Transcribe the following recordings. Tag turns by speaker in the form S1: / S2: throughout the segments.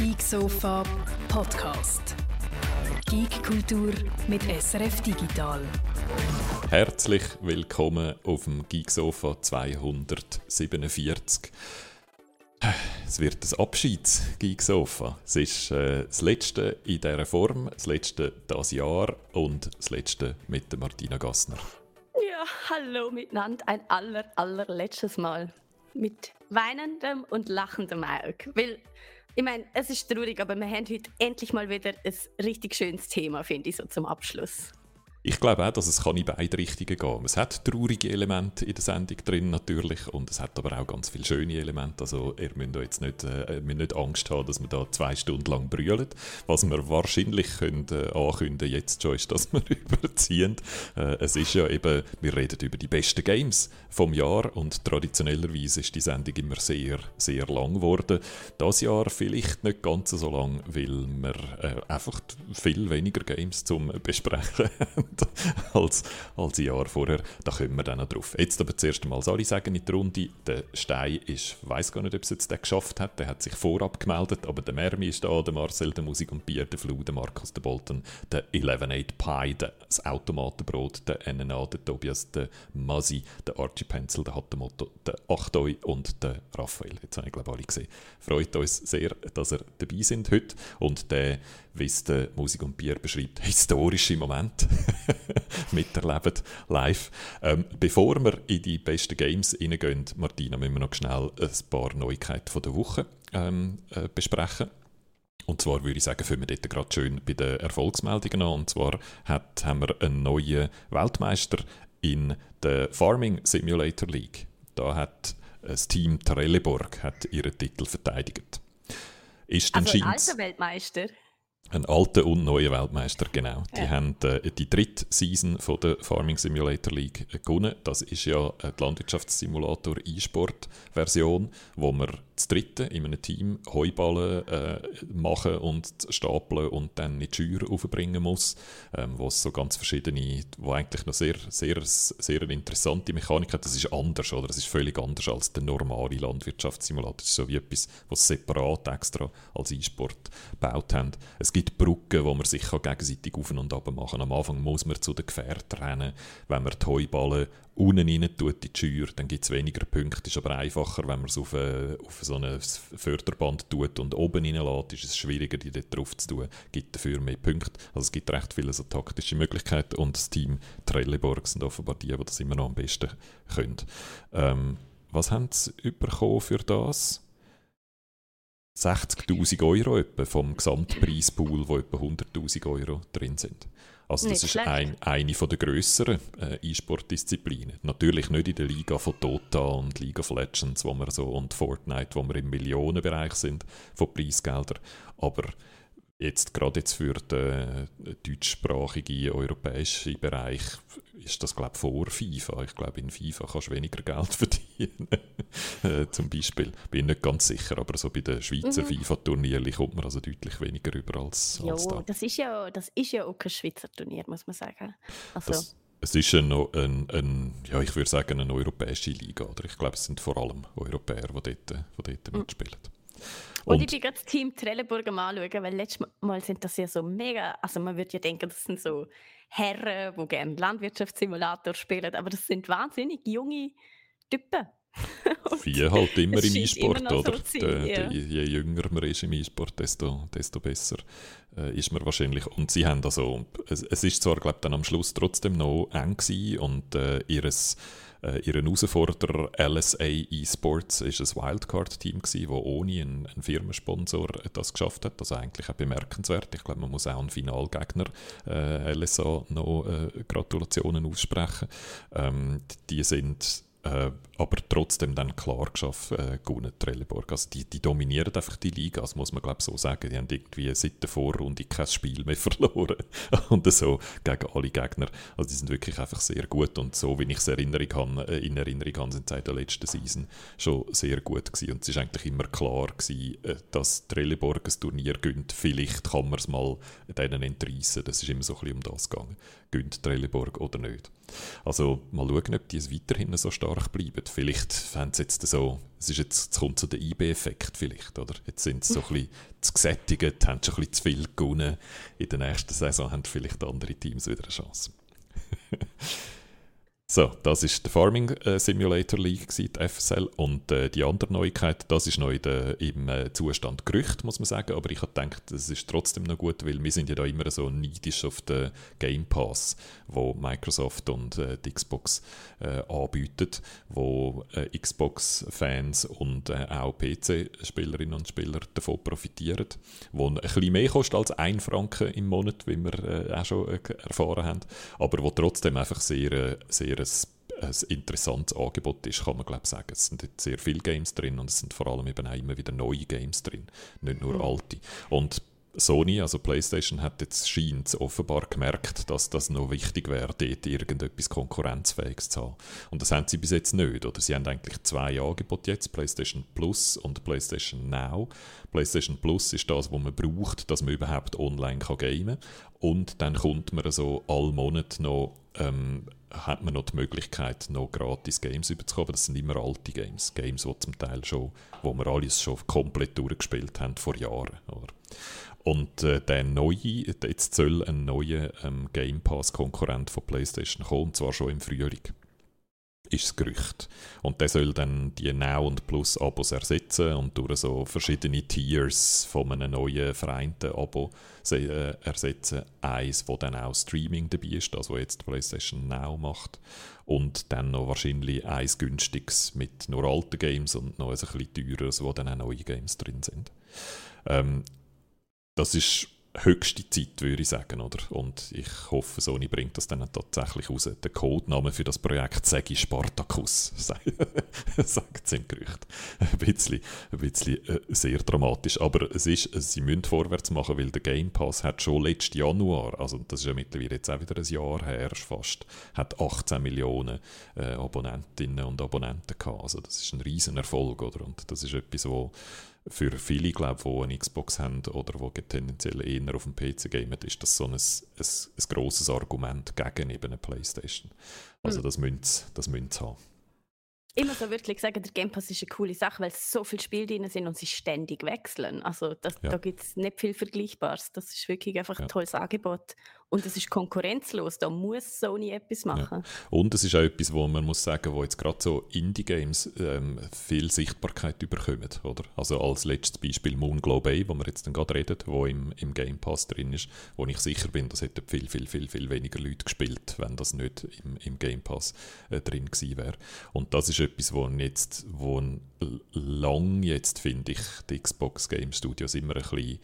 S1: Geek Sofa Podcast. Geek Kultur mit SRF Digital.
S2: Herzlich willkommen auf dem Geek Sofa 247. Es wird ein Abschieds-Geek Sofa. Es ist äh, das letzte in dieser Form, das letzte dieses Jahr und das letzte mit der Martina Gassner.
S3: Ja, hallo miteinander. Ein aller, allerletztes Mal. Mit weinendem und lachendem Auge. Weil, ich meine, es ist traurig, aber wir haben heute endlich mal wieder ein richtig schönes Thema, finde ich, so zum Abschluss.
S2: Ich glaube auch, dass es kann in beide Richtungen gehen Es hat traurige Elemente in der Sendung drin natürlich und es hat aber auch ganz viele schöne Elemente. Also ihr müsst jetzt nicht, äh, nicht Angst haben, dass wir da zwei Stunden lang brüllen. Was wir wahrscheinlich können, äh, ankündigen jetzt schon ist, dass wir überziehen. Äh, es ist ja eben, wir reden über die besten Games vom Jahr und traditionellerweise ist die Sendung immer sehr, sehr lang geworden. Das Jahr vielleicht nicht ganz so lang, weil wir äh, einfach viel weniger Games zum Besprechen haben als, als ein Jahr vorher. Da kommen wir dann noch drauf. Jetzt aber zuerst soll ich sagen in der Runde, der Stein ist, ich weiß gar nicht, ob es jetzt den geschafft hat, der hat sich vorab gemeldet, aber der Mermi ist da, der Marcel, der Musik und Bier, der Flu, der Markus, der Bolton, der 11-8 Pie, das Automatenbrot, der NNA, der Tobias, der Masi, der Archie Pencil, der Hattemoto, der Achtoi und der Raphael. Jetzt habe ich glaube alle gesehen. Freut uns sehr, dass ihr dabei sind heute und der wie es der Musik und Bier beschreibt, historische Moment miterleben live. Ähm, bevor wir in die besten Games hineingehen, Martina, müssen wir noch schnell ein paar Neuigkeiten von der Woche ähm, äh, besprechen. Und zwar würde ich sagen, fangen wir dort gerade schön bei den Erfolgsmeldungen an. Und zwar hat, haben wir einen neuen Weltmeister in der Farming Simulator League. Da hat das Team Trelleborg hat ihren Titel verteidigt.
S3: Ist also ein alter Weltmeister?
S2: Ein alter und neuer Weltmeister, genau. Die ja. haben äh, die dritte Season von der Farming Simulator League äh, gewonnen. Das ist ja äh, die Landwirtschaftssimulator E-Sport-Version, wo man das dritte in einem Team Heuballen äh, machen und stapeln und dann in die Schür aufbringen muss, ähm, wo es so ganz verschiedene, wo eigentlich noch sehr, sehr, sehr interessante Mechanik hat. Das ist anders, oder? Das ist völlig anders als der normale Landwirtschaftssimulator. Das ist so wie etwas, was separat extra als E-Sport gebaut haben. Es gibt Brücken, wo man sich gegenseitig auf und ab machen kann. Am Anfang muss man zu den Gefährten rennen. Wenn man die Heuballen unten rein tut in die Schür, dann gibt es weniger Punkte. Ist aber einfacher, wenn man es auf, äh, auf so ein Förderband tut und oben reinlässt, ist es schwieriger, die dort drauf zu tun. Gibt dafür mehr Punkte. Also es gibt recht viele so taktische Möglichkeiten und das Team Trelleborg sind offenbar die, die das immer noch am besten können. Ähm, was haben sie bekommen für das? 60.000 Euro etwa vom Gesamtpreispool, wo etwa 100.000 Euro drin sind. Also das nicht ist ein, eine der grösseren äh, E-Sport-Disziplinen. Natürlich nicht in der Liga von Dota und League of Legends wo wir so, und Fortnite, wo wir im Millionenbereich sind von Preisgeldern, aber Jetzt gerade jetzt für den deutschsprachigen europäischen Bereich ist das glaube ich vor FIFA. Ich glaube in FIFA kannst du weniger Geld verdienen. äh, zum Beispiel. Bin nicht ganz sicher, aber so bei den Schweizer mhm. FIFA-Turnieren kommt man also deutlich weniger über als,
S3: jo, als da. Das ist, ja, das ist ja auch kein Schweizer Turnier, muss man sagen. Also.
S2: Das, es ist ein, ein, ein, ja, ich würde sagen, eine europäische Liga. Oder ich glaube, es sind vor allem Europäer, die dort, die dort mhm. mitspielen.
S3: Und, und ich bin gerade das Team Trelleburg am anschauen, weil letztes Mal sind das ja so mega, also man würde ja denken, das sind so Herren, die gerne Landwirtschaftssimulator spielen, aber das sind wahnsinnig junge Typen.
S2: Wie halt immer im E-Sport, oder? So de, ja. Je jünger man ist im E-Sport, desto, desto besser äh, ist man wahrscheinlich. Und sie haben also, es, es ist zwar, glaube ich, dann am Schluss trotzdem noch eng gewesen und äh, ihres äh, ihr Herausforderer LSA Esports ist ein Wildcard-Team das ohne einen, einen, Firmensponsor das geschafft hat. Also eigentlich auch bemerkenswert. Ich glaube, man muss auch einen Finalgegner äh, LSA noch äh, Gratulationen aussprechen. Ähm, die sind äh, aber trotzdem dann klar geschafft, äh, gewonnen, Trelleborg. Also die, die dominieren einfach die Liga, das muss man glaube so sagen. Die haben irgendwie seit der Vorrunde kein Spiel mehr verloren und so gegen alle Gegner. Also die sind wirklich einfach sehr gut und so, wie ich es Erinnerung habe, äh, in Erinnerung habe, sind seit der letzten Season schon sehr gut gewesen. Und es ist eigentlich immer klar gewesen, äh, dass Trelleborg ein Turnier gönnt. Vielleicht kann man es mal denen entreissen. Das ist immer so ein bisschen um das gegangen. Gönnt Trelleborg oder nicht. Also mal schauen, ob die es weiterhin so stark bleiben. Vielleicht fände es jetzt so, es ist jetzt, kommt so der IB-Effekt vielleicht, oder? Jetzt sind sie so ein bisschen zu gesättigt, haben schon ein bisschen zu viel gewonnen. In der nächsten Saison haben vielleicht andere Teams wieder eine Chance. So, das ist der Farming äh, Simulator League, die FSL. Und äh, die andere Neuigkeit, das ist noch der, im äh, Zustand Gerücht, muss man sagen. Aber ich habe gedacht, das ist trotzdem noch gut, weil wir sind ja da immer so neidisch auf den Game Pass, wo Microsoft und äh, die Xbox äh, anbieten, wo äh, Xbox-Fans und auch PC-Spielerinnen und Spieler davon profitieren, wo ein bisschen mehr kostet als ein Franken im Monat, wie wir auch schon erfahren haben, aber wo trotzdem einfach sehr, sehr ein, ein interessantes Angebot ist, kann man glaube sagen. Es sind jetzt sehr viele Games drin und es sind vor allem eben auch immer wieder neue Games drin, nicht nur mhm. alte. Und Sony, also PlayStation, hat jetzt scheint offenbar gemerkt, dass das noch wichtig wäre, dort irgendetwas Konkurrenzfähiges zu haben. Und das haben sie bis jetzt nicht. Oder sie haben eigentlich zwei Angebote jetzt, PlayStation Plus und PlayStation Now. PlayStation Plus ist das, was man braucht, dass man überhaupt online kann gamen kann. Und dann kommt man so all Monat noch ähm, hat man noch die Möglichkeit, noch gratis Games überzukommen. Das sind immer alte Games. Games, die zum Teil schon, wo wir alles schon komplett durchgespielt haben vor Jahren. Oder? Und äh, der neue, jetzt soll ein neuer ähm, Game Pass-Konkurrent von PlayStation kommen, und zwar schon im Frühling ist das Gerücht. Und der soll dann die Now- und Plus-Abos ersetzen und durch so verschiedene Tiers von einem neuen vereinten Abo äh, ersetzen. Eins, wo dann auch Streaming dabei ist, das, was jetzt PlayStation Now macht. Und dann noch wahrscheinlich eins günstiges mit nur alten Games und noch ein bisschen teureres, wo dann auch neue Games drin sind. Ähm, das ist höchste Zeit, würde ich sagen. Oder? Und ich hoffe, Sony bringt das dann tatsächlich raus. Der Codename für das Projekt ich Spartacus, sagt es im Gerücht. Ein bisschen, ein bisschen äh, sehr dramatisch. Aber es ist, sie müssen vorwärts machen, weil der Game Pass hat schon letzten Januar, also das ist ja mittlerweile jetzt auch wieder ein Jahr her fast, hat 18 Millionen äh, Abonnentinnen und Abonnenten gehabt. Also das ist ein riesen Erfolg, oder? Und das ist etwas, wo für viele, glaube die eine Xbox haben oder die tendenziell eher auf dem PC gamen, ist das so ein, ein, ein grosses Argument gegen eben eine Playstation. Also mhm. das müssen sie, das müssen sie haben.
S3: Ich muss auch wirklich sagen, der Game Pass ist eine coole Sache, weil so viele Spiele drin sind und sie ständig wechseln. Also das, ja. da gibt es nicht viel Vergleichbares. Das ist wirklich einfach ja. ein tolles Angebot. Und es ist konkurrenzlos, da muss Sony etwas machen.
S2: Ja. Und es ist auch etwas, wo man muss sagen, wo jetzt gerade so Indie-Games ähm, viel Sichtbarkeit bekommen, oder? Also als letztes Beispiel Moon Bay, wo wir jetzt dann gerade reden, wo im, im Game Pass drin ist, wo ich sicher bin, das hätten viel, viel, viel, viel weniger Leute gespielt, wenn das nicht im, im Game Pass äh, drin gewesen wäre. Und das ist etwas, wo jetzt, wo lang jetzt, finde ich, die Xbox Game Studios immer ein bisschen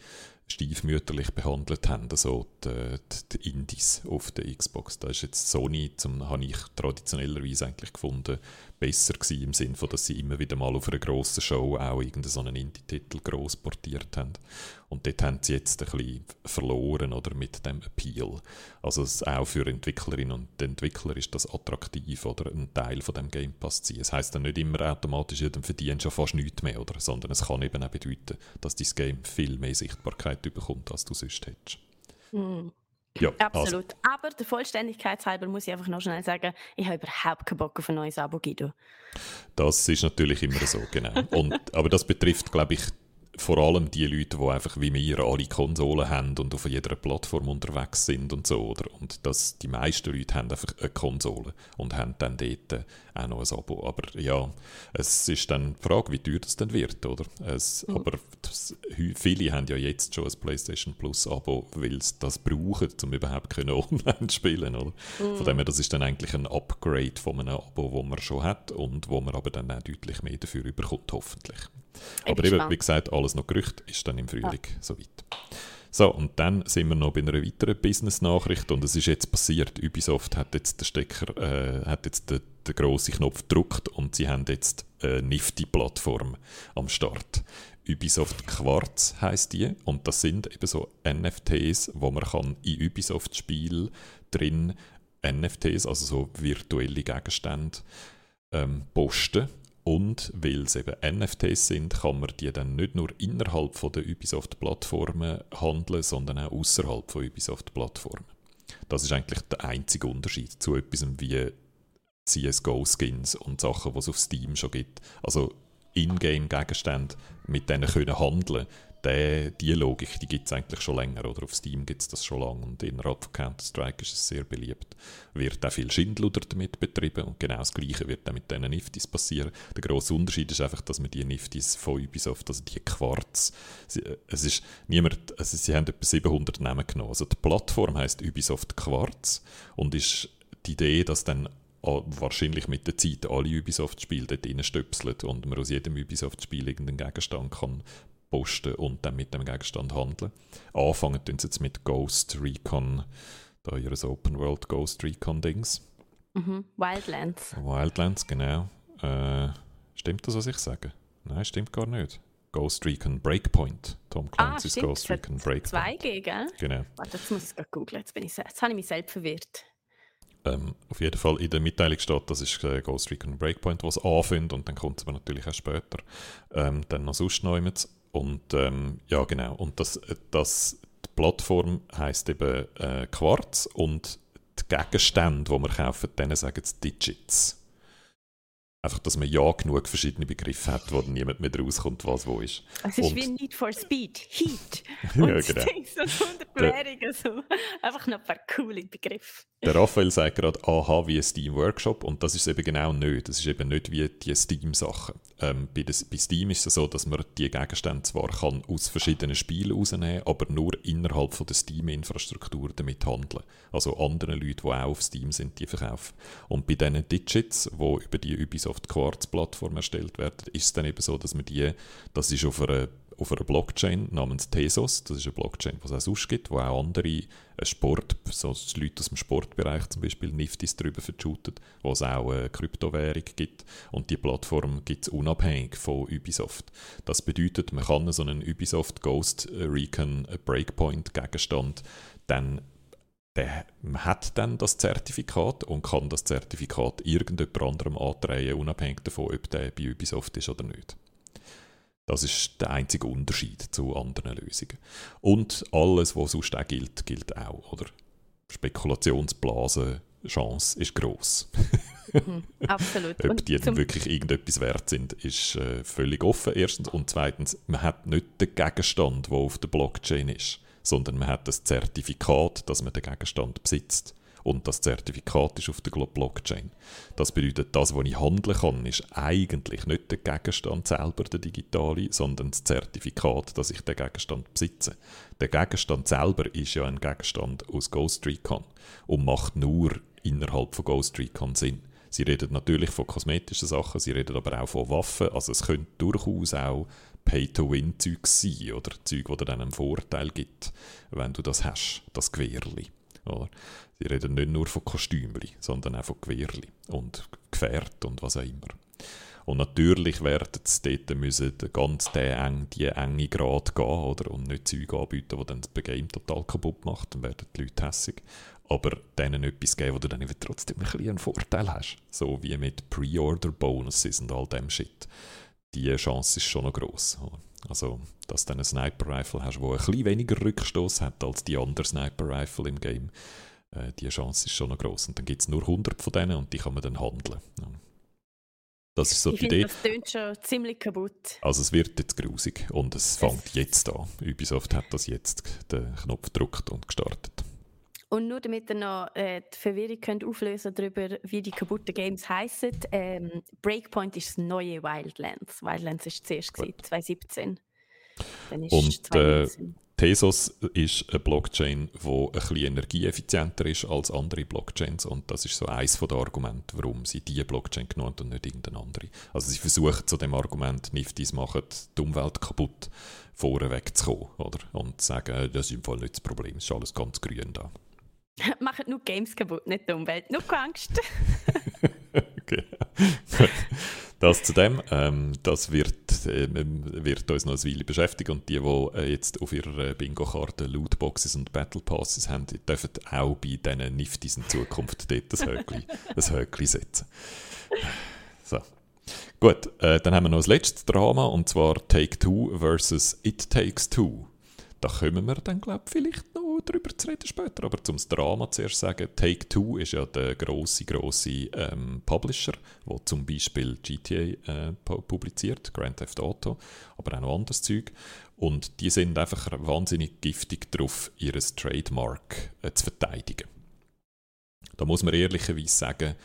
S2: stiefmütterlich behandelt haben, also die, die, Indies auf der Xbox. Da ist jetzt Sony, zum, habe ich traditionellerweise eigentlich gefunden, besser gewesen, im Sinne von, dass sie immer wieder mal auf einer grossen Show auch irgendeinen Indie-Titel gross portiert haben. Und dort haben sie jetzt ein bisschen verloren oder mit dem Appeal. Also auch für Entwicklerinnen und Entwickler ist das attraktiv oder ein Teil von dem Game Pass zu ziehen. Es heisst dann nicht immer automatisch, ja, dann verdienen schon fast nichts mehr, oder? sondern es kann eben auch bedeuten, dass dein Game viel mehr Sichtbarkeit bekommt, als du sonst hättest.
S3: Mm. Ja, Absolut. Also. Aber der Vollständigkeit halber muss ich einfach noch schnell sagen, ich habe überhaupt keinen Bock auf ein neues Abo, Guido.
S2: Das ist natürlich immer so, genau. Und, aber das betrifft, glaube ich, vor allem die Leute, die einfach wie wir alle Konsolen haben und auf jeder Plattform unterwegs sind und so, oder? Und das, die meisten Leute haben einfach eine Konsole und haben dann dort auch noch ein Abo. Aber ja, es ist dann die Frage, wie teuer das dann wird, oder? Es, mhm. Aber das, viele haben ja jetzt schon ein PlayStation Plus Abo, weil sie das brauchen, um überhaupt können online spielen, oder? Mhm. Von dem her, das ist dann eigentlich ein Upgrade von einem Abo, das man schon hat und wo man aber dann auch deutlich mehr dafür überkommt, hoffentlich. Aber eben, wie gesagt, alles noch Gerücht ist dann im Frühling ja. soweit. So, und dann sind wir noch bei einer weiteren Business-Nachricht und es ist jetzt passiert. Ubisoft hat jetzt den Stecker, äh, hat jetzt den, den grossen Knopf gedrückt und sie haben jetzt eine Nifty-Plattform am Start. Ubisoft Quartz heißt die und das sind eben so NFTs, wo man kann in Ubisoft-Spiel drin NFTs, also so virtuelle Gegenstände, ähm, posten und weil es eben NFTs sind, kann man die dann nicht nur innerhalb von der Ubisoft-Plattformen handeln, sondern auch außerhalb von Ubisoft-Plattformen. Das ist eigentlich der einzige Unterschied zu etwas wie CSGO-Skins und Sachen, die es auf Steam schon gibt. Also Ingame-Gegenstände, mit denen können handeln der, die Logik, die gibt es eigentlich schon länger. Oder auf Steam gibt es das schon lange und innerhalb von Counter-Strike ist es sehr beliebt. Wird auch viel Schindluder damit betrieben und genau das Gleiche wird dann mit diesen Niftis passieren. Der grosse Unterschied ist einfach, dass man die Niftis von Ubisoft, also die Quarz, sie, es ist niemand, also sie haben etwa 700 Namen genommen. Also die Plattform heißt Ubisoft Quarz und ist die Idee, dass dann wahrscheinlich mit der Zeit alle Ubisoft-Spiele dort reinstöpseln und man aus jedem Ubisoft-Spiel irgendeinen Gegenstand kann posten und dann mit dem Gegenstand handeln. Anfangen tun sie jetzt mit Ghost Recon, da ihres Open World Ghost Recon Dings.
S3: Mhm. Wildlands.
S2: Wildlands, genau. Äh, stimmt das, was ich sage? Nein, stimmt gar nicht. Ghost Recon Breakpoint. Tom ah, Clancy's
S3: ah,
S2: Ghost Recon Breakpoint.
S3: 2G, gell?
S2: Genau.
S3: Warte, jetzt muss ich googeln. Jetzt, jetzt habe ich mich selbst verwirrt.
S2: Ähm, auf jeden Fall in der Mitteilung steht, das ist äh, Ghost Recon Breakpoint, was anfängt und dann kommt es aber natürlich auch später. Ähm, dann noch sonst noch und ähm, ja, genau. Und das, das, die Plattform heisst eben äh, Quarz und die Gegenstände, die wir kaufen, denen sagen es Digits. Einfach, dass man ja genug verschiedene Begriffe hat, wo niemand mehr rauskommt, was wo ist.
S3: Es ist und, wie Need for Speed, Heat
S2: und ja, genau.
S3: so 100 so. Einfach noch ein paar coole Begriffe.
S2: Der Raphael sagt gerade, aha, wie ein Steam Workshop und das ist eben genau nicht. Das ist eben nicht wie die Steam-Sachen. Ähm, bei, bei, Steam ist es so, dass man die Gegenstände zwar kann aus verschiedenen Spielen rausnehmen kann, aber nur innerhalb von der Steam-Infrastruktur damit handeln. Also andere Leute, die auch auf Steam sind, die verkaufen. Und bei diesen Digits, die über die Ubisoft Quartz-Plattform erstellt werden, ist es dann eben so, dass man die, das ist auf einer auf einer Blockchain namens Tesos. Das ist eine Blockchain, die es auch sonst gibt, wo auch andere äh, Sport, so Leute aus dem Sportbereich zum Beispiel Niftis darüber verschooten, wo es auch eine Kryptowährung gibt. Und die Plattform gibt es unabhängig von Ubisoft. Das bedeutet, man kann so einen Ubisoft Ghost Recon Breakpoint Gegenstand dann der hat dann das Zertifikat und kann das Zertifikat irgendjemand anderem andrehen, unabhängig davon, ob der bei Ubisoft ist oder nicht. Das ist der einzige Unterschied zu anderen Lösungen. Und alles, was sonst auch gilt, gilt auch. Oder? Spekulationsblase, Chance ist gross.
S3: mhm, absolut.
S2: Ob die dann wirklich irgendetwas wert sind, ist äh, völlig offen, erstens. Und zweitens, man hat nicht den Gegenstand, der auf der Blockchain ist, sondern man hat das Zertifikat, dass man den Gegenstand besitzt und das Zertifikat ist auf der Blockchain. Das bedeutet, das, was ich handeln kann, ist eigentlich nicht der Gegenstand selber, der digitale, sondern das Zertifikat, dass ich den Gegenstand besitze. Der Gegenstand selber ist ja ein Gegenstand aus Ghost Recon und macht nur innerhalb von Ghost Recon Sinn. Sie reden natürlich von kosmetischen Sachen, sie reden aber auch von Waffen. Also es könnte durchaus auch Pay-to-Win-Zeug sein oder Zeug, das dir dann einen Vorteil gibt, wenn du das hast, das Gewehrli. Sie reden nicht nur von Kostümli, sondern auch von Gewehrli und Gefährt und was auch immer. Und natürlich werden sie dort müssen ganz den eng, die enge Grad gehen oder? und nicht Zeug anbieten, die dann das Game total kaputt macht, dann werden die Leute hässig. Aber denen etwas geben, wo du dann trotzdem ein einen Vorteil hast. So wie mit Pre-Order-Bonuses und all dem Shit. Die Chance ist schon noch gross. Also, dass du einen Sniper-Rifle hast, der ein bisschen weniger Rückstoß hat als die anderen Sniper-Rifle im Game äh, die Chance ist schon noch groß. Und dann gibt es nur 100 von denen und die kann man dann handeln. Ja. Das ist so
S3: ich
S2: die Idee.
S3: Das tönt schon ziemlich kaputt.
S2: Also es wird jetzt grusig und es fängt jetzt an. Ubisoft hat das jetzt den Knopf gedrückt und gestartet.
S3: Und nur damit ihr noch äh, die Verwirrung könnt auflösen darüber, wie die kaputten Games heißen. Ähm, Breakpoint ist das neue Wildlands. Wildlands ist zuerst gewesen, 2017.
S2: Dann ist und 2019. Äh, Tezos ist eine Blockchain, die ein bisschen energieeffizienter ist als andere Blockchains und das ist so eines der Argumente, warum sie diese Blockchain genommen und nicht irgendeine andere. Also sie versuchen zu dem Argument, Niftis machen die Umwelt kaputt, vorweg zu kommen oder? und sagen, äh, das ist im Fall nicht das Problem, es ist alles ganz grün da.
S3: Machen nur Games kaputt, nicht die Umwelt, nur keine Angst.
S2: okay. Das zu dem, ähm, das wird, äh, wird uns noch eine Weile beschäftigen und die, die äh, jetzt auf ihrer Bingo-Karte Lootboxes und Battle Passes haben, die dürfen auch bei diesen Niftis in Zukunft dort ein Höckli, ein Höckli setzen. So. Gut, äh, dann haben wir noch das letzte Drama und zwar Take Two versus It Takes Two. Da kommen wir dann, glaube ich, vielleicht noch noch darüber zu reden später. Aber zum Drama zuerst sagen, Take-Two ist ja der grosse, grosse ähm, Publisher, der zum Beispiel GTA äh, publiziert, Grand Theft Auto, aber auch noch anderes Zeug. Und die sind einfach wahnsinnig giftig darauf, ihr Trademark äh, zu verteidigen. Da muss man ehrlicherweise sagen,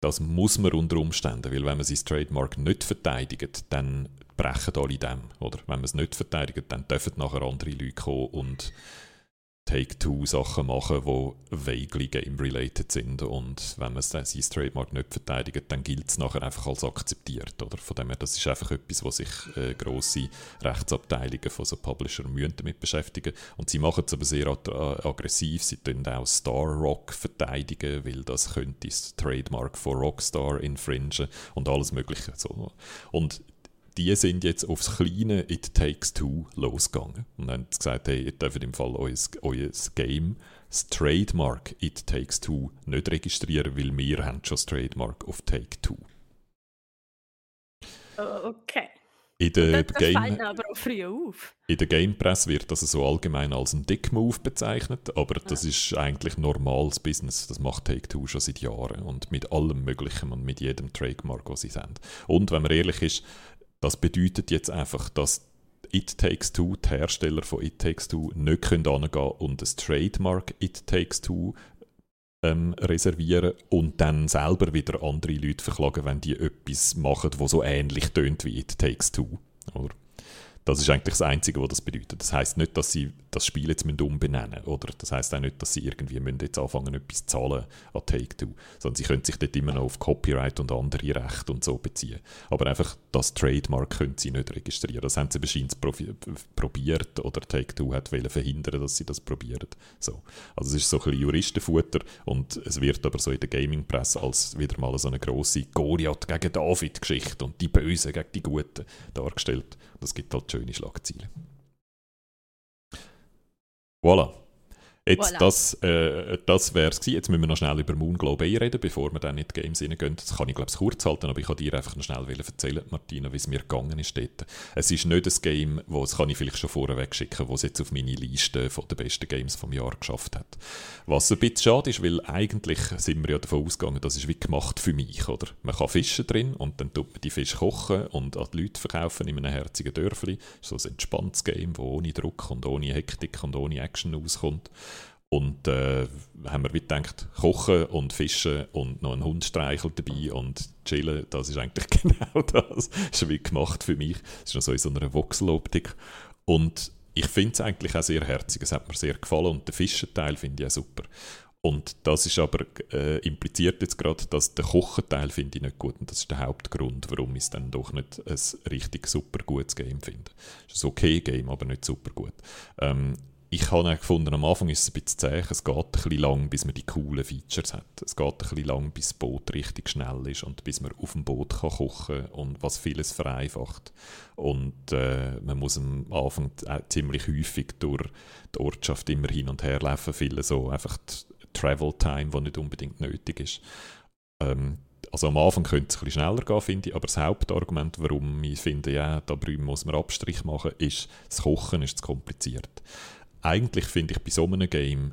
S2: das muss man unter Umständen, weil wenn man sein Trademark nicht verteidigt, dann brechen alle dem. Oder wenn man es nicht verteidigt, dann dürfen nachher andere Leute kommen und Take-Two-Sachen machen, die vaguely game-related sind. Und wenn man sein Trademark nicht verteidigt, dann gilt es nachher einfach als akzeptiert. Oder? Von dem her, das ist einfach etwas, wo sich äh, grosse Rechtsabteilungen von so Publishern müssen damit beschäftigen Und sie machen es aber sehr aggressiv. Sie tun auch Star Rock verteidigen, weil das könnte das Trademark von Rockstar infringen und alles mögliche. So. Und die sind jetzt aufs kleine It Takes Two losgegangen und haben gesagt, hey, ihr dürft im Fall euer, euer Game, das Trademark It Takes Two, nicht registrieren, weil wir haben schon das Trademark auf Take Two.
S3: Oh, okay.
S2: In der,
S3: das
S2: Game,
S3: aber auch früh auf.
S2: in der Game Press wird das so allgemein als ein Dick Move bezeichnet, aber das ist eigentlich normales Business. Das macht Take-Two schon seit Jahren und mit allem Möglichen und mit jedem Trademark, was sie haben. Und wenn man ehrlich ist, das bedeutet jetzt einfach, dass It Takes Two, die Hersteller von It Takes Two, nicht können und das Trademark It Takes Two ähm, reservieren und dann selber wieder andere Leute verklagen, wenn die etwas machen, wo so ähnlich tönt wie It Takes Two. Oder? Das ist eigentlich das Einzige, was das bedeutet. Das heißt nicht, dass sie das Spiel jetzt umbenennen müssen. Oder das heißt auch nicht, dass sie irgendwie müssen jetzt anfangen etwas zu zahlen an Take-Two. Sondern sie können sich dort immer noch auf Copyright und andere Rechte und so beziehen. Aber einfach das Trademark können sie nicht registrieren. Das haben sie wahrscheinlich probiert oder Take-Two hat verhindern, dass sie das probieren. So. Also es ist so ein bisschen Juristenfutter und es wird aber so in der Gaming-Presse als wieder mal so eine grosse Goliath gegen David-Geschichte und die Bösen gegen die Guten dargestellt. Das gibt halt schöne Schlagzeilen. Voilà. Jetzt,
S3: Voilà.
S2: das, äh, das wäre es gewesen. Jetzt müssen wir noch schnell über Moon Globe reden, bevor wir dann in die Games reingehen. Das kann ich, glaube ich, kurz halten, aber ich kann dir einfach noch schnell erzählen, Martina, wie es mir gegangen ist dort. Es ist nicht ein Game, wo, das kann ich vielleicht schon vorweg schicken, das es jetzt auf meine Liste von den besten Games vom Jahr geschafft hat. Was ein bisschen schade ist, weil eigentlich sind wir ja davon ausgegangen, das ist wie gemacht für mich, oder? Man kann Fische drin und dann tut man die Fische kochen und an die Leute verkaufen in einem herzigen Dörfli. So ein entspanntes Game, das ohne Druck und ohne Hektik und ohne Action auskommt. Und äh, haben wir wie gedacht, kochen und fischen und noch einen Hund streicheln dabei und chillen, das ist eigentlich genau das. Das ist wie gemacht für mich. Das ist noch so in so einer Voxeloptik. Und ich finde es eigentlich auch sehr herzig. Es hat mir sehr gefallen und den Fischenteil finde ich auch super. Und das ist aber äh, impliziert jetzt gerade, dass der Kochenteil finde ich nicht gut und das ist der Hauptgrund, warum ich es dann doch nicht ein richtig super gutes Game finde. Es ist ein okay Game, aber nicht super gut. Ähm, ich habe auch gefunden, am Anfang ist es ein bisschen zäh, es geht ein bisschen lang, bis man die coolen Features hat. Es geht ein bisschen lang, bis das Boot richtig schnell ist und bis man auf dem Boot kann kochen und was vieles vereinfacht. Und äh, man muss am Anfang auch ziemlich häufig durch die Ortschaft immer hin und her laufen, viele so einfach die Travel Time, die nicht unbedingt nötig ist. Ähm, also am Anfang könnte es ein bisschen schneller gehen, finde ich, aber das Hauptargument, warum ich finde, ja, da muss man Abstrich machen, ist, das Kochen ist zu kompliziert eigentlich finde ich bei so einem Game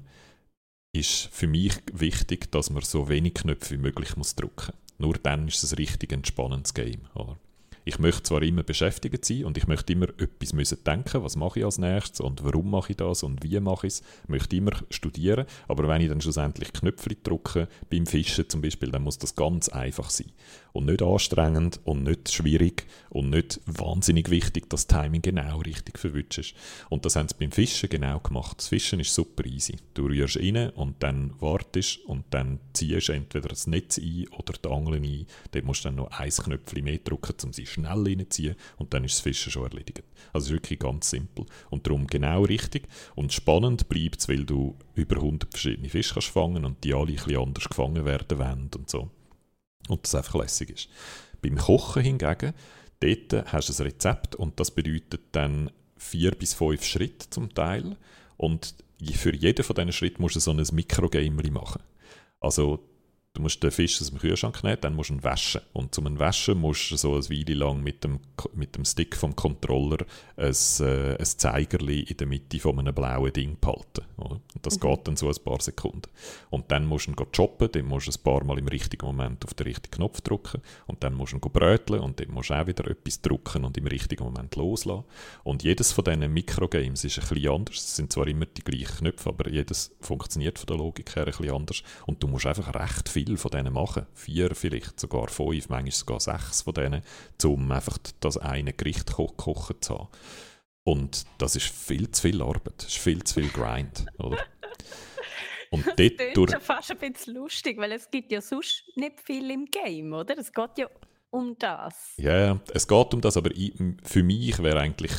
S2: ist für mich wichtig, dass man so wenig Knöpfe wie möglich muss drücken. Nur dann ist es ein richtig entspannendes Game. Oder? Ich möchte zwar immer beschäftigt sein und ich möchte immer etwas müssen denken, was mache ich als nächstes und warum mache ich das und wie mache ich es. Ich möchte immer studieren, aber wenn ich dann schlussendlich Knöpfe drücke, beim Fischen zum Beispiel, dann muss das ganz einfach sein. Und nicht anstrengend und nicht schwierig und nicht wahnsinnig wichtig, dass das Timing genau richtig verwünscht. Und das haben sie beim Fischen genau gemacht. Das Fischen ist super easy. Du rührst rein und dann wartest und dann ziehst entweder das Netz ein oder die Angel ein. Dort musst du dann noch ein Knöpfchen mehr drücken, um sie schnell reinzuziehen und dann ist das Fischen schon erledigt. Also ist wirklich ganz simpel und darum genau richtig und spannend bleibt es, weil du über 100 verschiedene Fische kannst fangen und die alle ein bisschen anders gefangen werden wollen und so. Und das einfach lässig ist. Beim Kochen hingegen, dort hast du ein Rezept und das bedeutet dann vier bis fünf Schritte zum Teil und für jeden von diesen Schritten musst du so ein Mikrogame machen. Also Du musst den Fisch aus dem Kühlschrank nehmen, dann musst du ihn waschen. Und zum Waschen musst du so eine Weile lang mit dem, mit dem Stick vom Controller ein, äh, ein Zeigerli in der Mitte von einem blauen Ding behalten. Oder? Und das mhm. geht dann so ein paar Sekunden. Und dann musst du ihn choppen, dann musst du ein paar Mal im richtigen Moment auf den richtigen Knopf drücken. Und dann musst du ihn bröteln und dann musst du auch wieder etwas drücken und im richtigen Moment loslassen. Und jedes von diesen Mikrogames ist ein bisschen anders. Es sind zwar immer die gleichen Knöpfe, aber jedes funktioniert von der Logik her ein bisschen anders. Und du musst einfach recht viel viel von denen machen. Vier, vielleicht sogar fünf, manchmal sogar sechs von denen, um einfach das eine Gericht ko kochen zu haben. Und das ist viel zu viel Arbeit, das ist viel zu viel Grind, oder?
S3: Und das ist schon fast ein bisschen lustig, weil es gibt ja sonst nicht viel im Game, oder? Es geht ja um das.
S2: Ja, yeah, es geht um das, aber ich, für mich wäre eigentlich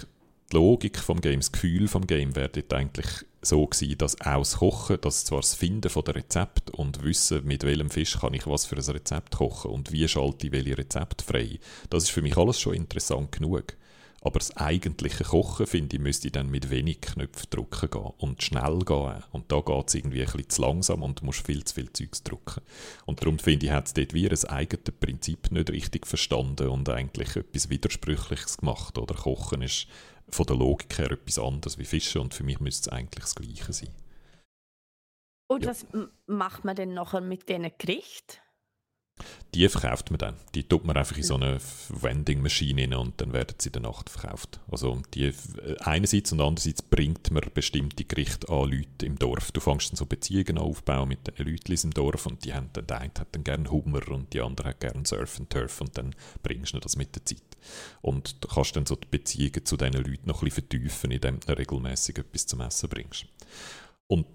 S2: die Logik vom Game, das Gefühl vom Game wäre dort eigentlich so gewesen, dass auch das Kochen, dass zwar das Finden von der Rezept und wissen, mit welchem Fisch kann ich was für ein Rezept kochen und wie schalte ich welche Rezept frei, das ist für mich alles schon interessant genug. Aber das eigentliche Kochen, finde ich, müsste dann mit wenig Knöpfen drücken gehen und schnell gehen. Und da geht es irgendwie ein bisschen zu langsam und du musst viel zu viel Zeugs drücken. Und darum finde ich, hat es dort wie ein eigenes Prinzip nicht richtig verstanden und eigentlich etwas Widersprüchliches gemacht. Oder Kochen ist von der Logik her etwas anderes wie Fischen und für mich müsste es eigentlich das Gleiche sein.
S3: Und ja. was macht man denn nachher mit diesen Gerichten?
S2: Die verkauft man dann. Die tut man einfach in so eine Vending Machine und dann werden sie in der Nacht verkauft. Also die, äh, einerseits und andererseits bringt man bestimmte Gerichte an Leute im Dorf. Du fängst dann so Beziehungen aufbauen mit den Leuten im Dorf und die haben dann, der eine hat dann gerne Hummer und die andere hat gerne Surf and Turf und dann bringst du das mit der Zeit. Und du kannst dann so die Beziehungen zu diesen Leuten noch ein bisschen vertiefen, indem du regelmäßig etwas zum Essen bringst. Und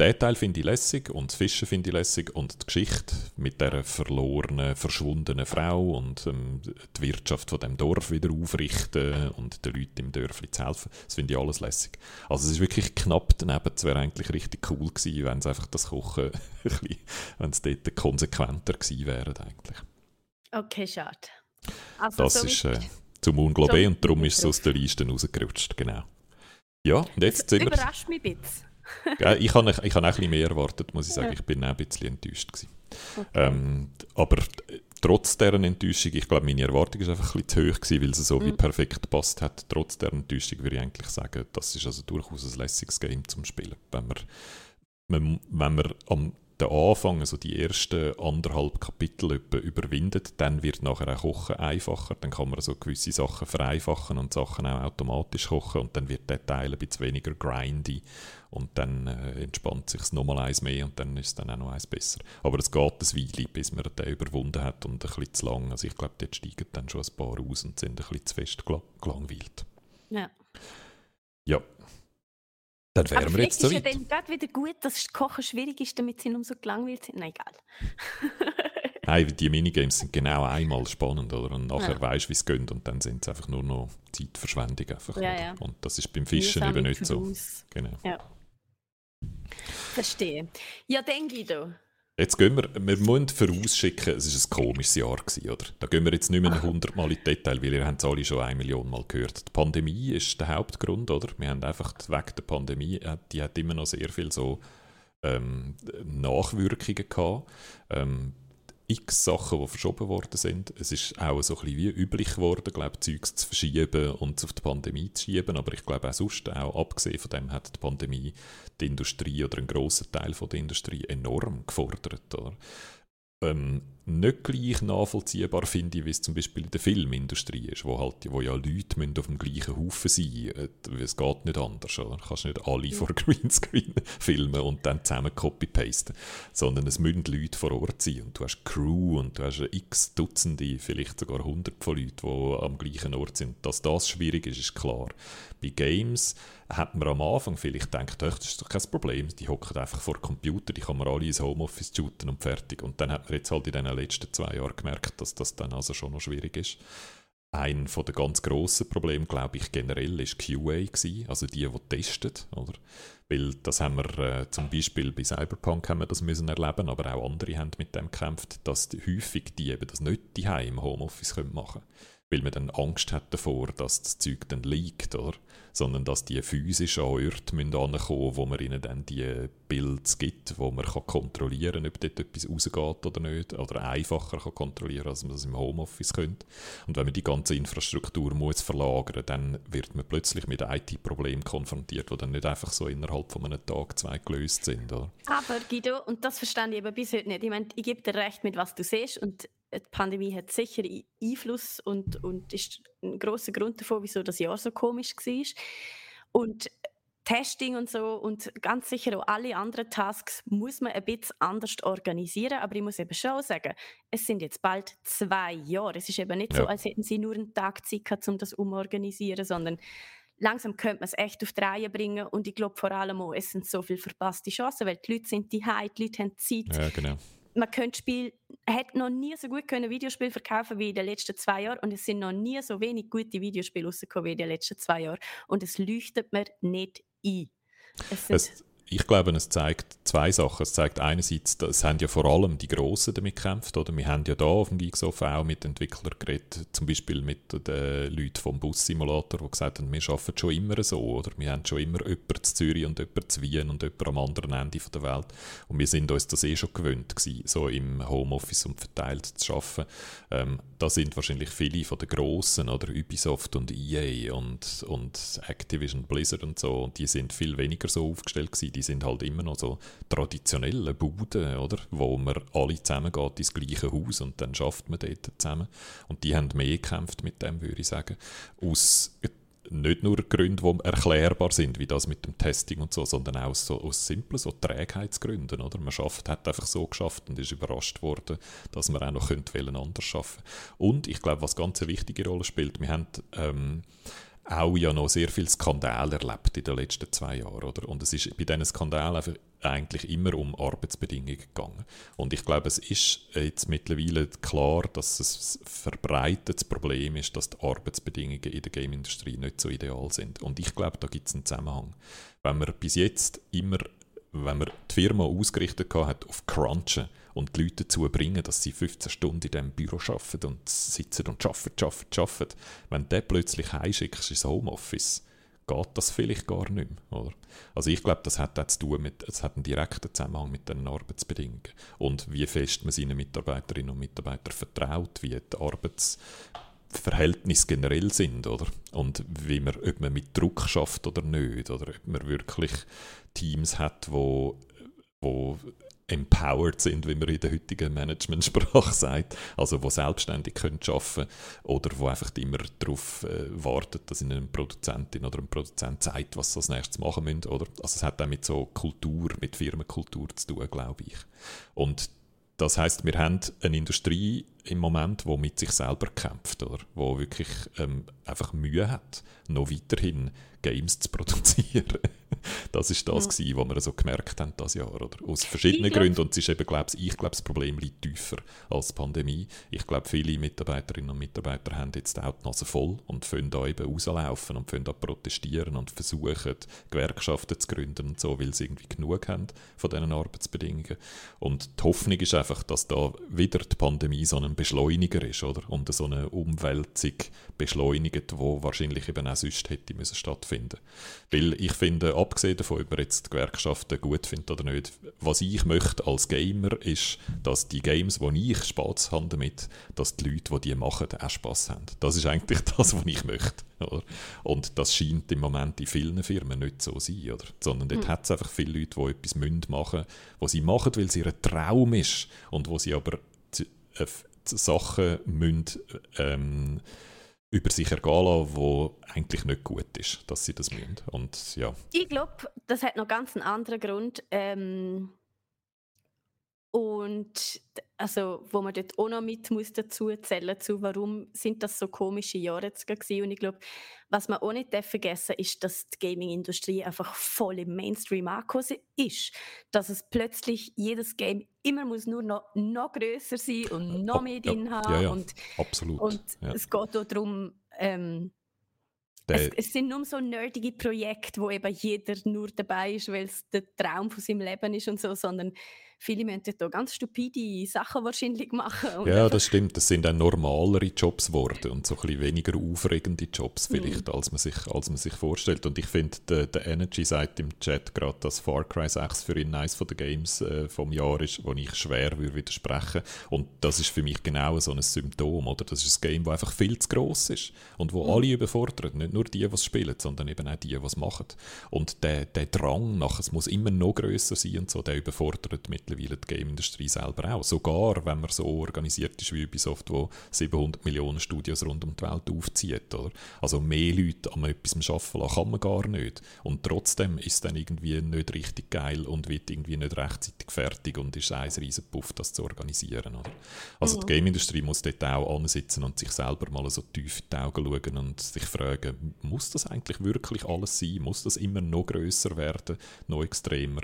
S2: den Teil finde ich lässig und das Fischen finde ich lässig und die Geschichte mit der verlorenen, verschwundenen Frau und ähm, die Wirtschaft von dem Dorf wieder aufrichten und den Leuten im Dörfli zu helfen, das finde ich alles lässig. Also es ist wirklich knapp daneben, es wäre eigentlich richtig cool gewesen, wenn es einfach das Kochen, wenn es dort konsequenter gewesen wäre eigentlich.
S3: Okay, schade.
S2: Also das so ist äh, zum Unglaube so und darum ist es aus der Liste rausgerutscht, genau. Ja, und jetzt
S3: das sind wir... Überrascht mich ein bisschen
S2: ich habe ich hab auch ein bisschen mehr erwartet, muss ich sagen. Ich bin auch ein bisschen enttäuscht. Okay. Ähm, aber trotz deren Enttäuschung, ich glaube, meine Erwartung war einfach ein bisschen zu hoch, gewesen, weil es so mm. wie perfekt gepasst hat. Trotz deren Enttäuschung würde ich eigentlich sagen, das ist also durchaus ein lässiges Game zum Spielen. Wenn man, wenn man am den Anfang, also die ersten anderthalb Kapitel überwindet, dann wird nachher auch Kochen einfacher. Dann kann man so gewisse Sachen vereinfachen und Sachen auch automatisch kochen und dann wird der Teil ein bisschen weniger grindy und dann äh, entspannt sich nochmal eins mehr und dann ist es dann auch noch eins besser. Aber es geht ein Weile, bis man den überwunden hat und ein bisschen zu lang. Also ich glaube, dort steigen dann schon ein paar aus und sind ein bisschen zu fest gelangweilt.
S3: Ja.
S2: Ja, dann wären wir jetzt so weit.
S3: ist ja dann gerade wieder gut, dass das Kochen schwierig ist, damit sie nur so gelangweilt sind. Nein, egal.
S2: Nein, die Minigames sind genau einmal spannend, oder? Und nachher ja. weißt du, wie es geht und dann sind es einfach nur noch Zeitverschwendung. Einfach,
S3: ja, ja.
S2: Und das ist beim Fischen eben nicht so.
S3: Genau. Ja. Verstehe. Ja, denke ich Guido.
S2: Jetzt gehen wir, wir müssen vorausschicken, es war ein komisches Jahr, gewesen, oder? Da gehen wir jetzt nicht mehr 100 Mal in Detail, weil ihr habt es alle schon eine Million Mal gehört. Die Pandemie ist der Hauptgrund, oder? Wir haben einfach wegen der Pandemie, äh, die hat immer noch sehr viel so ähm, Nachwirkungen gehabt. Ähm, x Sachen, die verschoben worden sind. Es ist auch so ein bisschen wie üblich geworden, glaube Zeugs zu verschieben und auf die Pandemie zu schieben. Aber ich glaube auch sonst, auch abgesehen von dem, hat die Pandemie die Industrie oder einen grossen Teil von der Industrie enorm gefordert. Oder? ähm, nicht gleich nachvollziehbar finde ich, wie es zum Beispiel in der Filmindustrie ist, wo, halt, wo ja Leute müssen auf dem gleichen Haufen sein müssen. Es geht nicht anders. Oder? Du kannst nicht alle vor Greenscreen filmen und dann zusammen copy-pasten, sondern es müssen Leute vor Ort sein. Und du hast Crew und du hast x Dutzende, vielleicht sogar hundert von Leuten, die am gleichen Ort sind. Dass das schwierig ist, ist klar. Bei Games hat man am Anfang vielleicht gedacht, das ist doch kein Problem, die hocken einfach vor dem Computer, die kann man alle ins Homeoffice shooten und fertig. Und dann hat man jetzt halt in den letzten zwei Jahren gemerkt, dass das dann also schon noch schwierig ist. Ein von den ganz grossen Problemen, glaube ich, generell ist QA gewesen, also die, die testen, oder? Weil das haben wir äh, zum Beispiel bei Cyberpunk haben wir das müssen erleben, aber auch andere haben mit dem gekämpft, dass die, häufig die eben das nicht die im Homeoffice können machen können weil man dann Angst hat davor, dass das Zeug dann liegt, oder? sondern dass die physisch an Orte ankommen wo man ihnen dann die Bilder gibt, wo man kann kontrollieren kann, ob dort etwas rausgeht oder nicht, oder einfacher kann kontrollieren als man das im Homeoffice könnte. Und wenn man die ganze Infrastruktur muss verlagern dann wird man plötzlich mit IT-Problemen konfrontiert, die dann nicht einfach so innerhalb von einem Tag, zwei gelöst sind. Oder?
S3: Aber Guido, und das verstehe ich aber bis heute nicht, ich meine, ich gebe dir recht mit was du siehst und die Pandemie hat sicher Einfluss und, und ist ein großer Grund davon, wieso das Jahr so komisch war. Und Testing und so und ganz sicher auch alle anderen Tasks muss man ein bisschen anders organisieren. Aber ich muss eben schon sagen, es sind jetzt bald zwei Jahre. Es ist eben nicht ja. so, als hätten sie nur einen Tag Zeit gehabt, um das umorganisieren, sondern langsam könnte man es echt auf die Reihe bringen. Und ich glaube vor allem auch, es sind so viele verpasste Chancen, weil die Leute sind die die Leute haben Zeit.
S2: Ja, genau
S3: man könnte Spiel, hat noch nie so gut können Videospiele verkaufen wie in den letzten zwei Jahren und es sind noch nie so wenig gute Videospiele rausgekommen wie in den letzten zwei Jahren und es leuchtet mir nicht ein.
S2: Es, es ich glaube, es zeigt zwei Sachen. Es zeigt einerseits, es haben ja vor allem die Grossen damit gekämpft. Oder? Wir haben ja da auf dem Geeksof auch mit Entwicklern geredet, zum Beispiel mit den Leuten vom Bus-Simulator, die gesagt haben, wir arbeiten schon immer so. Oder? Wir haben schon immer jemanden zu Zürich und jemanden zu Wien und jemanden am anderen Ende der Welt. Und wir sind uns das eh schon gewöhnt gewesen, so im Homeoffice und verteilt zu arbeiten. Ähm, da sind wahrscheinlich viele von den Grossen, oder Ubisoft und EA und, und Activision Blizzard und so, und die sind viel weniger so aufgestellt gewesen die sind halt immer noch so traditionelle Buden, oder? Wo man alle zusammengeht ins gleiche Haus und dann schafft man dort zusammen. Und die haben mehr gekämpft mit dem, würde ich sagen. Aus nicht nur Gründe, die erklärbar sind, wie das mit dem Testing und so, sondern auch so, aus simplen so Trägheitsgründen. Oder? Man schafft, hat einfach so geschafft und ist überrascht worden, dass man auch noch könnte anders schaffen. Und ich glaube, was ganz eine wichtige Rolle spielt, wir haben ähm, auch ja noch sehr viele Skandale erlebt in den letzten zwei Jahren. Oder? Und es ist bei diesen Skandalen eigentlich immer um Arbeitsbedingungen gegangen. Und ich glaube, es ist jetzt mittlerweile klar, dass es ein verbreitetes Problem ist, dass die Arbeitsbedingungen in der Game-Industrie nicht so ideal sind. Und ich glaube, da gibt es einen Zusammenhang. Wenn man bis jetzt immer, wenn man die Firma ausgerichtet hat auf Crunchen und die Leute dazu bringen, dass sie 15 Stunden in diesem Büro arbeiten und sitzen und arbeiten, arbeiten, arbeiten. Wenn du den plötzlich heimschickst ins Homeoffice, geht das vielleicht gar nicht mehr. Oder? Also ich glaube, das hat auch zu tun mit, es hat einen direkten Zusammenhang mit den Arbeitsbedingungen und wie fest man seinen Mitarbeiterinnen und Mitarbeitern vertraut, wie die Arbeitsverhältnisse generell sind, oder? Und wie man, ob man mit Druck schafft oder nicht, oder ob man wirklich Teams hat, wo, wo empowered sind, wie man in der heutigen Managementsprache sagt, also wo selbstständig können arbeiten oder wo einfach immer darauf äh, warten, dass ihnen eine Produzentin oder ein Produzent sagt, was sie als nächstes machen müssen. Oder? Also es hat auch mit so Kultur, mit Firmenkultur zu tun, glaube ich. Und das heißt, wir haben eine Industrie im Moment, die mit sich selber kämpft, oder? wo wirklich ähm, einfach Mühe hat, noch weiterhin Games zu produzieren. das ist das, ja. gewesen, was wir so gemerkt haben das Jahr, oder? Aus verschiedenen Gründen. Und es ist eben, glaub, ich glaube, das Problem liegt tiefer als die Pandemie. Ich glaube, viele Mitarbeiterinnen und Mitarbeiter haben jetzt auch die Nase voll und können da eben rauslaufen und können da protestieren und versuchen, Gewerkschaften zu gründen und so, weil sie irgendwie genug haben von diesen Arbeitsbedingungen. Und die Hoffnung ist einfach, dass da wieder die Pandemie so ein Beschleuniger ist, oder? Und so eine Umwälzung beschleunigt, wo wahrscheinlich eben auch sonst hätte müssen stattfinden. Weil ich finde, abgesehen davon, ob man jetzt die Gewerkschaften gut findet oder nicht, was ich möchte als Gamer ist, dass die Games, wo ich Spaß habe damit, dass die Leute, die die machen, auch Spaß haben. Das ist eigentlich das, was ich möchte. Oder? Und das scheint im Moment in vielen Firmen nicht so zu sein. Oder? Sondern dort mhm. hat es einfach viele Leute, die etwas machen müssen, was sie machen, weil es ihr Traum ist und wo sie aber äh, Sachen müssen, ähm, über sich ergehen lassen, wo eigentlich nicht gut ist, dass sie das müssen. Und, ja.
S3: Ich glaube, das hat noch ganz einen anderen Grund. Ähm, und also, wo man dort auch noch mit muss dazu zählen zu, warum sind das so komische Jahre jetzt gewesen. Und ich glaube, was man auch nicht vergessen ist, dass die Gaming-Industrie einfach voll im Mainstream angekommen ist. Dass es plötzlich jedes Game immer muss nur noch, noch grösser sein und noch mehr drin ja, haben.
S2: Ja, ja,
S3: und,
S2: absolut.
S3: Und es geht auch darum, ähm, es, es, sind nur so nerdige Projekte, wo eben jeder nur dabei ist, weil es der Traum von seinem Leben ist und so, sondern viele müssen da ganz stupide Sachen wahrscheinlich machen.
S2: ja, das stimmt. Das sind dann normalere Jobs geworden und so ein bisschen weniger aufregende Jobs mhm. vielleicht, mhm. als, man sich, als man sich vorstellt. Und ich finde, der, der Energy sagt im Chat gerade, dass Far Cry 6 für ihn eines der Games äh, vom Jahr ist, wo ich schwer würde widersprechen. Und das ist für mich genau so ein Symptom, oder? Das ist ein Game, das einfach viel zu gross ist und wo mhm. alle überfordert. Nicht nur die, die es spielen, sondern eben auch die, die es machen. Und der, der Drang nach, es muss immer noch grösser sein und so, der überfordert mittlerweile die Game-Industrie selber auch. Sogar, wenn man so organisiert ist wie Ubisoft, wo 700 Millionen Studios rund um die Welt aufzieht. Oder? Also mehr Leute an etwas arbeiten lassen kann man gar nicht. Und trotzdem ist es dann irgendwie nicht richtig geil und wird irgendwie nicht rechtzeitig fertig und ist ein riesen Puff, das zu organisieren. Oder? Also mhm. die Game-Industrie muss dort auch ansitzen und sich selber mal so tief in die Augen schauen und sich fragen, muss das eigentlich wirklich alles sein? Muss das immer noch größer werden, noch extremer?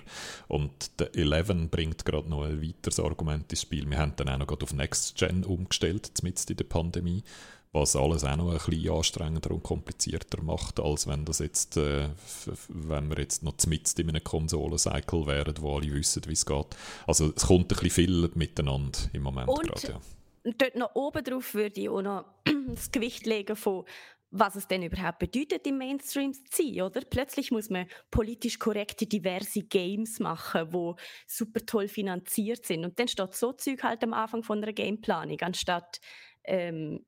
S2: Und der Eleven bringt gerade noch ein weiteres Argument ins Spiel. Wir haben dann auch noch auf Next Gen umgestellt, mitten in der Pandemie was alles auch noch ein bisschen anstrengender und komplizierter macht, als wenn das jetzt, äh, wenn wir jetzt noch mitten in einem Konsolencycle wären, wo alle wissen, wie es geht. Also es kommt ein bisschen viel miteinander im Moment gerade, ja.
S3: Dort noch oben drauf würde ich auch noch das Gewicht legen von was es denn überhaupt bedeutet, im Mainstream zu sein, oder? Plötzlich muss man politisch korrekte, diverse Games machen, wo super toll finanziert sind. Und dann steht so Zeug halt am Anfang von einer Gameplanung, anstatt ähm,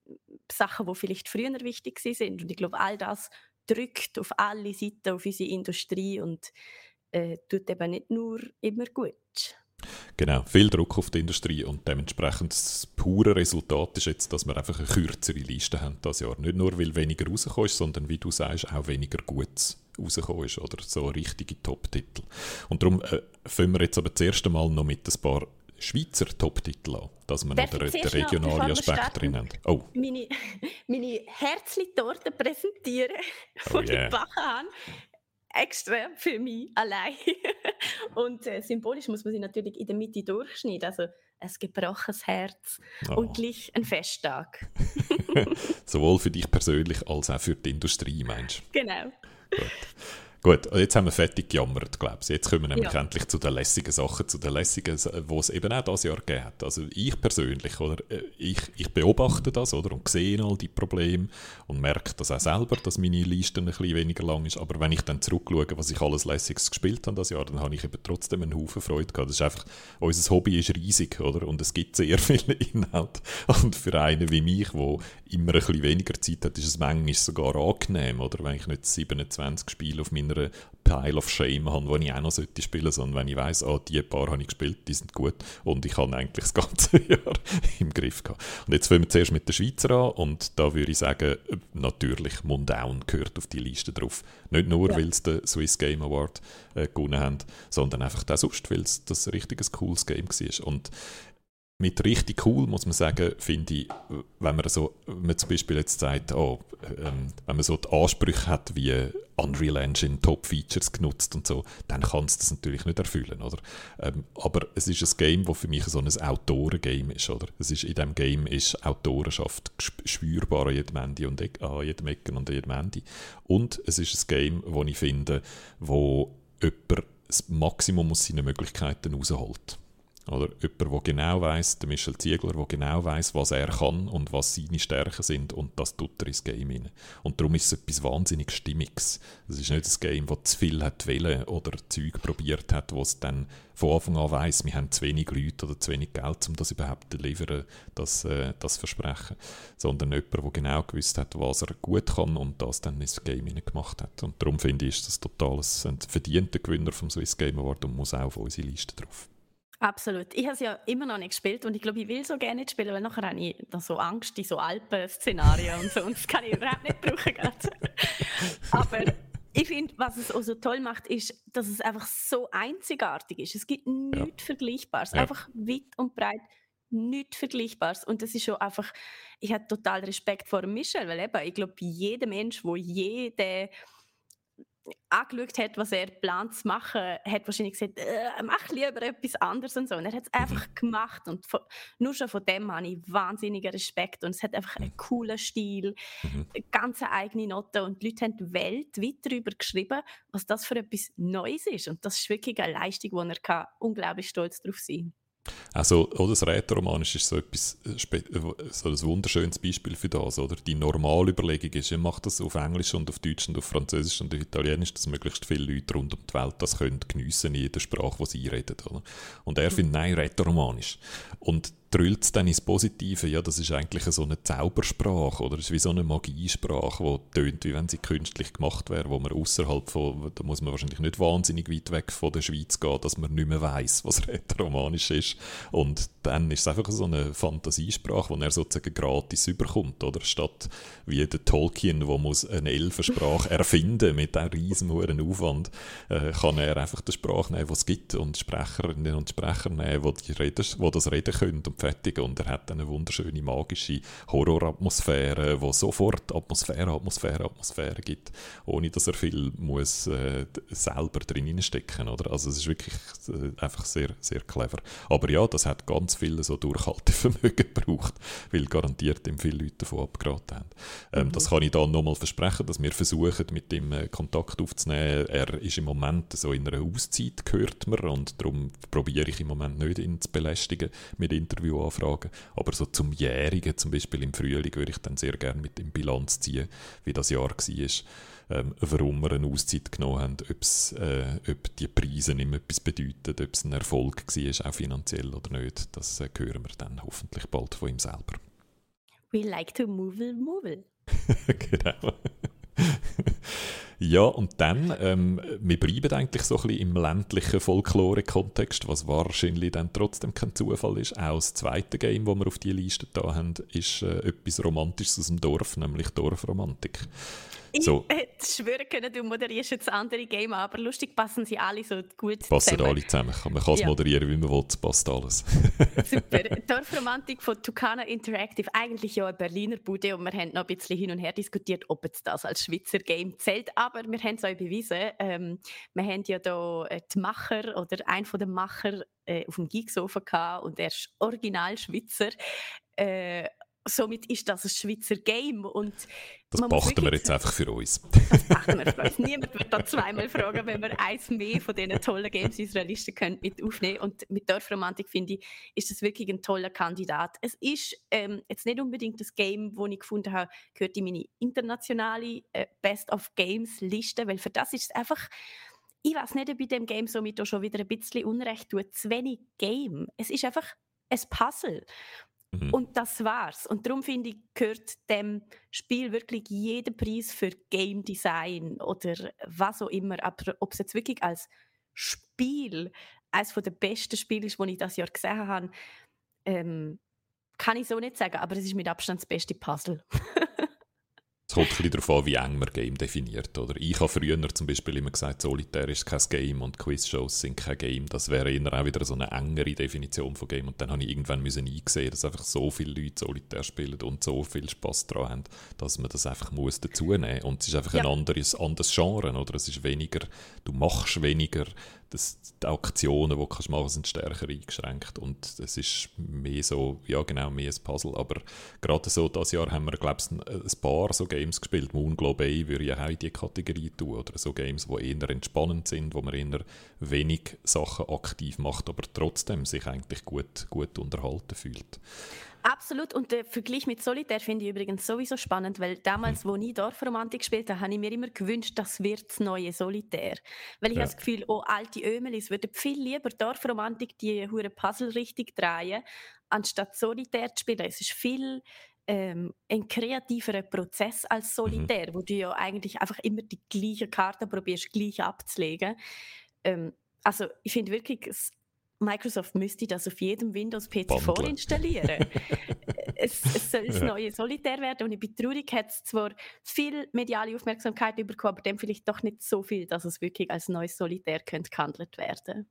S3: Sachen, die vielleicht früher wichtig sind. Und ich glaube, all das drückt auf alle Seiten auf unsere Industrie und äh, tut eben nicht nur immer gut.
S2: Genau, viel Druck auf die Industrie und dementsprechend das pure Resultat ist jetzt, dass wir einfach eine kürzere Liste haben das Jahr. Nicht nur, weil weniger rausgekommen ist, sondern wie du sagst, auch weniger Gutes rausgekommen ist oder so richtige Top-Titel. Und darum äh, fangen wir jetzt aber das erste Mal noch mit ein paar Schweizer Top-Titel an, dass wir noch den, den regionalen Aspekt drin haben.
S3: Oh. Meine, meine Herzli-Torte präsentieren, oh, die yeah. gebacken habe. Extra für mich allein. und äh, symbolisch muss man sie natürlich in der Mitte durchschneiden. Also ein gebrochenes Herz oh. und gleich ein Festtag.
S2: Sowohl für dich persönlich als auch für die Industrie, meinst
S3: du? Genau. Gut.
S2: Gut, jetzt haben wir fertig gejammert, glaube ich. Jetzt kommen wir nämlich ja. endlich zu den lässigen Sachen, zu den lässigen, die es eben auch dieses Jahr gegeben hat. Also ich persönlich, oder, äh, ich, ich beobachte das oder, und sehe all die Probleme und merke das auch selber, dass meine Liste ein bisschen weniger lang ist. Aber wenn ich dann zurückschaue, was ich alles Lässiges gespielt habe das Jahr, dann habe ich eben trotzdem einen Haufen Freude gehabt. Das ist einfach, unser Hobby ist riesig, oder? Und es gibt sehr viele Inhalte. Und für einen wie mich, der immer ein bisschen weniger Zeit hat, ist es manchmal sogar angenehm, oder? Wenn ich nicht 27 Spiele auf meiner einer Pile of Shame habe, die ich auch noch sollte spielen sollte, sondern wenn ich weiss, oh, die paar habe ich gespielt, die sind gut und ich habe eigentlich das ganze Jahr im Griff gehabt. Und jetzt fangen wir zuerst mit der Schweizer an und da würde ich sagen, natürlich Mundown gehört auf die Liste drauf. Nicht nur, ja. weil es den Swiss Game Award äh, gewonnen haben, sondern einfach auch sonst, weil es das richtig cooles Game war. Und mit richtig cool muss man sagen, finde ich, wenn man so, wenn man zum Beispiel jetzt sagt, oh, ähm, wenn man so die Ansprüche hat wie Unreal Engine Top-Features genutzt und so, dann kann es das natürlich nicht erfüllen, oder? Ähm, aber es ist ein Game, das für mich so ein Autorengame ist, oder? Es ist, in diesem Game ist Autorenschaft spürbar an jedem Ende und e an jedem Ecken und an jedem Ende. Und es ist ein Game, wo ich finde, wo jemand das Maximum aus seinen Möglichkeiten rausholt. Oder jemand, der genau weiß, der Michel Ziegler, der genau weiß, was er kann und was seine Stärken sind und das tut er ins Game rein. Und darum ist es etwas wahnsinnig Stimmiges. Es ist nicht ein Game, das zu viel hat wollen oder Zeug probiert hat, wo es dann von Anfang an weiss, wir haben zu wenig Leute oder zu wenig Geld, um das überhaupt zu liefern, das, äh, das Versprechen. Sondern jemand, der genau gewusst hat, was er gut kann und das dann ins Game gemacht hat. Und darum finde ich, ist das total ein verdienter Gewinner vom Swiss Game Award und muss auch auf unsere Liste drauf.
S3: Absolut. Ich habe es ja immer noch nicht gespielt und ich glaube, ich will so gerne nicht spielen, weil nachher habe ich dann so Angst in so Alpen-Szenarien und so und das kann ich überhaupt nicht brauchen. Aber ich finde, was es auch so toll macht, ist, dass es einfach so einzigartig ist. Es gibt nichts ja. Vergleichbares. Ja. Einfach weit und breit nichts Vergleichbares. Und das ist schon einfach, ich habe total Respekt vor Michel, weil eben, ich glaube, jeder Mensch, der jede angeschaut hat, was er plant zu machen, hat wahrscheinlich gesagt, äh, mach lieber etwas anderes und so. Und er hat es einfach gemacht und von, nur schon von dem habe ich wahnsinnigen Respekt und es hat einfach einen coolen Stil, mhm. ganz eigene Noten und die Leute haben weltweit darüber geschrieben, was das für etwas Neues ist und das ist wirklich eine Leistung, wo er kann unglaublich stolz darauf sein kann.
S2: Also, oder das Rätoromanisch ist so, etwas, äh, äh, so ein wunderschönes Beispiel für das. Oder? Die normale Überlegung ist, ich mache das auf Englisch und auf Deutsch und auf Französisch und auf Italienisch, dass möglichst viele Leute rund um die Welt das können geniessen in jeder Sprache, die sie reden. Oder? Und er mhm. findet, nein, Rätoromanisch. Und drüllt es dann ins Positive, ja, das ist eigentlich so eine Zaubersprache oder es ist wie so eine Magiesprache, die tönt, wie wenn sie künstlich gemacht wäre, wo man außerhalb von, da muss man wahrscheinlich nicht wahnsinnig weit weg von der Schweiz gehen, dass man nicht mehr weiß, was rätoromanisch ist. Und dann ist es einfach so eine Fantasiesprache, die er sozusagen gratis überkommt, oder? Statt wie der Tolkien, wo muss eine Elfensprache erfinden mit einem riesen Aufwand, äh, kann er einfach die Sprache nehmen, die es gibt und Sprecherinnen und Sprecher nehmen, die, die das reden können und fertig. Und er hat eine wunderschöne magische Horroratmosphäre, wo sofort Atmosphäre, Atmosphäre, Atmosphäre gibt, ohne dass er viel muss äh, selber drin stecken, oder? Also es ist wirklich äh, einfach sehr, sehr clever. Aber ja, das hat ganz viel so Durchhaltevermögen gebraucht, weil garantiert ihm viele Leute davon abgeraten haben. Ähm, mhm. Das kann ich dann nochmal versprechen, dass wir versuchen, mit ihm äh, Kontakt aufzunehmen. Er ist im Moment so in einer Auszeit, gehört man, und darum probiere ich im Moment nicht, ihn zu belästigen mit Interviewanfragen. Aber so zum Jährigen, zum Beispiel im Frühling, würde ich dann sehr gerne mit ihm Bilanz ziehen, wie das Jahr war ähm, warum wir eine Auszeit genommen haben, äh, ob die Preise nicht mehr etwas bedeuten, ob es ein Erfolg war, auch finanziell oder nicht. Das äh, hören wir dann hoffentlich bald von ihm selber.
S3: We like to move, move.
S2: genau. ja, und dann, ähm, wir bleiben eigentlich so ein bisschen im ländlichen Folklore-Kontext, was wahrscheinlich dann trotzdem kein Zufall ist. Auch das zweite Game, das wir auf die Liste da haben, ist äh, etwas Romantisches aus dem Dorf, nämlich Dorfromantik.
S3: So. Ich hätte schwören können, du moderierst jetzt andere Game, aber lustig passen sie alle so gut
S2: passen zusammen. alle zusammen. Man kann es ja. moderieren, wie man will, es passt alles.
S3: Super. Dorfromantik von Tucana Interactive, eigentlich ja eine Berliner Bude und wir haben noch ein bisschen hin und her diskutiert, ob es das als Schweizer Game zählt, aber wir haben es euch bewiesen. Ähm, wir haben ja da äh, die Macher oder ein von den Macher äh, auf dem Geeksofa gehabt und er ist original Schweizer. Äh, somit ist das ein Schweizer Game. Und
S2: das beachten wir jetzt einfach für uns.
S3: Das beachten wir für uns. Niemand wird da zweimal fragen, wenn wir eins mehr von diesen tollen Games in unserer Liste können mit aufnehmen Und mit Dorfromantik finde ich, ist das wirklich ein toller Kandidat. Es ist ähm, jetzt nicht unbedingt das Game, das ich gefunden habe, gehört in meine internationale äh, Best of Games Liste, weil für das ist es einfach ich weiß nicht, ob ich dem Game somit auch schon wieder ein bisschen Unrecht tue. Zu wenig Game. Es ist einfach ein Puzzle. Mhm. Und das war's. Und darum finde ich, gehört dem Spiel wirklich jeder Preis für Game Design oder was auch immer. Aber ob es jetzt wirklich als Spiel eines der besten Spiele ist, die ich das Jahr gesehen habe, ähm, kann ich so nicht sagen. Aber es ist mit Abstand das beste Puzzle.
S2: Es kommt ein bisschen darauf an, wie eng man Game definiert. Oder? Ich habe früher zum Beispiel immer gesagt, Solitär ist kein Game und Quizshows sind kein Game. Das wäre eher auch wieder so eine engere Definition von Game. Und dann habe ich irgendwann müssen eingesehen, dass einfach so viele Leute Solitär spielen und so viel Spaß daran haben, dass man das einfach muss dazu nehmen muss. Und es ist einfach ja. ein anderes, anderes Genre. Oder? Es ist weniger, du machst weniger, das, die Aktionen, die du machen kannst, sind stärker eingeschränkt und es ist mehr so, ja genau, mehr ein Puzzle, aber gerade so dieses Jahr haben wir, glaube ich, ein, paar so Games gespielt, Moon Globe A würde ich auch in diese Kategorie tun, oder so Games, die eher entspannend sind, wo man eher wenig Sachen aktiv macht, aber trotzdem sich eigentlich gut, gut unterhalten fühlt.
S3: Absolut. Und der Vergleich mit Solitär finde ich übrigens sowieso spannend, weil damals, wo ich Dorfromantik gespielt habe, ich mir immer gewünscht, das wird das neue Solitär. Weil ich ja. habe das Gefühl, oh, alte Ömelis würden viel lieber Dorfromantik die hure Puzzle richtig drehen, anstatt Solitär zu spielen. Es ist viel ähm, ein kreativerer Prozess als mhm. Solitär, mhm. wo du ja eigentlich einfach immer die gleiche Karte probierst, gleich abzulegen. Ähm, also ich finde wirklich, Microsoft müsste das auf jedem Windows-PC vorinstallieren. es, es, soll das ja. neue Solitär werden und ich bin traurig, hat es zwar viel mediale Aufmerksamkeit bekommen, aber dem vielleicht doch nicht so viel, dass es wirklich als neues Solitär könnte gehandelt werden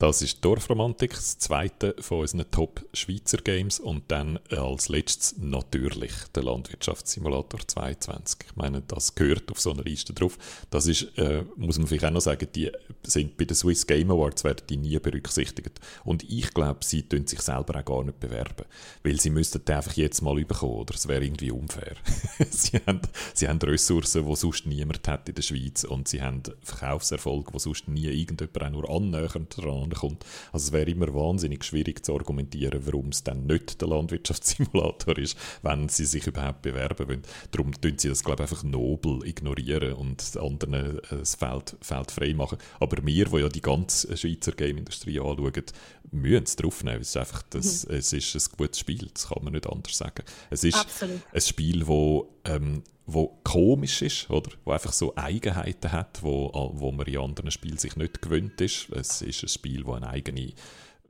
S2: Das ist Dorfromantik, das zweite von unseren Top-Schweizer Games. Und dann als letztes natürlich der Landwirtschaftssimulator 22. Ich meine, das gehört auf so einer Liste drauf. Das ist, äh, muss man vielleicht auch noch sagen, die sind bei den Swiss Game Awards werden die nie berücksichtigt. Und ich glaube, sie tun sich selber auch gar nicht bewerben. Weil sie müssten einfach jetzt mal überkommen, oder? Es wäre irgendwie unfair. sie, haben, sie haben Ressourcen, die sonst niemand hat in der Schweiz. Und sie haben Verkaufserfolg, wo sonst nie irgendjemand auch nur annähernd dran kommt. Also es wäre immer wahnsinnig schwierig zu argumentieren, warum es dann nicht der Landwirtschaftssimulator ist, wenn sie sich überhaupt bewerben wollen. Darum tun sie das, glaube ich, einfach nobel ignorieren und anderen äh, das Feld, Feld frei machen. Aber wir, die ja die ganze Schweizer Game-Industrie anschauen, müssen es draufnehmen. Es ist einfach das, mhm. es ist ein gutes Spiel, das kann man nicht anders sagen. Es ist Absolut. ein Spiel, das ähm, wo komisch ist, oder? Wo einfach so Eigenheiten hat, wo, wo man in anderen Spielen sich nicht gewöhnt ist. Es ist ein Spiel, das eine eigene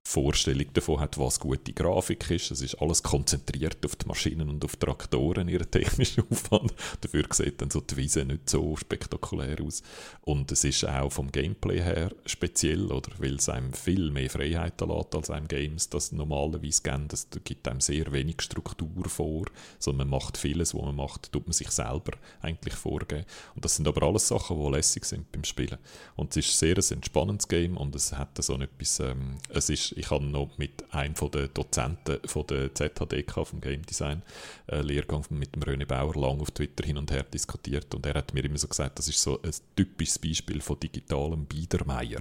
S2: Vorstellung davon hat, was gute Grafik ist. Es ist alles konzentriert auf die Maschinen und auf Traktoren, ihren technischen Aufwand. Dafür sieht dann so die Wiese nicht so spektakulär aus. Und es ist auch vom Gameplay her speziell, oder? Weil es einem viel mehr Freiheiten lässt als einem Games das normalerweise geben. Das gibt einem sehr wenig Struktur vor. So, man macht vieles, was man macht, tut man sich selber eigentlich vorgeben. Und das sind aber alles Sachen, die lässig sind beim Spielen. Und es ist sehr ein entspannendes Game und es hat so etwas, ähm, es ist ich habe noch mit einem der Dozenten von der ZHDK vom Game Design äh, Lehrgang mit dem René Bauer lang auf Twitter hin und her diskutiert und er hat mir immer so gesagt, das ist so ein typisches Beispiel von digitalem Biedermeier.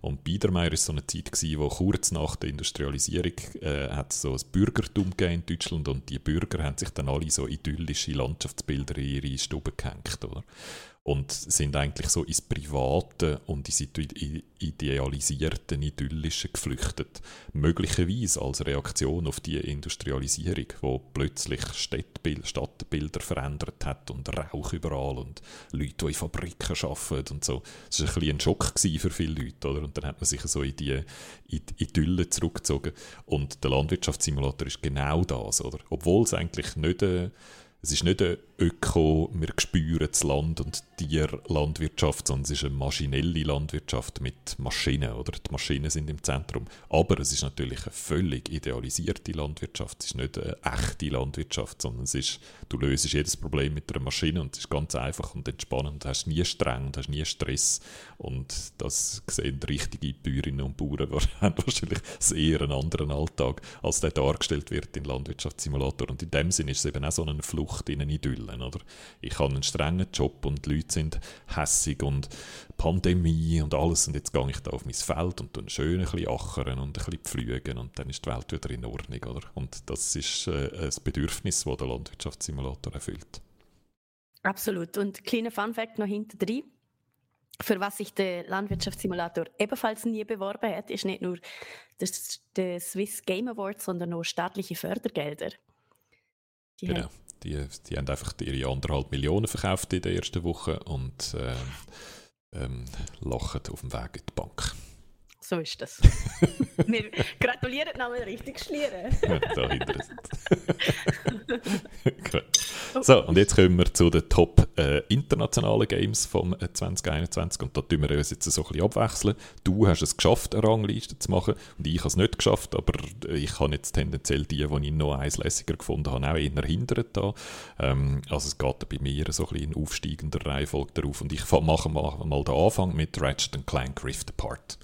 S2: Und Biedermeier war so eine Zeit, gewesen, wo kurz nach der Industrialisierung äh, hat so ein Bürgertum in Deutschland und die Bürger haben sich dann alle so idyllische Landschaftsbilder in ihre Stube gehängt. Oder? Und sind eigentlich so ins Private und ins idealisierte, idyllische geflüchtet. Möglicherweise als Reaktion auf die Industrialisierung, wo plötzlich Stadtbild, Stadtbilder verändert hat und Rauch überall und Leute, die in Fabriken arbeiten und so. Das war ein, bisschen ein Schock für viele Leute, oder? Und dann hat man sich so in die, Idylle zurückgezogen und der Landwirtschaftssimulator ist genau das, oder? Obwohl es eigentlich nicht... Äh, es ist nicht ein Öko, wir spüren das Land und Tierlandwirtschaft, sondern es ist eine maschinelle Landwirtschaft mit Maschinen, oder? Die Maschinen sind im Zentrum. Aber es ist natürlich eine völlig idealisierte Landwirtschaft. Es ist nicht eine echte Landwirtschaft, sondern es ist, du löst jedes Problem mit einer Maschine und es ist ganz einfach und entspannend. Du hast nie streng, du hast nie Stress und das sehen richtige Bäuerinnen und Bauern wahrscheinlich sehr einen anderen Alltag, als der dargestellt wird im Landwirtschaftssimulator. Und in dem Sinne ist es eben auch so eine Flucht Flucht in eine Idylle. Oder? Ich habe einen strengen Job und die Leute sind hässig und Pandemie und alles und jetzt gehe ich da auf mein Feld und tue schön ein bisschen achern und ein bisschen pflügen und dann ist die Welt wieder in Ordnung. Oder? Und das ist äh, ein Bedürfnis, das der Landwirtschaftssimulator erfüllt.
S3: Absolut. Und kleiner Funfact noch hinter für was sich der Landwirtschaftssimulator ebenfalls nie beworben hat, ist nicht nur der Swiss Game Award, sondern auch staatliche Fördergelder.
S2: Die genau. Die, die haben einfach ihre anderthalb Millionen verkauft in der ersten Woche und äh, ähm, lachen auf dem Weg in die Bank.
S3: So ist das. Wir gratulieren nochmal richtig schlieren.
S2: ja, da hinten So, und jetzt kommen wir zu den Top äh, internationalen Games vom 2021 äh, und da tun wir uns jetzt so ein bisschen abwechseln. Du hast es geschafft, eine Rangliste zu machen und ich habe es nicht geschafft, aber ich habe jetzt tendenziell die, die ich noch eins lässiger gefunden habe, auch eher hindert da. Ähm, also es geht bei mir so ein bisschen in aufsteigender Reihenfolge darauf und ich mache mal, mal den Anfang mit Ratchet Clank Rift Apart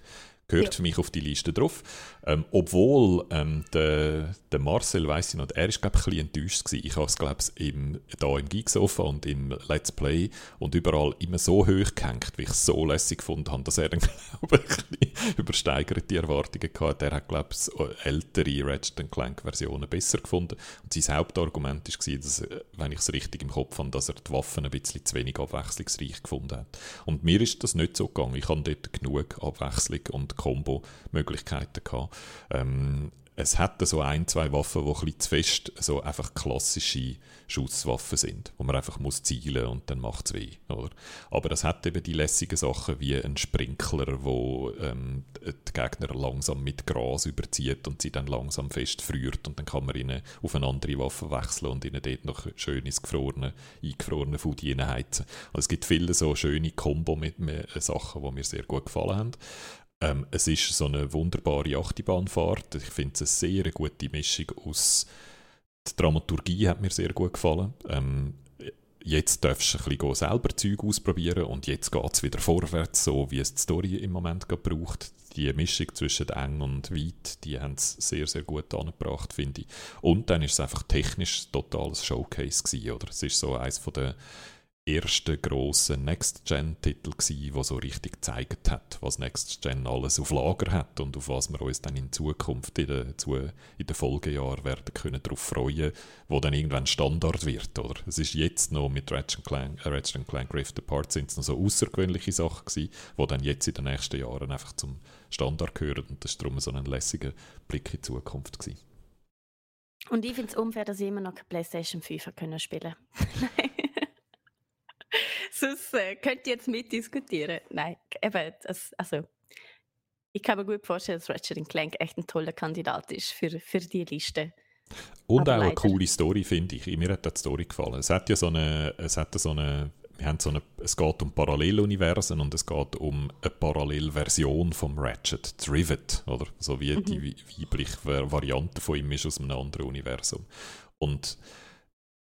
S2: gehört ja. für mich auf die Liste drauf. Ähm, obwohl ähm, der, der Marcel, weiss ich noch, er ist glaube ein bisschen enttäuscht gewesen. Ich habe es glaube ich im, da im Geeksofa und im Let's Play und überall immer so hoch gehängt, wie ich es so lässig gefunden habe, dass er dann glaube ich übersteigerte Erwartungen hatte. Er hat glaube ich ältere Ratchet Clank Versionen besser gefunden und sein Hauptargument war, dass, äh, wenn ich es richtig im Kopf habe, dass er die Waffen ein bisschen zu wenig abwechslungsreich gefunden hat. Und mir ist das nicht so gegangen. Ich habe dort genug Abwechslung und Combo-Möglichkeiten gehabt. Ähm, es hat so ein, zwei Waffen, die ein zu fest so einfach klassische Schusswaffen sind, wo man einfach muss zielen und dann macht es weh. Oder? Aber es hat eben die lässigen Sachen wie ein Sprinkler, wo ähm, die Gegner langsam mit Gras überzieht und sie dann langsam fest friert und dann kann man ihnen auf eine andere Waffe wechseln und ihnen dort noch schön ins gefrorene, eingefrorene Food heizen. Also es gibt viele so schöne Kombo mit, mit Sachen, die mir sehr gut gefallen haben. Ähm, es ist so eine wunderbare Achterbahnfahrt. Ich finde es eine sehr gute Mischung aus. Die Dramaturgie hat mir sehr gut gefallen. Ähm, jetzt darfst du ein bisschen selber Zeug ausprobieren und jetzt geht es wieder vorwärts, so wie es die Story im Moment braucht. Die Mischung zwischen eng und weit, die haben es sehr, sehr gut angebracht, finde ich. Und dann ist es einfach technisch ein totales Showcase gewesen, oder? Es ist so eines von der erste große Next-Gen-Titel gsi, wo so richtig gezeigt hat, was Next-Gen alles auf Lager hat und auf was wir uns dann in Zukunft in den, in den Folgejahren werden können darauf freuen, wo dann irgendwann Standard wird, oder? Es ist jetzt noch mit Ratchet Clank, äh, Ratchet Clank Rift Apart sind es noch so außergewöhnliche Sachen gsi, wo dann jetzt in den nächsten Jahren einfach zum Standard gehören und das ist darum so ein lässiger Blick in die Zukunft gsi.
S3: Und ich finde es unfair, dass ich immer noch keine PlayStation 5 können spielen. Nein. Sonst äh, könnt ihr jetzt mitdiskutieren. Nein, eben, das, also ich kann mir gut vorstellen, dass Ratchet Clank echt ein toller Kandidat ist für, für die Liste.
S2: Und Aber auch leider. eine coole Story, finde ich. Mir hat die Story gefallen. Es hat ja so eine, es hat so eine, wir haben so eine, es geht um Paralleluniversen und es geht um eine Parallelversion vom Ratchet, Rivet, oder? So wie mhm. die weibliche Variante von ihm ist aus einem anderen Universum. Und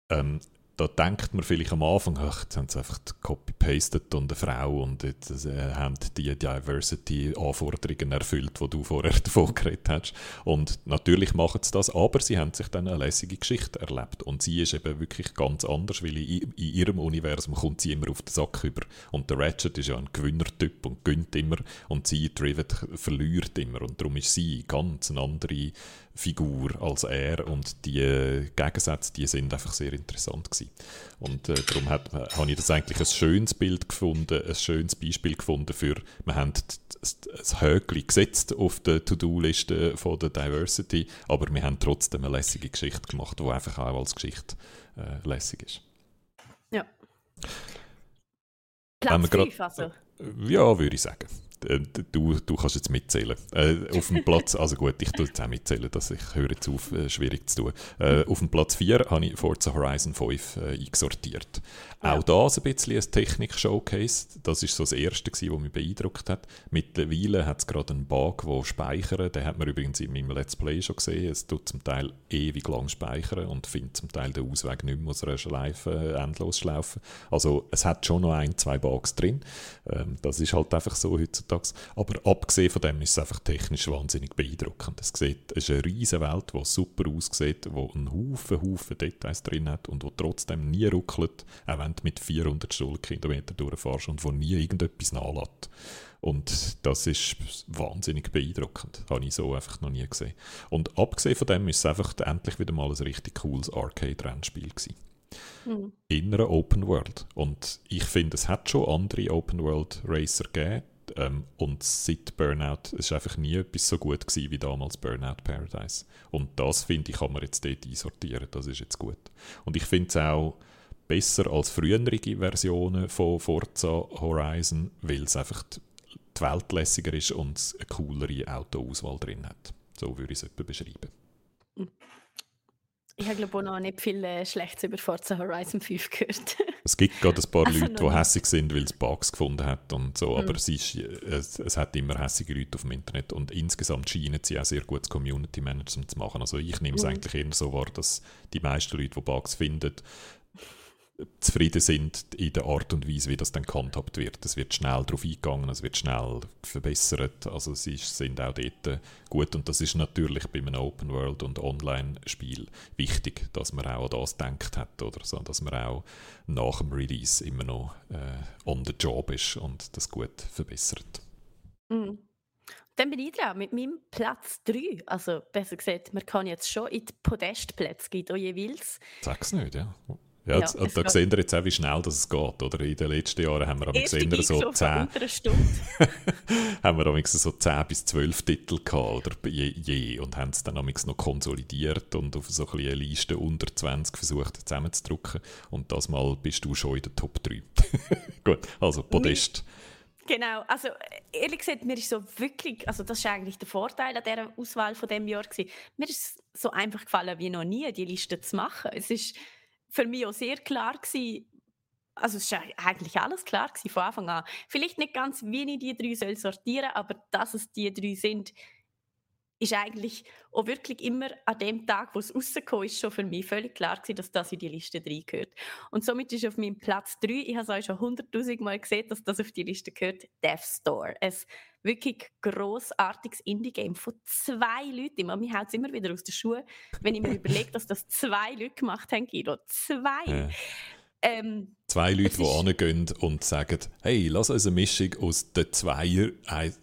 S2: ähm, da denkt man vielleicht am Anfang, ach, jetzt haben sie einfach copy-pasted und eine Frau und jetzt äh, haben die Diversity-Anforderungen erfüllt, die du vorher davon geredet hast. Und natürlich machen sie das, aber sie haben sich dann eine lässige Geschichte erlebt. Und sie ist eben wirklich ganz anders, weil in, in ihrem Universum kommt sie immer auf den Sack über. Und der Ratchet ist ja ein Gewinnertyp und gönnt immer und sie, Trivet, verliert immer. Und darum ist sie ganz eine andere Figur als er und die Gegensätze, die sind einfach sehr interessant gewesen. Und äh, darum habe ich das eigentlich ein schönes Bild gefunden, ein schönes Beispiel gefunden für, wir haben das Höckli gesetzt auf der To-Do-Liste von der Diversity, aber wir haben trotzdem eine lässige Geschichte gemacht, die einfach auch als Geschichte äh, lässig ist.
S3: Ja. Platz 5 also?
S2: Ja, würde ich sagen. Äh, du, du kannst jetzt mitzählen. Äh, auf dem Platz, also gut, ich tue jetzt auch mitzählen, dass ich höre jetzt auf, äh, schwierig zu tun. Äh, auf dem Platz 4 habe ich Forza Horizon 5 äh, eingesortiert. Ja. Auch das ein bisschen ein Technik-Showcase. Das ist so das Erste, was mich beeindruckt hat. Mittlerweile hat es gerade einen Bug, der speichert. Den hat man übrigens in meinem Let's Play schon gesehen. Es tut zum Teil ewig lang speichern und findet zum Teil den Ausweg nicht mehr aus einer Schleife äh, endlos schlaufen. Also es hat schon noch ein, zwei Bugs drin. Ähm, das ist halt einfach so heutzutage. Aber abgesehen von dem ist es einfach technisch wahnsinnig beeindruckend. Es, sieht, es ist eine riesige Welt, die super aussieht, die einen Haufen, Haufen Details drin hat und die trotzdem nie ruckelt, auch wenn du mit 400 Stundenkilometern durchfährst und wo nie irgendetwas nachlässt. Und das ist wahnsinnig beeindruckend. Habe ich so einfach noch nie gesehen. Und abgesehen von dem ist es einfach endlich wieder mal ein richtig cooles Arcade-Rennspiel gewesen. Mhm. In einer Open World. Und ich finde, es hat schon andere Open World Racer gegeben. Ähm, und seit Burnout es ist einfach nie etwas so gut gewesen wie damals Burnout Paradise. Und das finde ich, kann man jetzt dort einsortieren. Das ist jetzt gut. Und ich finde es auch besser als frühere Versionen von Forza Horizon, weil es einfach die Welt lässiger ist und eine coolere Autoauswahl drin hat. So würde ich es etwa beschreiben.
S3: Ich habe glaube auch noch nicht viel äh, Schlechtes über Forza Horizon 5 gehört.
S2: es gibt gerade ein paar also Leute, die hässlich sind, weil es Bugs gefunden hat und so, mhm. aber es, ist, es, es, hat immer hässliche Leute auf dem Internet und insgesamt scheinen sie auch sehr gutes Community Management zu machen. Also ich nehme es mhm. eigentlich eher so wahr, dass die meisten Leute, die Bugs finden, zufrieden sind in der Art und Weise, wie das dann gehandhabt wird. Es wird schnell darauf eingegangen, es wird schnell verbessert. Also sie sind auch dort gut und das ist natürlich bei einem Open World und Online-Spiel wichtig, dass man auch an das denkt hat oder so, dass man auch nach dem Release immer noch äh, on the job ist und das gut verbessert.
S3: Mhm. Dann bin ich dran mit meinem Platz 3. Also besser gesagt, man kann jetzt schon in die Podestplätze gehen, jeweils.
S2: Sag's nicht, ja. Ja, ja und da sehen wir jetzt auch, wie schnell das geht. Oder? In den letzten Jahren haben wir aber gesehen, so 10, haben wir so 10 bis 12 Titel gehabt, oder je, je und haben es dann noch konsolidiert und auf so eine Liste unter 20 versucht zusammenzudrücken. Und das Mal bist du schon in der Top 3. Gut, also Podest.
S3: Genau, also ehrlich gesagt, mir ist so wirklich, also das ist eigentlich der Vorteil an dieser Auswahl von dem Jahr gewesen. Mir ist es so einfach gefallen wie noch nie, die Liste zu machen. Es ist für mich auch sehr klar gewesen, also es war eigentlich alles klar gewesen von Anfang an. Vielleicht nicht ganz, wie ich die drei soll sortieren aber dass es die drei sind, ist eigentlich auch wirklich immer an dem Tag, wo es rausgekommen ist, schon für mich völlig klar gewesen, dass das in die Liste 3 gehört. Und somit ist auf meinem Platz 3, ich habe es euch schon hunderttausend Mal gesehen, dass das auf die Liste gehört, Death Store. Ein wirklich grossartiges Indie-Game von zwei Leuten. Mir haut es immer wieder aus den Schuhen, wenn ich mir überlege, dass das zwei Leute gemacht haben, Guido. Zwei! Ja.
S2: Ähm, Zwei Leute, die hingehen und sagen, hey, lass uns eine Mischung aus den Zweier,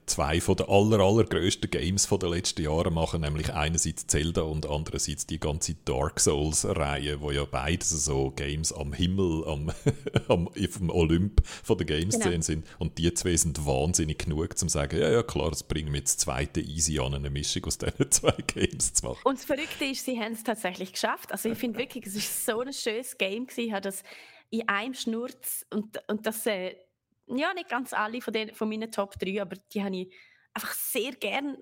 S2: zwei von den aller, allergrößten Games der letzten Jahre machen, nämlich einerseits Zelda und andererseits die ganze Dark Souls-Reihe, wo ja beides so Games am Himmel, am, am, vom Olymp von der Game-Szene genau. sind. Und die zwei sind wahnsinnig genug, um zu sagen, ja, ja, klar, das bringen wir jetzt zweite easy an, eine Mischung aus diesen zwei Games zu machen.
S3: Und das Verrückte ist, sie haben es tatsächlich geschafft. Also ich finde wirklich, es ist so ein schönes Game gewesen, hat das in einem Schnurz und, und das, äh, ja, nicht ganz alle von, den, von meinen Top 3, aber die habe ich einfach sehr gern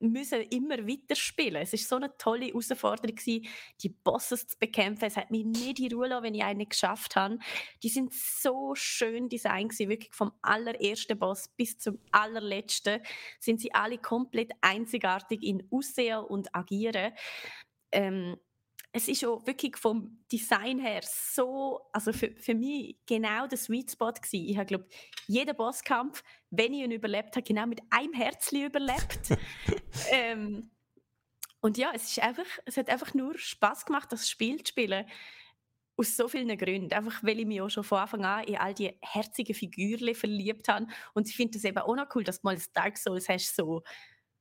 S3: müssen immer weiter spielen. Es ist so eine tolle Herausforderung gewesen, die Bosses zu bekämpfen. Es hat mich nicht in Ruhe lassen, wenn ich eine geschafft habe. Die sind so schön designt gewesen, wirklich vom allerersten Boss bis zum allerletzten sind sie alle komplett einzigartig in Aussehen und Agieren. Ähm, es ist auch wirklich vom Design her so, also für, für mich genau der Sweet Spot gewesen. Ich habe, glaube jeden Bosskampf, wenn ich ihn überlebt habe, genau mit einem Herzli überlebt. ähm, und ja, es, ist einfach, es hat einfach nur Spaß gemacht, das Spiel zu spielen. Aus so vielen Gründen. Einfach, weil ich mich auch schon von Anfang an in all die herzigen Figürchen verliebt habe. Und ich finde es eben auch noch cool, dass du mal das Dark Souls hast, so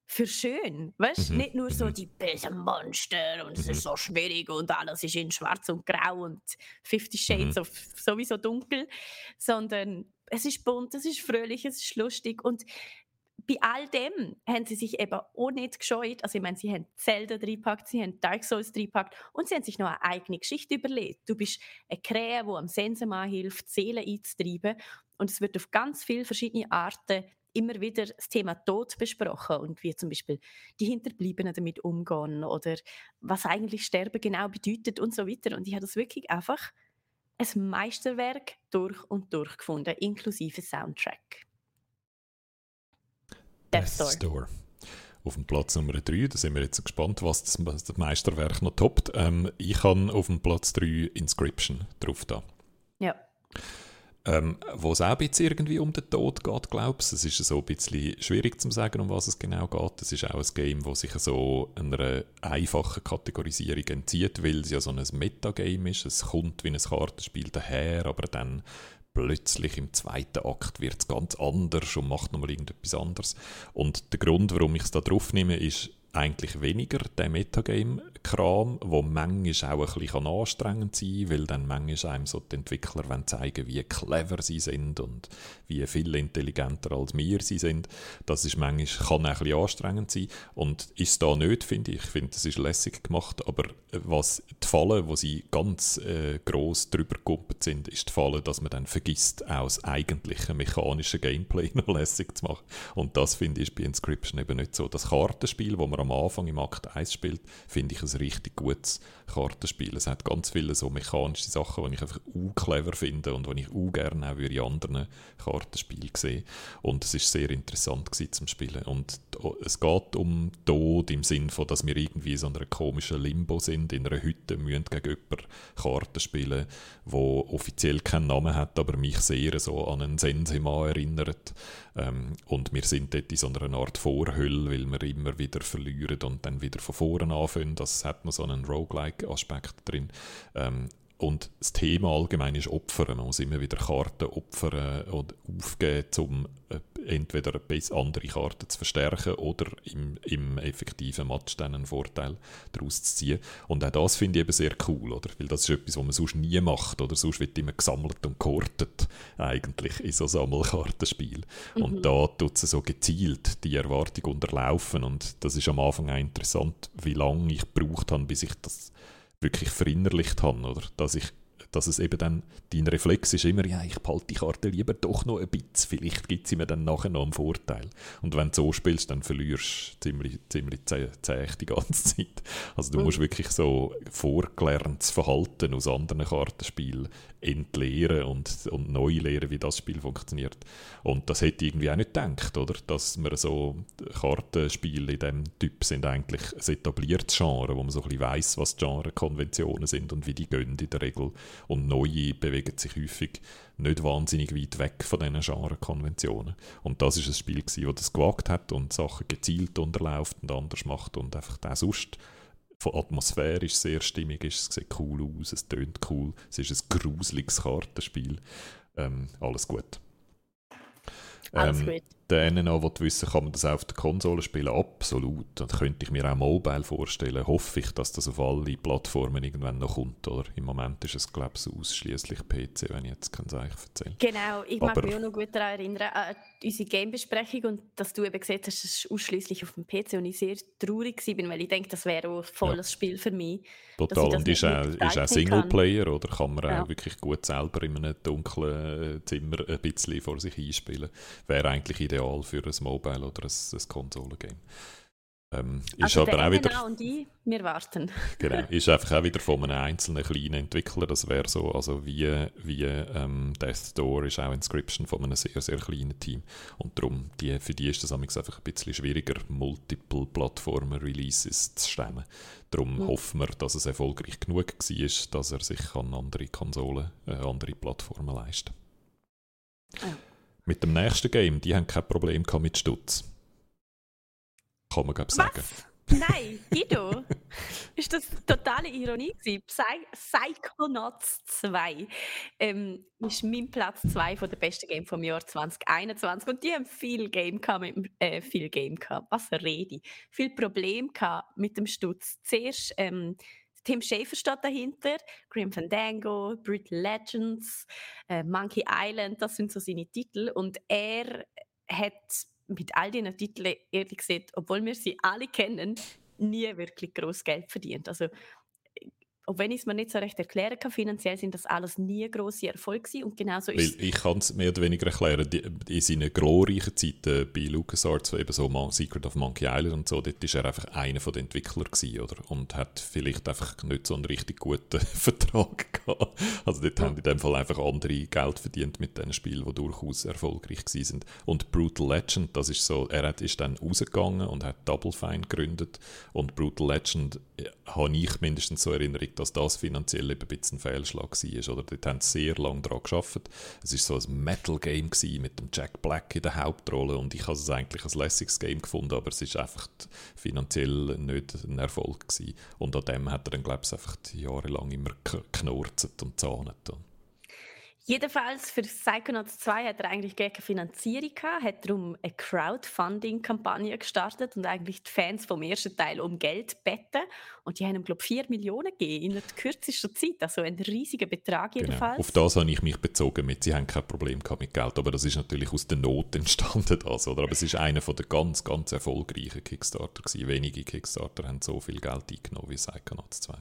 S3: für schön. Weißt mhm. nicht nur so mhm. die bösen Monster und es ist mhm. so schwierig und alles ist in schwarz und grau und 50 Shades mhm. of sowieso dunkel, sondern es ist bunt, es ist fröhlich, es ist lustig und bei all dem haben sie sich eben auch nicht gescheut. Also, ich meine, sie haben Zelda reingepackt, sie haben Dark Souls reingepackt und sie haben sich noch eine eigene Geschichte überlegt. Du bist eine Krähe, die am Sensenmann hilft, Seelen einzutreiben. Und es wird auf ganz viele verschiedene Arten immer wieder das Thema Tod besprochen und wie zum Beispiel die Hinterbliebenen damit umgehen oder was eigentlich Sterben genau bedeutet und so weiter. Und ich habe das wirklich einfach ein Meisterwerk durch und durch gefunden, inklusive Soundtrack.
S2: Death Store. Store. Auf dem Platz Nummer 3, da sind wir jetzt gespannt, was das, Meisterwerk noch toppt. Ähm, ich habe auf dem Platz 3 Inscription drauf da.
S3: Ja.
S2: Ähm, wo es auch ein bisschen irgendwie um den Tod geht, glaubst du? Es ist so ein bisschen schwierig zu sagen, um was es genau geht. Es ist auch ein Game, das sich so einer einfachen Kategorisierung entzieht, weil es ja so ein Metagame ist. Es kommt wie ein Kartenspiel daher, aber dann plötzlich im zweiten Akt wird es ganz anders und macht nochmal irgendetwas anderes. Und der Grund, warum ich es da drauf nehme, ist, eigentlich weniger der Metagame-Kram, wo manchmal auch ein bisschen anstrengend sein kann, weil dann manchmal einem so die Entwickler zeigen wie clever sie sind und wie viel intelligenter als wir sie sind. Das ist manchmal, kann ein anstrengend sein und ist da nicht, finde ich. Ich finde, das ist lässig gemacht, aber was die Falle, wo sie ganz äh, gross drüber gekumpelt sind, ist die Falle, dass man dann vergisst, auch das eigentliche mechanische Gameplay noch lässig zu machen. Und das finde ich bei Inscription eben nicht so. Das Kartenspiel, wo man am Anfang im Akt 1 spielt, finde ich ein richtig gutes Kartenspiel. Es hat ganz viele so mechanische Sachen, die ich einfach clever finde und die ich gerne auch in anderen Kartenspielen sehe. Und es ist sehr interessant zum Spielen. Und es geht um Tod im Sinn von, dass wir irgendwie so einer komischen Limbo sind, in einer Hütte müssen gegen jemanden Karten spielen, wo offiziell keinen Namen hat, aber mich sehr so an einen Sensema erinnert. Ähm, und wir sind dort in so einer Art Vorhülle, weil wir immer wieder verlieren und dann wieder von vorne anfangen. Das hat noch so einen Roguelike-Aspekt drin. Ähm, und das Thema allgemein ist Opfern. Man muss immer wieder Karten opfern und aufgeben, um entweder andere Karten zu verstärken oder im, im effektiven Match dann einen Vorteil daraus zu ziehen. Und auch das finde ich eben sehr cool, oder? Weil das ist etwas, was man sonst nie macht, oder? Sonst wird immer gesammelt und gehortet, eigentlich, in so Sammelkartenspiel. Mhm. Und da tut es so gezielt die Erwartung unterlaufen und das ist am Anfang auch interessant, wie lange ich gebraucht habe, bis ich das wirklich verinnerlicht habe, oder? Dass ich dass es eben dann, dein Reflex ist immer, ja, ich behalte die Karte lieber doch noch ein bisschen, vielleicht gibt sie mir dann nachher noch einen Vorteil. Und wenn du so spielst, dann verlierst du ziemlich, ziemlich zäh, zäh die ganze Zeit. Also du mhm. musst wirklich so vorgelerntes Verhalten aus anderen Kartenspielen entleeren und, und neu lernen, wie das Spiel funktioniert. Und das hätte ich irgendwie auch nicht gedacht, oder? Dass wir so Kartenspiele in diesem Typ sind eigentlich ein etabliertes Genre, wo man so ein bisschen weiss, was Genre-Konventionen sind und wie die gehen in der Regel. Und neue bewegen sich häufig nicht wahnsinnig weit weg von diesen Genre-Konventionen. Und das ist ein Spiel, das das gewagt hat und Sachen gezielt unterläuft und anders macht und einfach auch sonst von atmosphärisch sehr stimmig ist. Es sieht cool aus, es tönt cool, es ist ein gruseliges Kartenspiel. Ähm, alles gut.
S3: Alles ähm, gut
S2: denen an, die wissen, kann man das auch auf der Konsole spielen? Absolut. Und könnte ich mir auch mobile vorstellen. Hoffe ich, dass das auf alle Plattformen irgendwann noch kommt. Oder? Im Moment ist es, glaube ich, ausschließlich PC, wenn ich jetzt kann Zeichen erzähle.
S3: Genau, ich mag mich auch noch gut daran erinnern, an unsere Game-Besprechung und dass du eben gesagt hast, es ist ausschließlich auf dem PC und ich sehr traurig war, weil ich denke, das wäre auch ein volles ja. Spiel für mich.
S2: Total, und ist auch, ist auch Singleplayer, oder kann man ja. auch wirklich gut selber in einem dunklen Zimmer ein bisschen vor sich einspielen. Wäre eigentlich ideal für ein Mobile oder ein, ein Konsolengame.
S3: Ähm, ist also aber auch wieder, und ich, wir warten.
S2: genau, ist einfach auch wieder von einem einzelnen kleinen Entwickler. Das wäre so, also wie, wie ähm, Death Door ist auch Inscription von einem sehr, sehr kleinen Team. Und darum, die, für die ist es einfach ein bisschen schwieriger, multiple Plattformen-Releases zu stemmen. Darum mhm. hoffen wir, dass es erfolgreich genug war, dass er sich an andere Konsolen, äh, andere Plattformen leisten kann. Ah. Mit dem nächsten Game, die haben kein Problem mit Stutz. Kann man, glaube ich, sagen.
S3: Nein, Guido. ist das totale Ironie gewesen. Psy Psychonauts 2 ähm, ist mein Platz 2 von der besten Game vom Jahr 2021 und die haben viel Game gehabt, mit, äh, viel Game gehabt, was rede ich, viel Problem gehabt mit dem Stutz. Zuerst ähm, Tim Schafer steht dahinter, Grim Fandango, Brutal Legends, äh, Monkey Island, das sind so seine Titel und er hat mit all diesen Titeln, ehrlich gesagt, obwohl wir sie alle kennen, nie wirklich groß Geld verdient. Also auch wenn ich es mir nicht so recht erklären kann, finanziell sind das alles nie grosse Erfolge gewesen. und genauso
S2: ist Ich kann es mehr oder weniger erklären, die, in seinen glorreichen Zeiten bei LucasArts, eben so Secret of Monkey Island und so, dort war er einfach einer der Entwickler gewesen, oder? und hat vielleicht einfach nicht so einen richtig guten Vertrag gehabt. Also dort ja. haben in dem Fall einfach andere Geld verdient mit diesen Spielen, die durchaus erfolgreich sind. Und Brutal Legend, das ist so, er hat, ist dann rausgegangen und hat Double Fine gegründet und Brutal Legend ja, habe ich mindestens so Erinnerung, dass das finanziell ein bisschen ein Fehlschlag war. Oder dort haben sie sehr lange daran gearbeitet. Es war so ein Metal-Game mit dem Jack Black in der Hauptrolle und ich habe es eigentlich als lässiges Game gefunden, aber es ist einfach finanziell nicht ein Erfolg gewesen. Und an dem hat er dann, glaube ich, einfach jahrelang immer geknurzt und zahnet.
S3: Jedenfalls für Psychonauts 2 hat er eigentlich gar keine Finanzierung gehabt, hat darum eine Crowdfunding-Kampagne gestartet und eigentlich die Fans vom ersten Teil um Geld beten. Und die haben ihm, glaube ich, 4 Millionen gegeben in kürzester Zeit. Also ein riesiger Betrag genau. jedenfalls.
S2: Genau. Auf das habe ich mich bezogen mit. Sie haben kein Problem gehabt mit Geld, aber das ist natürlich aus der Not entstanden. Das, oder? Aber es ist einer der ganz, ganz erfolgreichen Kickstarter gewesen. Wenige Kickstarter haben so viel Geld eingenommen wie Psychonauts 2.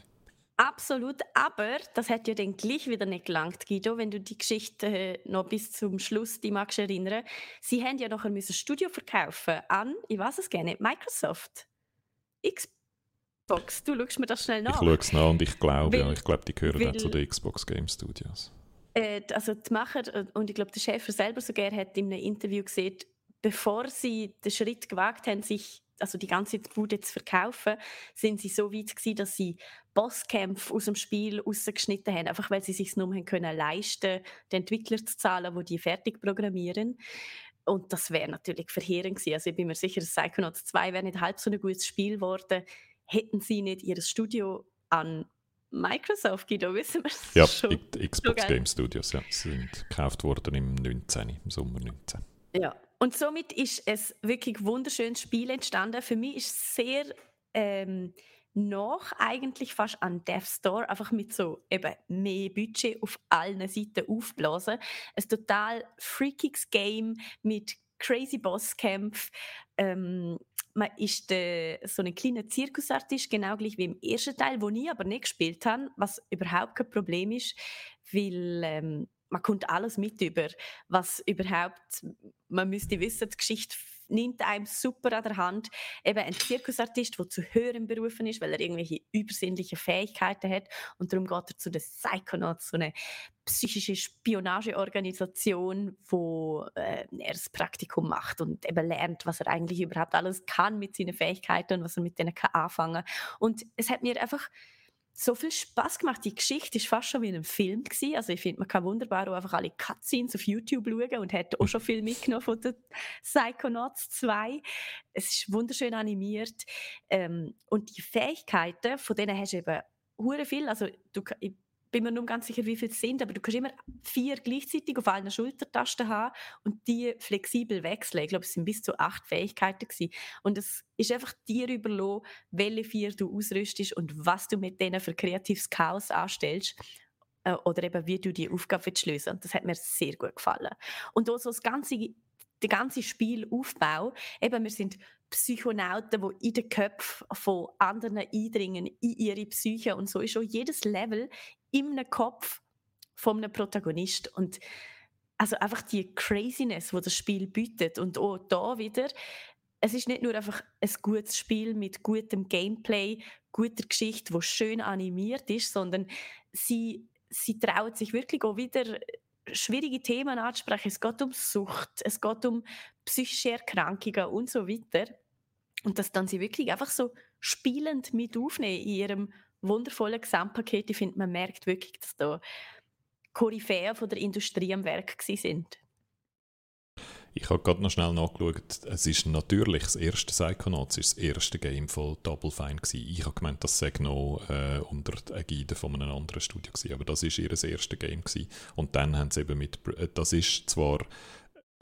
S3: Absolut, aber das hat ja dann gleich wieder nicht gelangt, Guido, wenn du die Geschichte äh, noch bis zum Schluss die magst erinnern. Sie haben ja noch ein Studio verkaufen an, ich weiß es gerne, Microsoft. Xbox, du schaust mir das schnell nach.
S2: Ich schaue es nach und ich glaube, ja, ich glaube, die gehören weil, zu den Xbox Game Studios.
S3: Äh, also die Macher, äh, und ich glaube, der Chef selber sogar hat in einem Interview gesehen, bevor sie den Schritt gewagt haben, sich also die ganze Bude zu verkaufen, sind sie so weit gewesen, dass sie Bosskämpfe aus dem Spiel rausgeschnitten haben, einfach weil sie sich nur haben können leisten, den Entwickler zu zahlen, die die fertig programmieren. Und das wäre natürlich verheerend gewesen. Also ich bin mir sicher, dass Psychonauts 2 wäre nicht halb so ein gutes Spiel geworden, hätten sie nicht ihr Studio an Microsoft, Guido, wissen wir es
S2: Ja, schon. Xbox Game Studios, ja, sind gekauft worden im 19, im Sommer 19.
S3: Ja, und somit ist es wirklich wunderschönes Spiel entstanden. Für mich ist es sehr ähm, noch eigentlich fast an Death Store, einfach mit so eben mehr Budget auf allen Seiten aufblasen. Ein total freakiges Game mit crazy Bosskämpfen, ähm, man ist der, so ein kleiner Zirkusartist, genau gleich wie im ersten Teil, wo ich aber nicht gespielt habe, was überhaupt kein Problem ist, weil ähm, man kommt alles mit über, was überhaupt, man müsste wissen, die Geschichte nimmt einem super an der Hand. Eben ein Zirkusartist, der zu höheren berufen ist, weil er irgendwelche übersinnliche Fähigkeiten hat. Und darum geht er zu den Psychonauts, so eine psychische Spionageorganisation, wo äh, er das Praktikum macht und eben lernt, was er eigentlich überhaupt alles kann mit seinen Fähigkeiten und was er mit denen kann anfangen. Und es hat mir einfach so viel Spaß gemacht. Die Geschichte ist fast schon wie in einem Film gewesen. Also ich finde, man kann wunderbar auch einfach alle Cutscenes auf YouTube schauen und hat auch schon viel mitgenommen von den Psychonauts 2. Es ist wunderschön animiert ähm, und die Fähigkeiten, von denen hast du eben hure viel. Also du, ich bin mir nicht ganz sicher, wie viele es sind, aber du kannst immer vier gleichzeitig auf allen Schultertasten haben und die flexibel wechseln. Ich glaube, es sind bis zu acht Fähigkeiten gewesen. Und es ist einfach dir überlassen, welche vier du ausrüstest und was du mit denen für kreatives Chaos anstellst äh, oder eben wie du die Aufgabe lösen Das hat mir sehr gut gefallen. Und auch so das ganze der ganze Spielaufbau, eben wir sind Psychonauten, die in den Köpfen von anderen eindringen, in ihre Psyche und so ist auch jedes Level im Kopf von einem Protagonist und also einfach die Craziness, wo das Spiel bietet und auch da wieder es ist nicht nur einfach ein gutes Spiel mit gutem Gameplay, guter Geschichte, wo schön animiert ist, sondern sie, sie trauen sich wirklich auch wieder schwierige Themen anzusprechen. Es geht um Sucht, es geht um psychische Erkrankungen und so weiter. Und dass dann sie wirklich einfach so spielend mit aufnehmen in ihrem wundervollen Gesamtpaket. Ich finde, man merkt wirklich, dass da Koryphäen von der Industrie am Werk sind.
S2: Ich habe gerade noch schnell nachgeschaut. Es ist natürlich das erste Psychonauts, das erste Game von Double Fine gewesen. Ich habe gemeint, das sei noch äh, unter der Ägide von einem anderen Studio gewesen, aber das ist ihr erstes Game gewesen. Und dann haben sie eben mit, äh, das ist zwar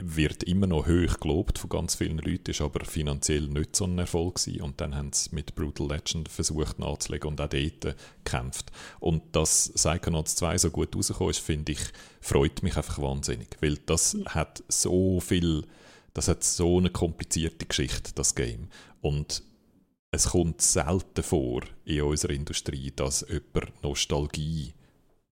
S2: wird immer noch hoch gelobt von ganz vielen Leuten, ist aber finanziell nicht so ein Erfolg gewesen. Und dann haben sie mit Brutal Legend versucht nachzulegen und auch dort gekämpft. Und dass Psychonauts 2 so gut rausgekommen ist, finde ich, freut mich einfach wahnsinnig. Weil das hat so viel, das hat so eine komplizierte Geschichte, das Game. Und es kommt selten vor in unserer Industrie, dass jemand Nostalgie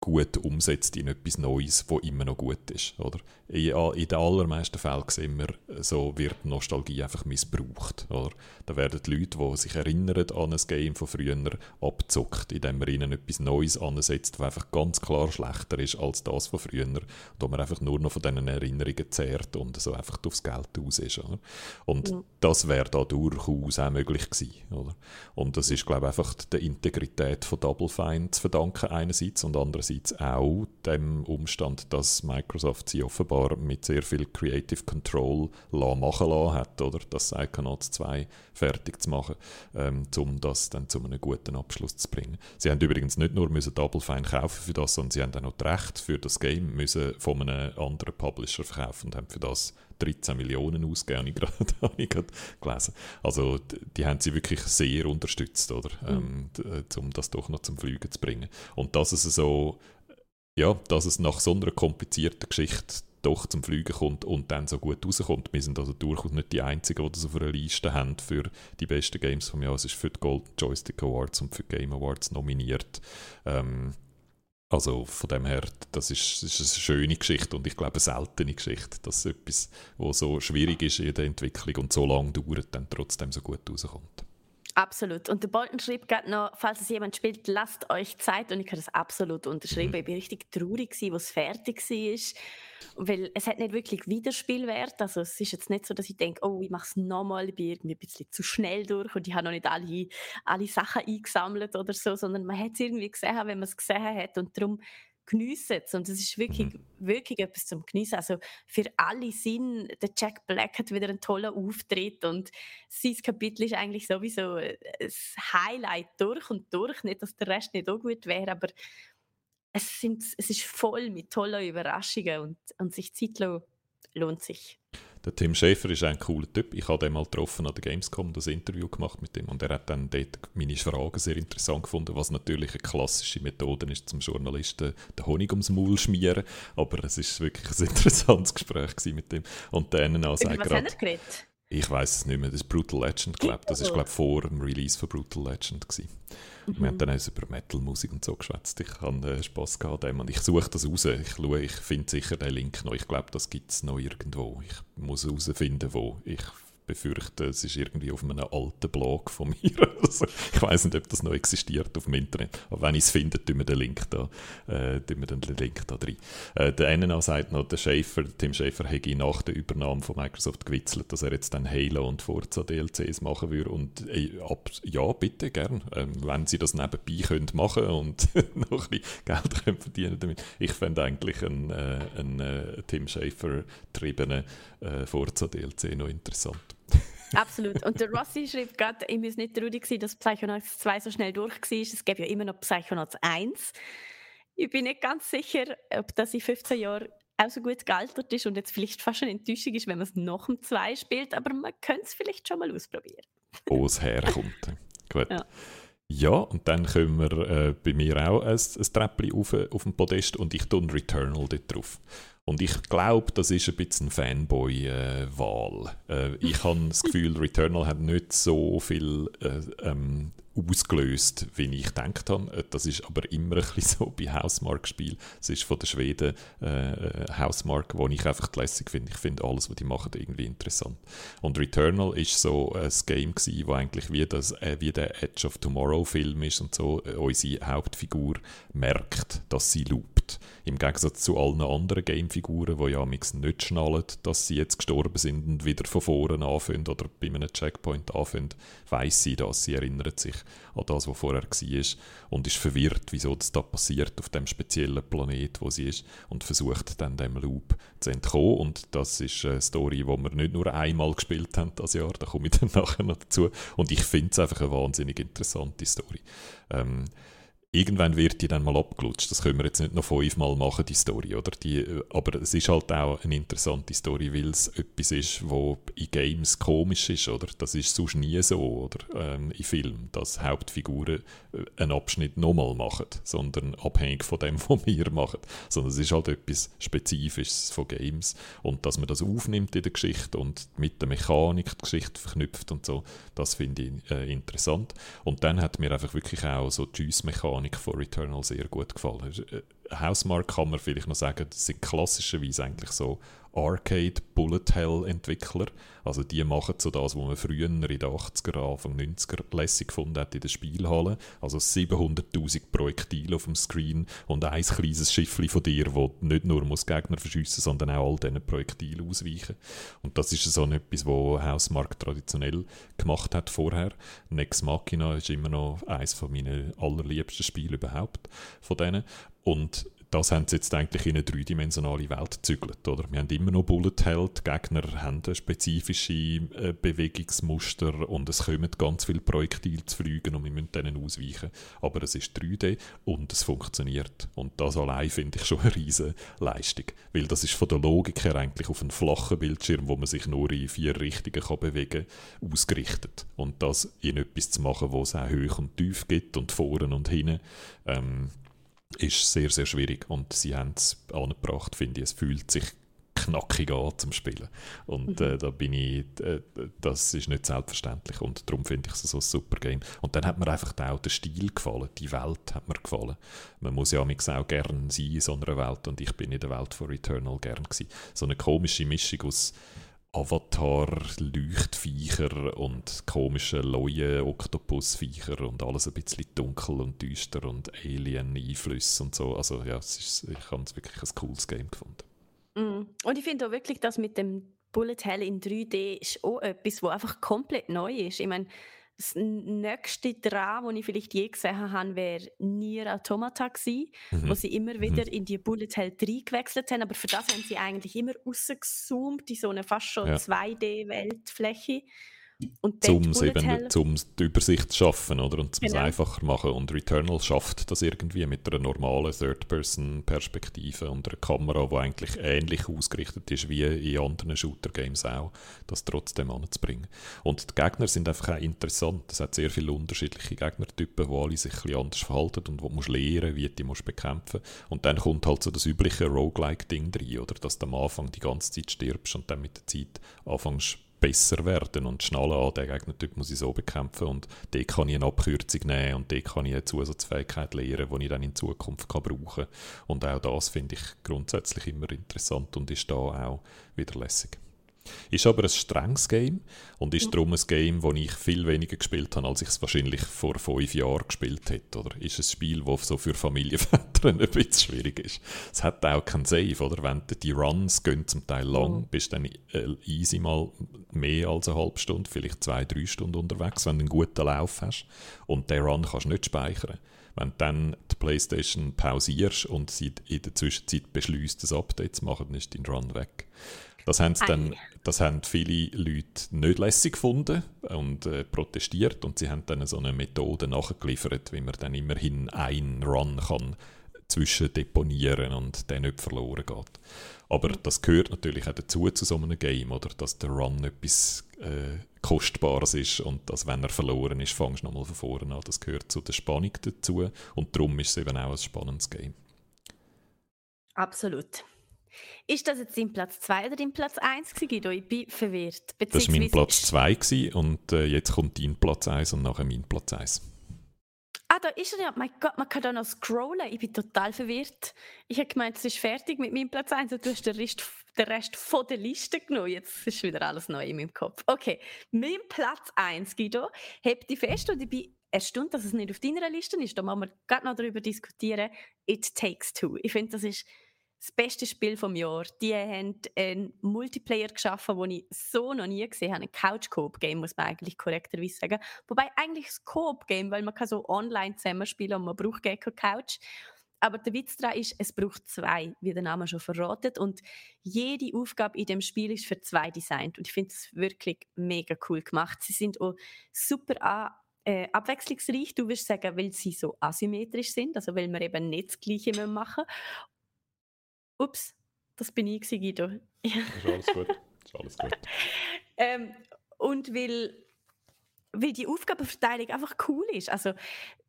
S2: gut umsetzt in etwas Neues, wo immer noch gut ist. Oder? In, in den allermeisten Fällen sehen wir, so wird Nostalgie einfach missbraucht. Oder? Da werden die Leute, die sich erinnern an ein Game von früher, abzockt, indem man ihnen etwas Neues ansetzt, das einfach ganz klar schlechter ist als das von früher, da man einfach nur noch von diesen Erinnerungen zehrt und so einfach aufs Geld aus ist. Oder? Und ja. das wäre da durchaus auch möglich gewesen. Oder? Und das ist, glaube ich, einfach der Integrität von Double Fine zu verdanken einerseits und andererseits andererseits auch dem Umstand, dass Microsoft sie offenbar mit sehr viel Creative Control machen lassen hat, oder das Psychonauts 2 fertig zu machen, ähm, um das dann zu einem guten Abschluss zu bringen. Sie haben übrigens nicht nur müssen Double Fine kaufen für das, sondern sie haben auch noch das Recht für das Game müssen von einem anderen Publisher verkaufen und haben für das 13 Millionen ausgegeben, habe ich gerade gelesen. Also die haben sie wirklich sehr unterstützt, oder? Mhm. Ähm, um das doch noch zum Fliegen zu bringen. Und dass es so, ja, dass es nach so einer komplizierten Geschichte doch zum Fliegen kommt und dann so gut rauskommt. Wir sind also durchaus nicht die Einzigen, die das auf einer Liste haben für die besten Games vom Jahr. Es ist für die Golden Joystick Awards und für die Game Awards nominiert. Ähm, also von dem her, das ist, ist eine schöne Geschichte und ich glaube eine seltene Geschichte, dass etwas, was so schwierig ist in der Entwicklung und so lange dauert, dann trotzdem so gut rauskommt.
S3: Absolut. Und der Bolton schrieb gerade noch, falls es jemand spielt, lasst euch Zeit. Und ich habe das absolut unterschrieben. Mhm. Ich bin richtig traurig, als es fertig war. Weil es hat nicht wirklich Wiederspielwert. Also es ist jetzt nicht so, dass ich denke, oh, ich mache es nochmal, ich bin irgendwie ein bisschen zu schnell durch und ich habe noch nicht alle, alle Sachen eingesammelt oder so, sondern man hat es irgendwie gesehen, wenn man es gesehen hat. Und darum geniessen es. Und es ist wirklich, mhm. wirklich etwas zum Geniessen. Also für alle Sinn, der Jack Black hat wieder einen tollen Auftritt und sein Kapitel ist eigentlich sowieso ein Highlight durch und durch. Nicht, dass der Rest nicht so gut wäre, aber es, sind, es ist voll mit tollen Überraschungen und, und sich Zeit lohnt sich.
S2: Der Tim Schäfer ist ein cooler Typ. Ich habe den mal getroffen an der Gamescom, das Interview gemacht mit ihm und er hat dann dort meine Fragen sehr interessant gefunden, was natürlich eine klassische Methode ist, zum Journalisten den Honig ums Maul schmieren. Aber es ist wirklich ein interessantes Gespräch mit ihm. Und dann
S3: auch sagt geredet?
S2: Ich weiß es nicht mehr. Das ist Brutal Legend, glaube Das ist glaube vor dem Release von Brutal Legend gewesen. Mhm. Wir haben dann auch über Metal-Musik und so geschwätzt. Ich habe äh, Spass gehabt dem und ich suche das raus. Ich schaue, ich finde sicher den Link noch. Ich glaube, das gibt es noch irgendwo. Ich muss herausfinden, wo. Ich befürchte, es ist irgendwie auf einem alten Blog von mir. Also, ich weiß nicht, ob das noch existiert auf dem Internet. Aber wenn ich es finde, tun wir den Link da, äh, wir den Link da drin. Äh, der NNA sagt noch, der Schäfer, Tim Schäfer hätte nach der Übernahme von Microsoft gewitzelt, dass er jetzt dann Halo und Forza DLCs machen würde. Und äh, ab, ja, bitte, gern. Ähm, wenn sie das nebenbei können machen und noch ein bisschen Geld können verdienen damit. Ich fände eigentlich einen, äh, einen äh, Tim Schäfer getriebenen äh, Forza DLC noch interessant.
S3: Absolut. Und der Rossi schreibt gerade, ich muss nicht traurig sein, dass Psychonauts 2 so schnell durch war. Es gibt ja immer noch Psychonauts 1. Ich bin nicht ganz sicher, ob das in 15 Jahren auch so gut gealtert ist und jetzt vielleicht fast eine Enttäuschung ist, wenn man es nach dem 2 spielt, aber man könnte es vielleicht schon mal ausprobieren.
S2: Wo es herkommt. gut. Ja. Ja, und dann können wir äh, bei mir auch ein, ein Treppchen auf, auf dem Podest und ich tue Returnal dort drauf. Und ich glaube, das ist ein bisschen Fanboy-Wahl. Äh, ich habe das Gefühl, Returnal hat nicht so viel äh, ähm, ausgelöst, wie ich gedacht habe. Äh, das ist aber immer ein bisschen so bei Housemark-Spielen. Es ist von den Schweden äh, äh, Housemark, wo ich einfach lässig finde. Ich finde alles, was die machen, irgendwie interessant. Und Returnal ist so ein Game gewesen, wo eigentlich wie, das, äh, wie der Edge of Tomorrow Film ist und so. Äh, unsere Hauptfigur merkt, dass sie loopt. Im Gegensatz zu allen anderen Gamefiguren, die ja nicht schnallen, dass sie jetzt gestorben sind und wieder von vorne anfangen oder bei einem Checkpoint anfangen, weiss sie das. Sie erinnert sich an das, was vorher war und ist verwirrt, wieso das da passiert auf dem speziellen Planet, wo sie ist und versucht dann dem Loop zu entkommen. Und das ist eine Story, die wir nicht nur einmal gespielt haben das Jahr, da komme ich dann nachher noch dazu. Und ich finde es einfach eine wahnsinnig interessante Story. Ähm, irgendwann wird die dann mal abgelutscht. Das können wir jetzt nicht noch fünfmal machen, die Story, oder? Die, äh, aber es ist halt auch eine interessante Story, weil es etwas ist, wo in Games komisch ist, oder? Das ist sonst nie so, oder? Ähm, in Filmen, dass Hauptfiguren äh, einen Abschnitt nochmal machen, sondern abhängig von dem, was wir machen. Sondern es ist halt etwas Spezifisches von Games. Und dass man das aufnimmt in der Geschichte und mit der Mechanik die Geschichte verknüpft und so, das finde ich äh, interessant. Und dann hat mir einfach wirklich auch so die Mechanik Mechanik von Returnal sehr gut gefallen. Äh, Housemark kann man vielleicht noch sagen, das sind klassischerweise eigentlich so Arcade Bullet Hell Entwickler. Also die machen so das, was man früher in den 80er, Anfang 90er lässig gefunden hat in der Spielhalle. Also 700'000 Projektile auf dem Screen und ein kleines Schiffchen von dir, das nicht nur muss Gegner verschiessen sondern auch all diesen Projektilen ausweichen. Und das ist so etwas, was Hausmark traditionell gemacht hat vorher. Nex Machina ist immer noch eines meiner allerliebsten Spiele überhaupt von denen. Und das haben sie jetzt eigentlich in eine dreidimensionale Welt gezügelt. Oder? Wir haben immer noch Bullet Hell, die Gegner haben spezifische äh, Bewegungsmuster und es kommen ganz viele Projektile zu fliegen und wir müssen denen ausweichen. Aber es ist 3D und es funktioniert. Und das allein finde ich schon eine riesige Leistung. Weil das ist von der Logik her eigentlich auf einem flachen Bildschirm, wo man sich nur in vier Richtungen kann bewegen kann, ausgerichtet. Und das in etwas zu machen, wo es auch hoch und tief gibt und vorne und hinten. Ähm, ist sehr, sehr schwierig. Und sie haben es angebracht, finde ich. Es fühlt sich knackig an zum Spielen. Und mhm. äh, da bin ich, äh, das ist nicht selbstverständlich und darum finde ich es so ein super Game. Und dann hat mir einfach auch der Stil gefallen, die Welt hat mir gefallen. Man muss ja auch gerne sein in so einer Welt und ich bin in der Welt von Returnal gern gewesen. So eine komische Mischung aus Avatar-Leuchtviecher und komische neue Oktopusviecher und alles ein bisschen dunkel und düster und Alien-Einflüsse und so. Also ja, ist, ich habe es wirklich ein cooles Game gefunden.
S3: Mm. Und ich finde auch wirklich, dass mit dem Bullet Hell in 3D ist auch etwas, was einfach komplett neu ist. Ich meine, das nächste dran, das ich vielleicht je gesehen habe, wäre Nier Automata gewesen, mhm. wo sie immer wieder mhm. in die Bullet Hell 3 gewechselt haben, aber für das haben sie eigentlich immer rausgezoomt in so eine fast schon ja. 2D-Weltfläche.
S2: Und um eben zum die Übersicht zu schaffen oder? und genau. es einfacher machen. Und Returnal schafft das irgendwie mit einer normalen Third-Person-Perspektive und einer Kamera, die eigentlich ähnlich ausgerichtet ist wie in anderen Shooter-Games auch, das trotzdem anzubringen. Und die Gegner sind einfach auch interessant. Es hat sehr viele unterschiedliche Gegnertypen, die alle sich ein bisschen anders verhalten und wo du musst lernen, wie du die musst bekämpfen Und dann kommt halt so das übliche Roguelike-Ding rein, oder? dass du am Anfang die ganze Zeit stirbst und dann mit der Zeit anfängst besser werden und schneller an, den Gegnertyp muss ich so bekämpfen und dort kann ich eine Abkürzung nehmen und dort kann ich eine Zusatzfähigkeit lernen, die ich dann in Zukunft kann brauchen kann. Und auch das finde ich grundsätzlich immer interessant und ist da auch wieder lässig. Ist aber ein strenges Game und ist darum ein Game, das ich viel weniger gespielt habe, als ich es wahrscheinlich vor fünf Jahren gespielt hätte. Oder ist ein Spiel, das so für Familienväter ein bisschen schwierig ist. Es hat auch keinen Save, oder? Wenn die Runs gehen zum Teil lang, mhm. bist du dann äh, easy mal mehr als eine halbe Stunde, vielleicht zwei, drei Stunden unterwegs, wenn du einen guten Lauf hast. Und den Run kannst du nicht speichern. Wenn du dann die Playstation pausierst und sie in der Zwischenzeit beschließt, ein Update zu machen, dann ist dein Run weg. Das haben, dann, das haben viele Leute nicht lässig gefunden und äh, protestiert und sie haben dann so eine Methode nachgeliefert, wie man dann immerhin einen Run kann zwischen deponieren und der nicht verloren geht. Aber das gehört natürlich auch dazu zu so einem Game, oder dass der Run etwas äh, Kostbares ist und dass, wenn er verloren ist, fangst du nochmal von vorne an. Das gehört zu der Spannung dazu und darum ist es eben auch ein spannendes Game.
S3: Absolut. Ist das jetzt dein Platz 2 oder dein Platz 1 Guido? Ich bin verwirrt.
S2: Das war mein Platz 2 und äh, jetzt kommt dein Platz 1 und nachher mein Platz 1.
S3: Ah, da ist er ja. Mein Gott, man kann da noch scrollen. Ich bin total verwirrt. Ich habe gemeint, es ist fertig mit meinem Platz 1 und du hast den Rest, den Rest von der Liste genommen. Jetzt ist wieder alles neu in meinem Kopf. Okay, mein Platz 1, Guido, hebt die fest und ich bin erstaunt, dass es nicht auf deiner Liste ist. Da müssen wir gerade noch darüber diskutieren. It Takes Two. Ich finde, das ist das beste Spiel vom Jahr. Die haben einen Multiplayer geschaffen, den ich so noch nie gesehen habe. Ein Couch-Coop-Game, muss man eigentlich korrekterweise sagen. Wobei eigentlich das Coop-Game, weil man kann so online zusammenspielen und man braucht keine Couch. Aber der Witz daran ist, es braucht zwei, wie der Name schon verratet. Und jede Aufgabe in dem Spiel ist für zwei designt. Und ich finde es wirklich mega cool gemacht. Sie sind auch super äh, abwechslungsreich. Du wirst sagen, weil sie so asymmetrisch sind, also weil wir eben nicht das Gleiche machen Ups, das bin ich, Guido.
S2: ist alles gut. Ist alles gut.
S3: ähm, und weil, weil die Aufgabenverteilung einfach cool ist. Also,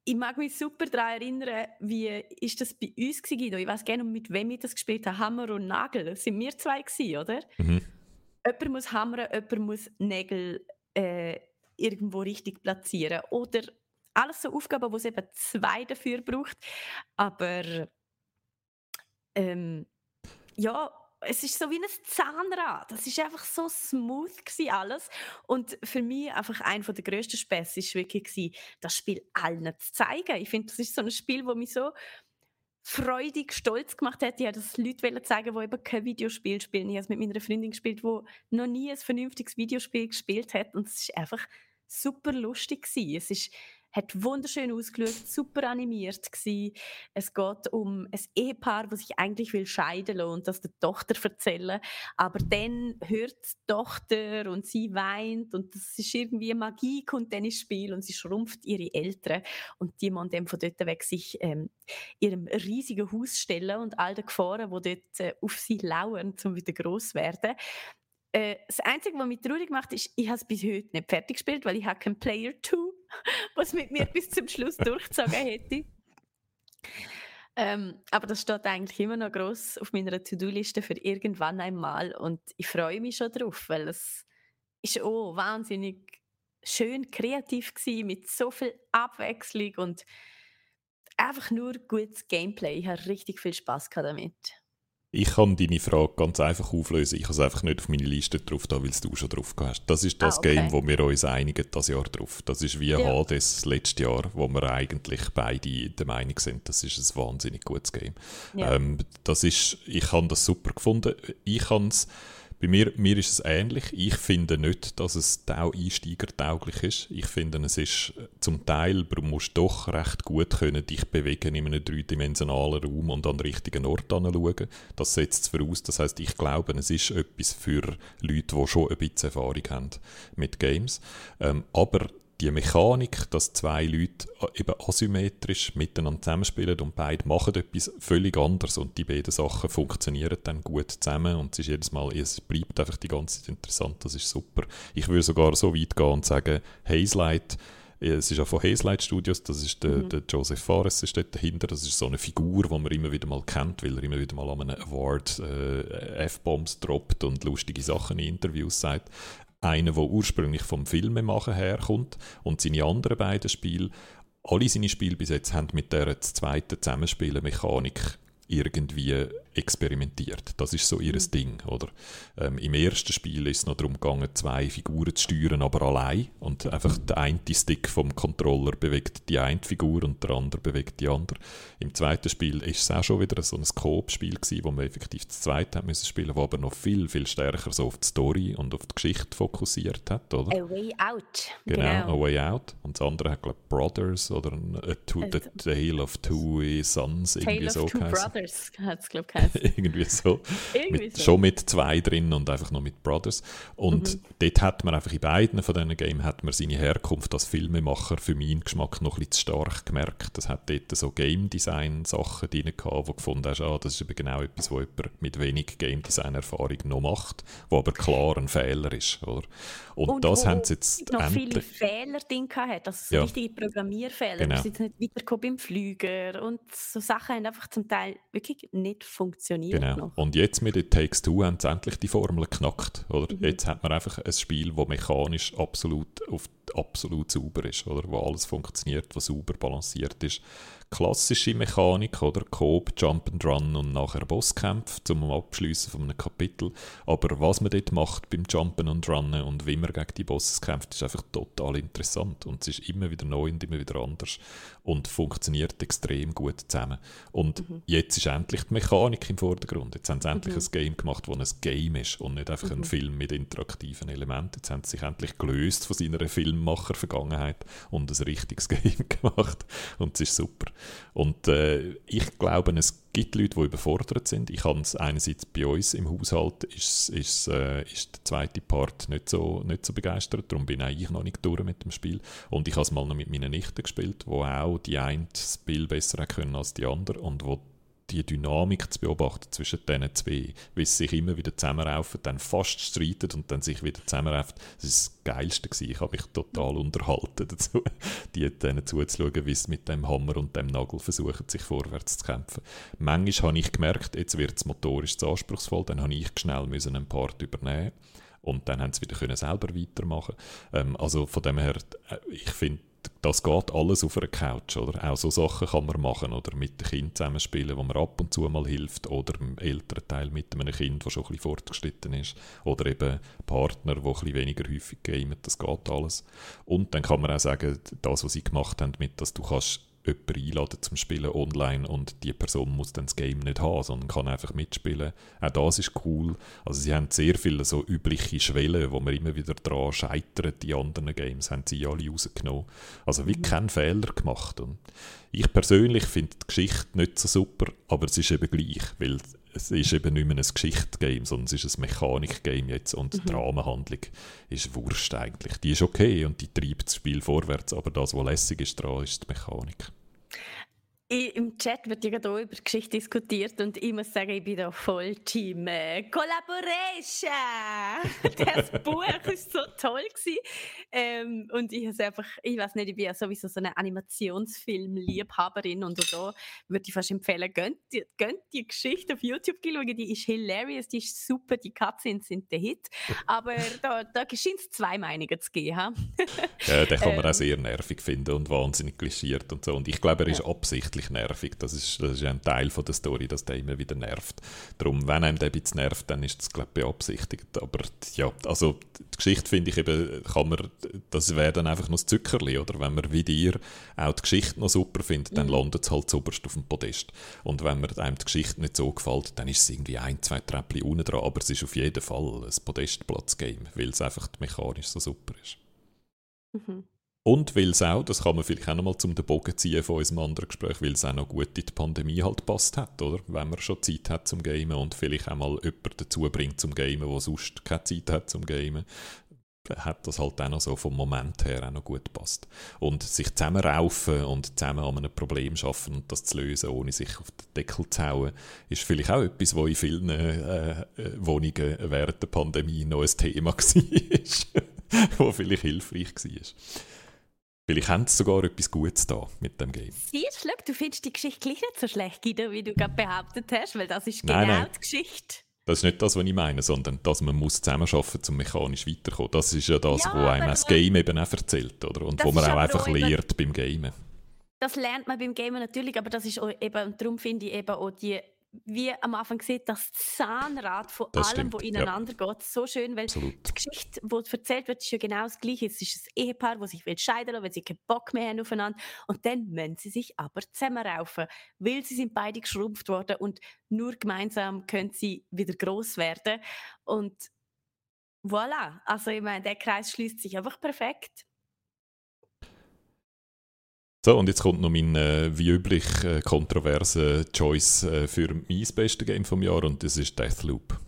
S3: ich mag mich super daran erinnern, wie ist das bei uns Guido? Ich weiß gerne, mit wem ich das gespielt habe. Hammer und Nagel. Das sind wir zwei gewesen, oder? Mhm. Jemand muss hammern, jemand muss Nägel äh, irgendwo richtig platzieren. Oder alles so Aufgaben, wo es eben zwei dafür braucht. Aber ähm, ja, es ist so wie ein Zahnrad. Das ist einfach so smooth gewesen, alles. Und für mich einfach einer der grössten Späße war wirklich gewesen, das Spiel allen zu zeigen. Ich finde, das ist so ein Spiel, das mich so freudig stolz gemacht hat. Ich wollte das Leute zeigen, die eben kein Videospiel spielen. Ich habe es mit meiner Freundin gespielt, die noch nie ein vernünftiges Videospiel gespielt hat. Und es ist einfach super lustig gewesen. Es ist hat wunderschön ausgeschaut, super animiert gewesen. Es geht um ein Ehepaar, das sich eigentlich will scheiden lassen und das der Tochter erzählen, aber dann hört die Tochter und sie weint und das ist irgendwie Magie kommt dann ins Spiel und sie schrumpft ihre Eltern und die man dann von dort weg sich ähm, ihrem riesigen Haus stellen und all die Gefahren, die dort äh, auf sie lauern, um wieder groß werden. Äh, das Einzige, was mich traurig macht, ist, ich habe es bis heute nicht fertig gespielt, weil ich habe keinen Player 2, was mit mir bis zum Schluss durchgezogen hätte. Ähm, aber das steht eigentlich immer noch groß auf meiner To-Do-Liste für irgendwann einmal und ich freue mich schon drauf, weil es ist auch wahnsinnig schön kreativ gewesen, mit so viel Abwechslung und einfach nur gutes Gameplay. Ich habe richtig viel Spaß damit.
S2: Ich kann deine Frage ganz einfach auflösen. Ich habe es einfach nicht auf meine Liste drauf, da, weil du schon drauf hast. Das ist das ah, okay. Game, wo wir uns einigen, das Jahr drauf. Das ist wie ja. Hades letztes Jahr, wo wir eigentlich beide der Meinung sind, das ist ein wahnsinnig gutes Game. Ja. Ähm, das ist, ich habe das super gefunden. Ich habe es bei mir, mir ist es ähnlich. Ich finde nicht, dass es Tau-Einsteiger-tauglich ist. Ich finde, es ist äh, zum Teil, du musst doch recht gut können dich bewegen in einem dreidimensionalen Raum und an den richtigen Ort schauen. Das setzt es voraus. Das heißt, ich glaube, es ist etwas für Leute, die schon ein bisschen Erfahrung haben mit Games. Ähm, aber die Mechanik, dass zwei Leute äh, eben asymmetrisch miteinander zusammenspielen und beide machen etwas völlig anderes und die beiden Sachen funktionieren dann gut zusammen und es ist jedes Mal, es bleibt einfach die ganze Zeit interessant, das ist super. Ich würde sogar so weit gehen und sagen, Hazelight, äh, es ist ja von Hazelight Studios, das ist der, mhm. der Joseph Fares ist dort dahinter, das ist so eine Figur, die man immer wieder mal kennt, weil er immer wieder mal an einem Award äh, F-Bombs droppt und lustige Sachen in Interviews sagt. Einer, der ursprünglich vom Filmemachen herkommt und seine anderen beiden Spiele, alle seine Spiele bis jetzt haben mit der zweiten Zusammenspielen-Mechanik irgendwie experimentiert. Das ist so ihr mhm. Ding, oder? Ähm, Im ersten Spiel ist es noch darum gegangen, zwei Figuren zu steuern, aber allein. Und einfach der eine Stick vom Controller bewegt die eine Figur und der andere bewegt die andere. Im zweiten Spiel ist es auch schon wieder so ein Coop-Spiel gewesen, wo man effektiv das zweite hat müssen spielen, wo aber noch viel, viel stärker so auf die Story und auf die Geschichte fokussiert hat, oder?
S3: A Way Out.
S2: Genau, genau. A Way Out. Und das andere hat, glaube ich, Brothers oder a two, The Tale of Two Sons, irgendwie
S3: Tale
S2: so
S3: of Two
S2: geheißen.
S3: Brothers hat es, glaube ich,
S2: irgendwie so.
S3: Irgendwie
S2: mit,
S3: so.
S2: Schon mit zwei drin und einfach noch mit Brothers. Und
S3: Mhm.
S2: dort hat man einfach in beiden von diesen Games hat man seine Herkunft als Filmemacher für meinen Geschmack noch ein bisschen zu stark gemerkt. Das hat dort so Game Design Sachen drin gehabt, wo du gefunden hast, ah, das ist eben genau etwas, was jemand mit wenig Game Design Erfahrung noch macht, wo aber klar ein Fehler ist, oder? Und, das
S3: wo
S2: haben sie jetzt
S3: noch viele. Fehler drin gehabt, also so
S2: Ja.
S3: richtige Programmierfehler.
S2: Genau.
S3: Du bist jetzt nicht weitergekommen beim Flüger und so Sachen haben einfach zum Teil wirklich nicht funktioniert
S2: Genau.
S3: noch.
S2: Und jetzt mit It Takes Two haben sie endlich die Formel geknackt. Oder?
S3: Mhm.
S2: Jetzt hat man einfach ein Spiel, das mechanisch absolut, auf, absolut sauber ist, oder? wo alles funktioniert, was sauber balanciert ist. Klassische Mechanik, oder? Coop, Jump and Run und nachher Bosskämpfe zum Abschließen von einem Kapitel. Aber was man dort macht beim Jumpen und Runnen und wie man gegen die Bosses kämpft, ist einfach total interessant. Und es ist immer wieder neu und immer wieder anders und funktioniert extrem gut zusammen. Und jetzt ist endlich die Mechanik im Vordergrund. Jetzt haben sie endlich ein Game gemacht, das ein Game ist und nicht einfach ein Film mit interaktiven Elementen. Jetzt haben sie sich endlich gelöst von seiner Filmmacher-Vergangenheit und ein richtiges Game gemacht. Und es ist super. Und äh, ich glaube, es gibt Leute, die überfordert sind. Ich habe es einerseits bei uns im Haushalt ist, ist, äh, ist der zweite Part nicht so, nicht so begeistert, darum bin auch ich noch nicht durch mit dem Spiel. Und ich habe es mal noch mit meinen Nichten gespielt, wo auch die eine das Spiel besser können als die andere und wo die Dynamik zu beobachten zwischen diesen zwei, wie sie sich immer wieder zusammenraufen, dann fast streiten und dann sich wieder zusammenraufen, das ist das Geilste gewesen. Ich habe mich total unterhalten dazu, die denen zuzuschauen, wie sie mit dem Hammer und dem Nagel versuchen, sich vorwärts zu kämpfen. Manchmal habe ich gemerkt, jetzt wird es motorisch zu anspruchsvoll, dann habe ich schnell einen Part übernehmen und dann haben sie wieder selber weitermachen. Ähm, also von dem her, äh, ich finde, das geht alles auf einer Couch, oder? Auch so Sachen kann man machen, oder mit dem Kind zusammenspielen, wo man ab und zu mal hilft, oder im älteren Teil mit einem Kind, das schon ein bisschen fortgeschritten ist, oder eben Partner, die ein bisschen weniger häufig gamen, das geht alles. Und dann kann man auch sagen, das, was sie gemacht haben, mit, dass du kannst jemanden einladen zum Spielen online und die Person muss dann das Game nicht haben, sondern kann einfach mitspielen. Auch das ist cool. Also sie haben sehr viele so übliche Schwellen, wo man immer wieder dran scheitert. Die anderen Games haben sie alle rausgenommen. Also wie keinen Fehler gemacht. Und ich persönlich finde die Geschichte nicht so super, aber es ist eben gleich, weil es ist eben nicht mehr ein Geschichte-Game, sondern es ist ein Mechanik-Game jetzt und die Rahmenhandlung ist Wurst eigentlich. Die ist okay und die treibt das Spiel vorwärts, aber das, was lässig ist dran, ist die Mechanik.
S3: I- Im Chat wird ja auch über Geschichte diskutiert und ich muss sagen, ich bin da voll Team äh, Collaboration. das Buch ist so toll gewesen. Ähm, und ich habe einfach, ich weiß nicht, ich bin ja sowieso so eine Animationsfilm-Liebhaberin und da würde ich fast empfehlen, gönnt, die- gönnt die Geschichte auf YouTube schauen, die ist hilarious, die ist super, die Cutscenes sind der Hit. Aber da, da scheint es zwei Meinungen zu geben.
S2: Ja, den kann man
S3: Ähm.
S2: auch sehr nervig finden und wahnsinnig klischiert und so. Und ich glaube, er ist absichtlich nervig. Das ist, das ist ja ein Teil von der Story, dass der immer wieder nervt. Darum, wenn einem der ein bisschen nervt, dann ist das, glaube ich, beabsichtigt. Aber ja, also die Geschichte finde ich eben, kann man, das wäre dann einfach noch das Zückerli, oder? Wenn man wie dir auch die Geschichte noch super findet, dann landet es halt zuoberst auf dem Podest. Und wenn mir einem die Geschichte nicht so gefällt, dann ist es irgendwie ein, zwei Treppchen unten dran. Aber es ist auf jeden Fall ein Podestplatz-Game, weil es einfach mechanisch so super ist.
S3: Mhm.
S2: Und weil es auch, das kann man vielleicht auch nochmal zum den Bogen ziehen von unserem anderen Gespräch, weil es auch noch gut in die Pandemie halt passt hat, oder? Wenn man schon Zeit hat zum Gamen und vielleicht auch mal jemanden dazu bringt zum Gamen, der sonst keine Zeit hat zum Gamen, hat das halt auch noch so vom Moment her auch noch gut passt. Und sich zusammenraufen und zusammen an einem Problem schaffen und das zu lösen, ohne sich auf den Deckel zu hauen, ist vielleicht auch etwas, was in vielen äh, äh, Wohnungen während der Pandemie noch ein Thema war, wo vielleicht hilfreich war. Vielleicht haben sie sogar etwas Gutes da mit dem Game.
S3: Siehst du, du findest die Geschichte gleich nicht so schlecht, Guido, wie du gerade behauptet hast, weil das ist genau
S2: Nein, nein.
S3: die Geschichte.
S2: Das ist nicht das, was ich meine, sondern dass man muss zusammenarbeiten muss, um mechanisch weiterzukommen. Das ist ja das,
S3: Ja,
S2: was einem das Game eben auch erzählt, oder? Und wo man auch einfach lehrt beim Gamen.
S3: Das lernt man beim Gamen natürlich, aber das ist auch eben, und darum finde ich eben auch die, wie am Anfang sieht, das Zahnrad von
S2: Das
S3: allem,
S2: stimmt,
S3: was
S2: ja.
S3: ineinander geht, so schön, weil
S2: Absolut.
S3: die Geschichte, die erzählt wird, ist ja genau das Gleiche. Es ist ein Ehepaar, das sich will scheiden will, weil sie keinen Bock mehr haben aufeinander. Und dann müssen sie sich aber zusammenraufen, weil sie sind beide geschrumpft worden und nur gemeinsam können sie wieder groß werden. Und voilà, also ich meine, der Kreis schließt sich einfach perfekt.
S2: So, und jetzt kommt noch mein, äh, wie üblich, äh, kontroverse Choice äh, für mein beste Game vom Jahr und das ist Deathloop.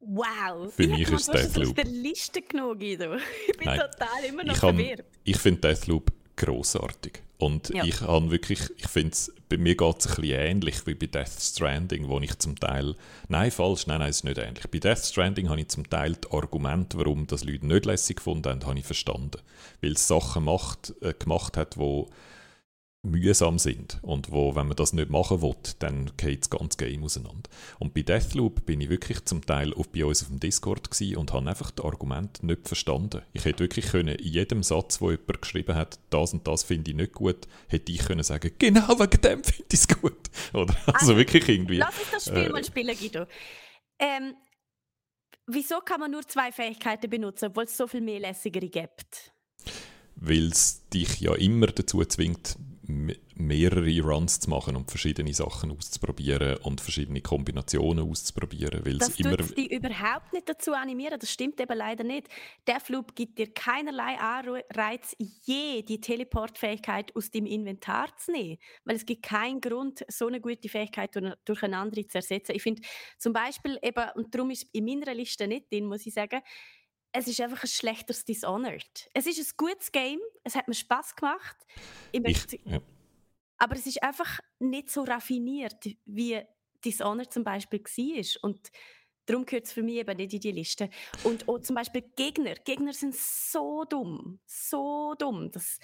S3: Wow!
S2: Für
S3: ich
S2: mich ist
S3: gemeint, du hast
S2: Deathloop.
S3: der Liste genommen, Guido. Ich bin
S2: Nein.
S3: total immer noch
S2: Ich,
S3: verwirrt.
S2: ich finde Deathloop grossartig. Und
S3: Ja.
S2: ich habe wirklich, ich finde es, bei mir geht es ein bisschen ähnlich wie bei Death Stranding, wo ich zum Teil, nein, falsch, nein, nein, es ist nicht ähnlich. Bei Death Stranding habe ich zum Teil die Argumente, warum das Leute nicht lässig gefunden haben, habe ich verstanden. Weil es Sachen macht, äh, gemacht hat, wo mühsam sind und wo, wenn man das nicht machen will, dann geht das ganze Game auseinander. Und bei Deathloop bin ich wirklich zum Teil auf, bei uns auf dem Discord und habe einfach das Argument nicht verstanden. Ich hätte wirklich können, in jedem Satz, wo jemand geschrieben hat, das und das finde ich nicht gut, hätte ich können sagen, genau wegen dem finde ich es gut. Oder? Also
S3: Also,
S2: wirklich irgendwie.
S3: Lass uns das Spiel
S2: äh,
S3: mal spielen, Guido. Ähm, wieso kann man nur zwei Fähigkeiten benutzen, obwohl es so viel mehr lässigere gibt?
S2: weil es dich ja immer dazu zwingt, mehrere Runs zu machen und verschiedene Sachen auszuprobieren und verschiedene Kombinationen auszuprobieren, weil
S3: Das
S2: immer
S3: tut dich überhaupt nicht dazu animieren. Das stimmt eben leider nicht. Deathloop gibt dir keinerlei Anreiz, je die Teleportfähigkeit aus dem Inventar zu nehmen. Weil es gibt keinen Grund, so eine gute Fähigkeit durch eine- andere zu ersetzen. Ich finde zum Beispiel eben, und darum ist in meiner Liste nicht drin, muss ich sagen, es ist einfach ein schlechteres Dishonored. Es ist ein gutes Game, es hat mir Spaß gemacht. Ich
S2: ich,
S3: möchte,
S2: ja.
S3: aber es ist einfach nicht so raffiniert, wie Dishonored zum Beispiel war. Und darum gehört es für mich eben nicht in die Liste. Und auch zum Beispiel Gegner. Gegner sind so dumm. So dumm. Das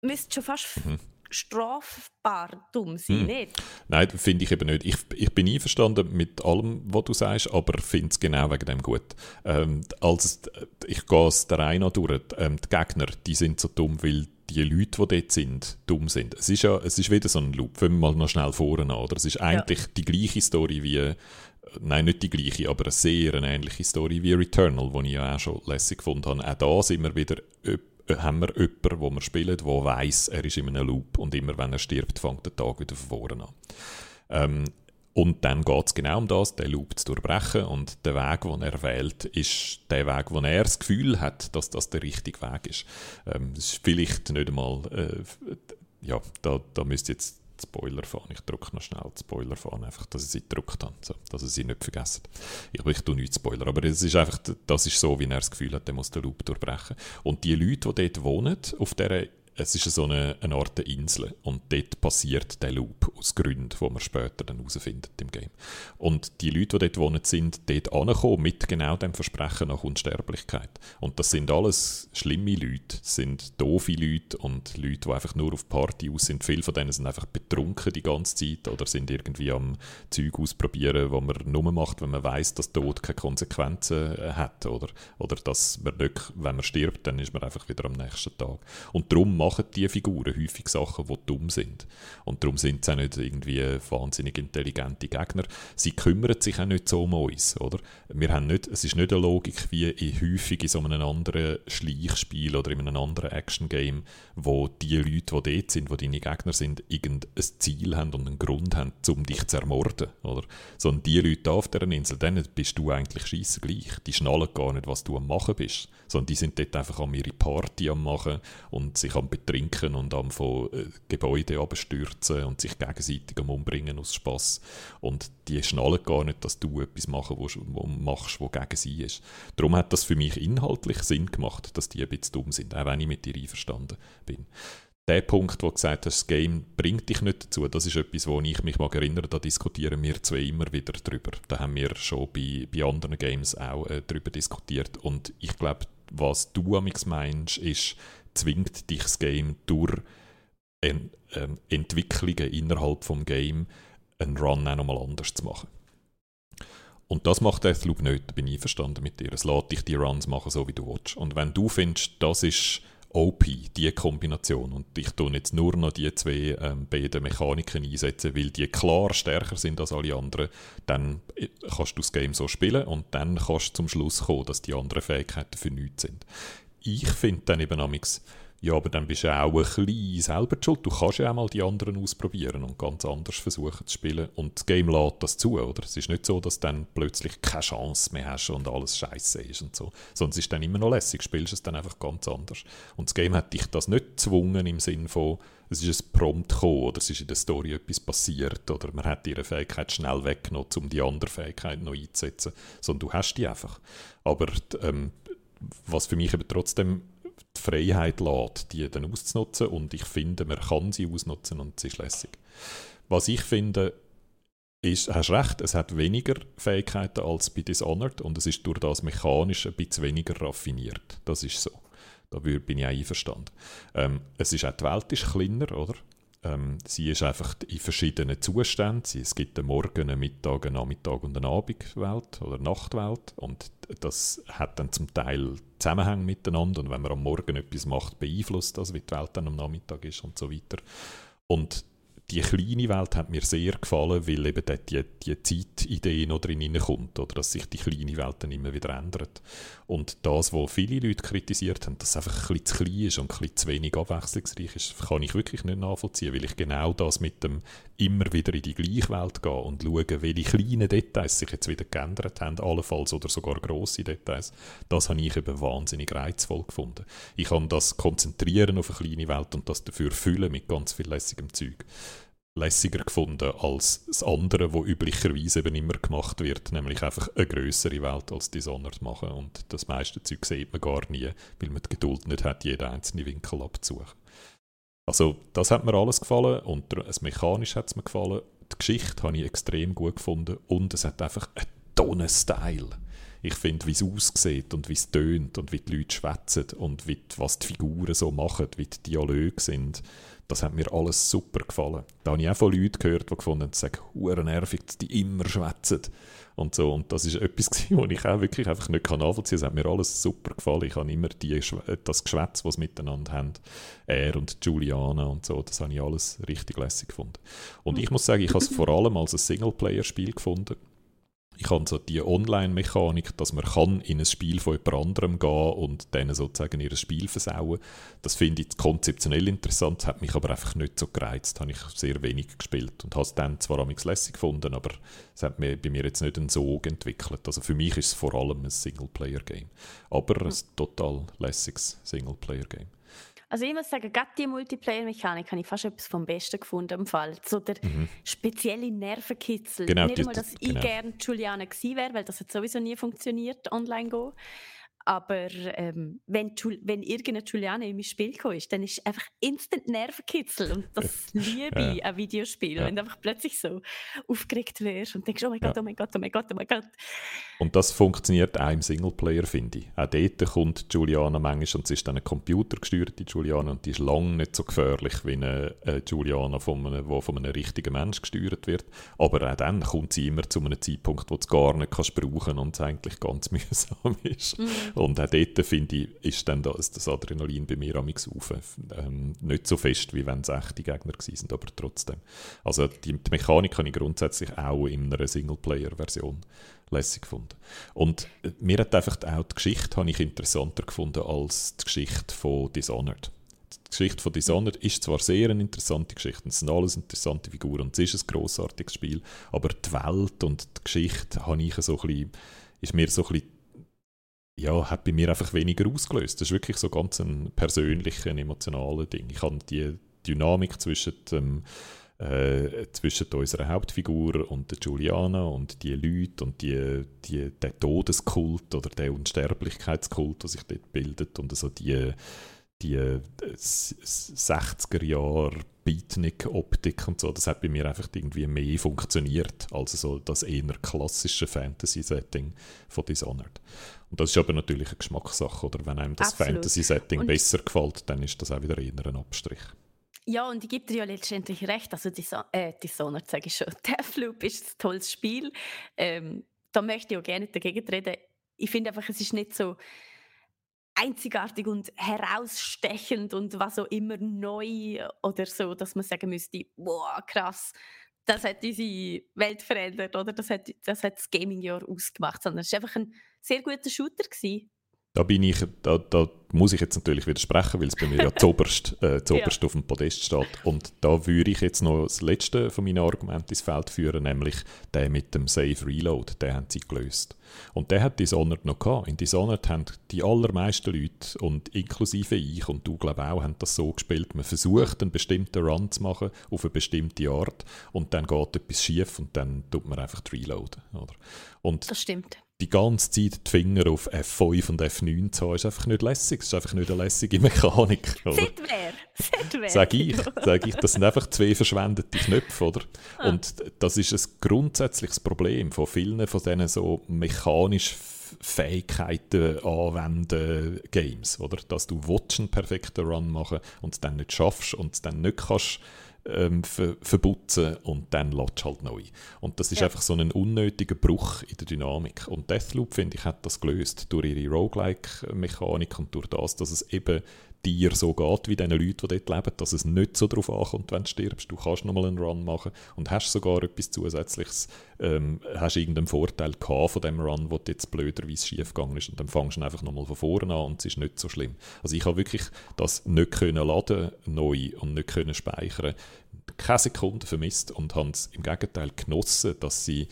S3: müsste schon fast
S2: Mhm.
S3: Strafbar dumm sein,
S2: Mhm.
S3: nicht?
S2: Nein, finde ich eben nicht. Ich, ich bin einverstanden mit allem, was du sagst, aber finde es genau wegen dem gut. Ähm, als, ich gehe es der Reihe durch. Ähm, die Gegner, die sind so dumm, weil die Leute, die dort sind, dumm sind. Es ist ja es ist wieder so ein Loop. Wenn wir mal noch schnell vorne oder? Es ist eigentlich die gleiche Story wie, äh, nein, nicht die gleiche, aber eine sehr eine ähnliche Story wie Returnal, die ich ja auch schon lässig gefunden habe. Auch da sind wir wieder äh, haben wir jemanden, wo wir spielen, der weiss, er ist in einem Loop und immer wenn er stirbt, fängt der Tag wieder von vorne an. Ähm, und dann geht es genau um das, den Loop zu durchbrechen und der Weg, den er wählt, ist der Weg, wo er das Gefühl hat, dass das der richtige Weg ist. Ähm, das ist vielleicht nicht einmal, äh, ja, da, da müsst ihr jetzt Spoiler fahren. Ich drücke noch schnell Spoiler fahren, einfach, dass ich sie gedrückt habe, so, dass ihr sie nicht vergessen. Ich, ich tue nicht Spoiler, aber es ist einfach, das ist so, wie er das Gefühl hat, er muss den Loop durchbrechen. Und die Leute, die dort wohnen, auf dieser es ist so eine, eine Art Insel und dort passiert der Loop aus Gründen, die man später dann herausfindet im Game. Und die Leute, die dort wohnen, sind dort angekommen mit genau dem Versprechen nach Unsterblichkeit. Und das sind alles schlimme Leute, sind doofe Leute und Leute, die einfach nur auf Party aus sind. Viele von denen sind einfach betrunken die ganze Zeit oder sind irgendwie am Zeug ausprobieren, was man nur macht, wenn man weiß, dass Tod keine Konsequenzen äh, hat oder, oder dass man nicht, wenn man stirbt, dann ist man einfach wieder am nächsten Tag. Und darum machen die Figuren häufig Sachen, die dumm sind. Und darum sind sie auch nicht irgendwie wahnsinnig intelligente Gegner. Sie kümmern sich auch nicht so um uns, oder? Wir haben nicht, es ist nicht eine Logik wie in häufig in so einem anderen Schleichspiel oder in einem anderen Action-Game, wo die Leute, die dort sind, die deine Gegner sind, irgendein Ziel haben und einen Grund haben, um dich zu ermorden, oder? Sondern die Leute auf dieser Insel, denen bist du eigentlich scheisse gleich. Die schnallen gar nicht, was du am machen bist, sondern die sind dort einfach an ihre Party am machen und sich am betrinken und am von äh, Gebäuden abstürzen und sich gegenseitig umbringen aus Spass. Und die schnallen gar nicht, dass du etwas machen, wo, wo machst, wo gegen sie ist. Darum hat das für mich inhaltlich Sinn gemacht, dass die ein bisschen dumm sind, auch wenn ich mit dir einverstanden bin. Der Punkt, wo du gesagt hast, das Game bringt dich nicht dazu, das ist etwas, wo ich mich mag erinnern, da diskutieren wir zwei immer wieder drüber. Da haben wir schon bei, bei anderen Games auch äh, drüber diskutiert. Und ich glaube, was du amix meinst, ist, zwingt dich das Game durch en, ähm, Entwicklungen innerhalb vom Game einen Run auch nochmal anders zu machen. Und das macht Deathloop nicht, da bin ich einverstanden mit dir. Es lässt dich die Runs machen, so wie du willst. Und wenn du findest, das ist OP, die Kombination, und ich tue jetzt nur noch die zwei ähm, beiden Mechaniken einsetzen, weil die klar stärker sind als alle anderen, dann äh, kannst du das Game so spielen und dann kannst du zum Schluss kommen, dass die anderen Fähigkeiten für nichts sind. Ich finde dann eben amigs, ja, aber dann bist du auch ein bisschen selber schuld. Du kannst ja auch mal die anderen ausprobieren und ganz anders versuchen zu spielen. Und das Game lädt das zu, oder? Es ist nicht so, dass du dann plötzlich keine Chance mehr hast und alles scheiße ist und so. Es ist dann immer noch lässig, spielst es dann einfach ganz anders. Und das Game hat dich das nicht gezwungen im Sinn von, es ist ein Prompt gekommen oder es ist in der Story etwas passiert oder man hat ihre Fähigkeit schnell weggenommen, um die andere Fähigkeit noch einzusetzen. Sondern du hast die einfach. Aber ähm, was für mich eben trotzdem die Freiheit lässt, die dann auszunutzen. Und ich finde, man kann sie ausnutzen und sie ist lässig. Was ich finde, ist, hast recht, es hat weniger Fähigkeiten als bei Dishonored und es ist durch das mechanisch ein bisschen weniger raffiniert. Das ist so. Da bin ich auch einverstanden. Ähm, es ist auch, die Welt ist kleiner, oder? Ähm, sie ist einfach in verschiedenen Zuständen. Es gibt einen Morgen, einen Mittag, einen Nachmittag und eine Abendwelt oder Nachtwelt. Und das hat dann zum Teil Zusammenhänge miteinander. Und wenn man am Morgen etwas macht, beeinflusst das, wie die Welt dann am Nachmittag ist und so weiter. Und die kleine Welt hat mir sehr gefallen, weil eben dort die, die Zeitidee noch drin kommt, oder dass sich die kleine Welt dann immer wieder ändert. Und das, was viele Leute kritisiert haben, dass es einfach ein bisschen zu klein ist und ein bisschen zu wenig abwechslungsreich ist, kann ich wirklich nicht nachvollziehen, weil ich genau das mit dem immer wieder in die gleiche Welt gehen und schauen, welche kleinen Details sich jetzt wieder geändert haben, allenfalls oder sogar grosse Details, das habe ich eben wahnsinnig reizvoll gefunden. Ich kann das konzentrieren auf eine kleine Welt und das dafür füllen mit ganz viel lässigem Zeug lässiger gefunden als das andere, wo üblicherweise eben immer gemacht wird, nämlich einfach eine größere Welt als Dishonored machen und das meiste Zeug sieht man gar nie, weil man die Geduld nicht hat, jeden einzelnen Winkel abzusuchen. Also das hat mir alles gefallen und es mechanisch hat es mir gefallen, die Geschichte habe ich extrem gut gefunden und es hat einfach einen Tonnen Style. Ich finde, wie es aussieht und wie es tönt und wie die Leute schwätzen und wie, was die Figuren so machen, wie die Dialoge sind das hat mir alles super gefallen. Da habe ich auch von Leuten gehört, die gefunden haben, es sei nervig, die immer schwätzen. Und so. Und das ist etwas, was ich auch wirklich einfach nicht nachvollziehen kann. Es hat mir alles super gefallen. Ich habe immer die, das Geschwätz, was sie miteinander haben. Er und Juliana und so. Das habe ich alles richtig lässig gefunden. Und ich muss sagen, ich habe es vor allem als ein Singleplayer-Spiel gefunden ich habe so die Online-Mechanik, dass man kann in ein Spiel von jemand anderem gehen und denen sozusagen ihr Spiel versauen. Das finde ich konzeptionell interessant, hat mich aber einfach nicht so gereizt. Habe ich sehr wenig gespielt und habe es dann zwar amigs lässig gefunden, aber es hat mir, bei mir jetzt nicht einen Sog entwickelt. Also für mich ist es vor allem ein Singleplayer-Game. Aber ein total lässiges Singleplayer-Game.
S3: Also ich muss sagen, gerade die Multiplayer-Mechanik habe ich fast etwas vom Besten gefunden im Fall. So der mhm. spezielle Nervenkitzel. Genau, Nicht einmal, dass ich genau. gerne Juliane gewesen wäre, weil das hat sowieso nie funktioniert, online go. Aber ähm, wenn, wenn irgendeine Juliane in mein Spiel ist, dann ist einfach instant Nervenkitzel. Und das liebe ich an Videospielen. Ja. Wenn du einfach plötzlich so aufgeregt wirst und denkst, oh mein Gott, ja. oh mein Gott, oh mein Gott, oh mein Gott.
S2: Und das funktioniert auch im Singleplayer, finde ich. Auch dort kommt Juliana manchmal und sie ist dann eine computergesteuerte Juliana und die ist lange nicht so gefährlich wie eine, eine Juliana, von einem, die von einem richtigen Mensch gesteuert wird. Aber auch dann kommt sie immer zu einem Zeitpunkt, wo du es gar nicht kannst brauchen und es eigentlich ganz mühsam ist. Mhm. Und auch dort, finde ich, ist dann das, das Adrenalin bei mir am. Ähm, nicht so fest, wie wenn es echte Gegner sind, aber trotzdem. Also die, die Mechanik habe ich grundsätzlich auch in einer Singleplayer-Version lässig gefunden. Und äh, mir hat einfach auch die Geschichte habe ich interessanter gefunden als die Geschichte von Dishonored. Die Geschichte von Dishonored ist zwar sehr eine interessante Geschichte, es sind alles interessante Figuren und es ist ein grossartiges Spiel, aber die Welt und die Geschichte habe ich so ein bisschen, ist mir so ein bisschen ja, hat bei mir einfach weniger ausgelöst. Das ist wirklich so ganz ein persönliches, emotionales Ding. Ich habe die Dynamik zwischen, dem, äh, zwischen unserer Hauptfigur und der Juliana und die Leute und die, die, der Todeskult oder der Unsterblichkeitskult, der sich dort bildet und so die, die 60er Jahre Beatnik-Optik und so, das hat bei mir einfach irgendwie mehr funktioniert als so das eher klassische Fantasy-Setting von Dishonored. Und das ist aber natürlich eine Geschmackssache, oder wenn einem das Fantasy-Setting besser gefällt, dann ist das auch wieder eher ein Abstrich.
S3: Ja, und ich gebe dir ja letztendlich recht. Also, Dis äh, Dishonored sage ich schon. Deathloop ist ein tolles Spiel. Ähm, da möchte ich auch gerne dagegen reden. Ich finde einfach, es ist nicht so einzigartig und herausstechend und was auch immer neu oder so, dass man sagen müsste, boah, krass, das hat unsere Welt verändert oder das hat das, hat das Gaming-Jahr ausgemacht, sondern es war einfach ein sehr guter Shooter. Gewesen.
S2: Da bin ich, da, da muss ich jetzt natürlich widersprechen, weil es bei mir ja zoberst, äh, zoberst ja. auf dem Podest steht. Und da würde ich jetzt noch das letzte von meinen Argumenten ins Feld führen, nämlich der mit dem Save Reload, den haben sie gelöst. Und der hat Dishonored noch gehabt. In Dishonored haben die allermeisten Leute, und inklusive ich und du glaube auch, haben das so gespielt, man versucht einen bestimmten Run zu machen, auf eine bestimmte Art, und dann geht etwas schief und dann tut man einfach reloaden. Oder? Und
S3: das stimmt
S2: die ganze Zeit die Finger auf F5 und F9 zu haben, ist einfach nicht lässig. Es ist einfach nicht eine lässige Mechanik.
S3: Setware. Setware.
S2: Sag ich, sag ich. Das sind einfach zwei verschwendete Knöpfe, oder? Ah. Und das ist ein grundsätzliches Problem von vielen von diesen so mechanischen Fähigkeiten anwenden Games, oder? Dass du einen perfekten Run machen und es dann nicht schaffst und es dann nicht kannst ähm, ver verputzen und dann lädst halt neu. Und das ist ja. einfach so ein unnötiger Bruch in der Dynamik. Und Deathloop, finde ich, hat das gelöst durch ihre Roguelike-Mechanik und durch das, dass es eben dir so geht wie den Leuten, die dort leben, dass es nicht so darauf ankommt, wenn du stirbst. Du kannst nochmal einen Run machen und hast sogar etwas Zusätzliches, ähm, hast irgendeinen Vorteil gehabt von dem Run, wo jetzt blöderweise schief gegangen ist und dann fangst du einfach nochmal von vorne an und es ist nicht so schlimm. Also ich habe wirklich das nicht können laden neu und nicht können speichern, keine Sekunde vermisst und habe es im Gegenteil genossen, dass sie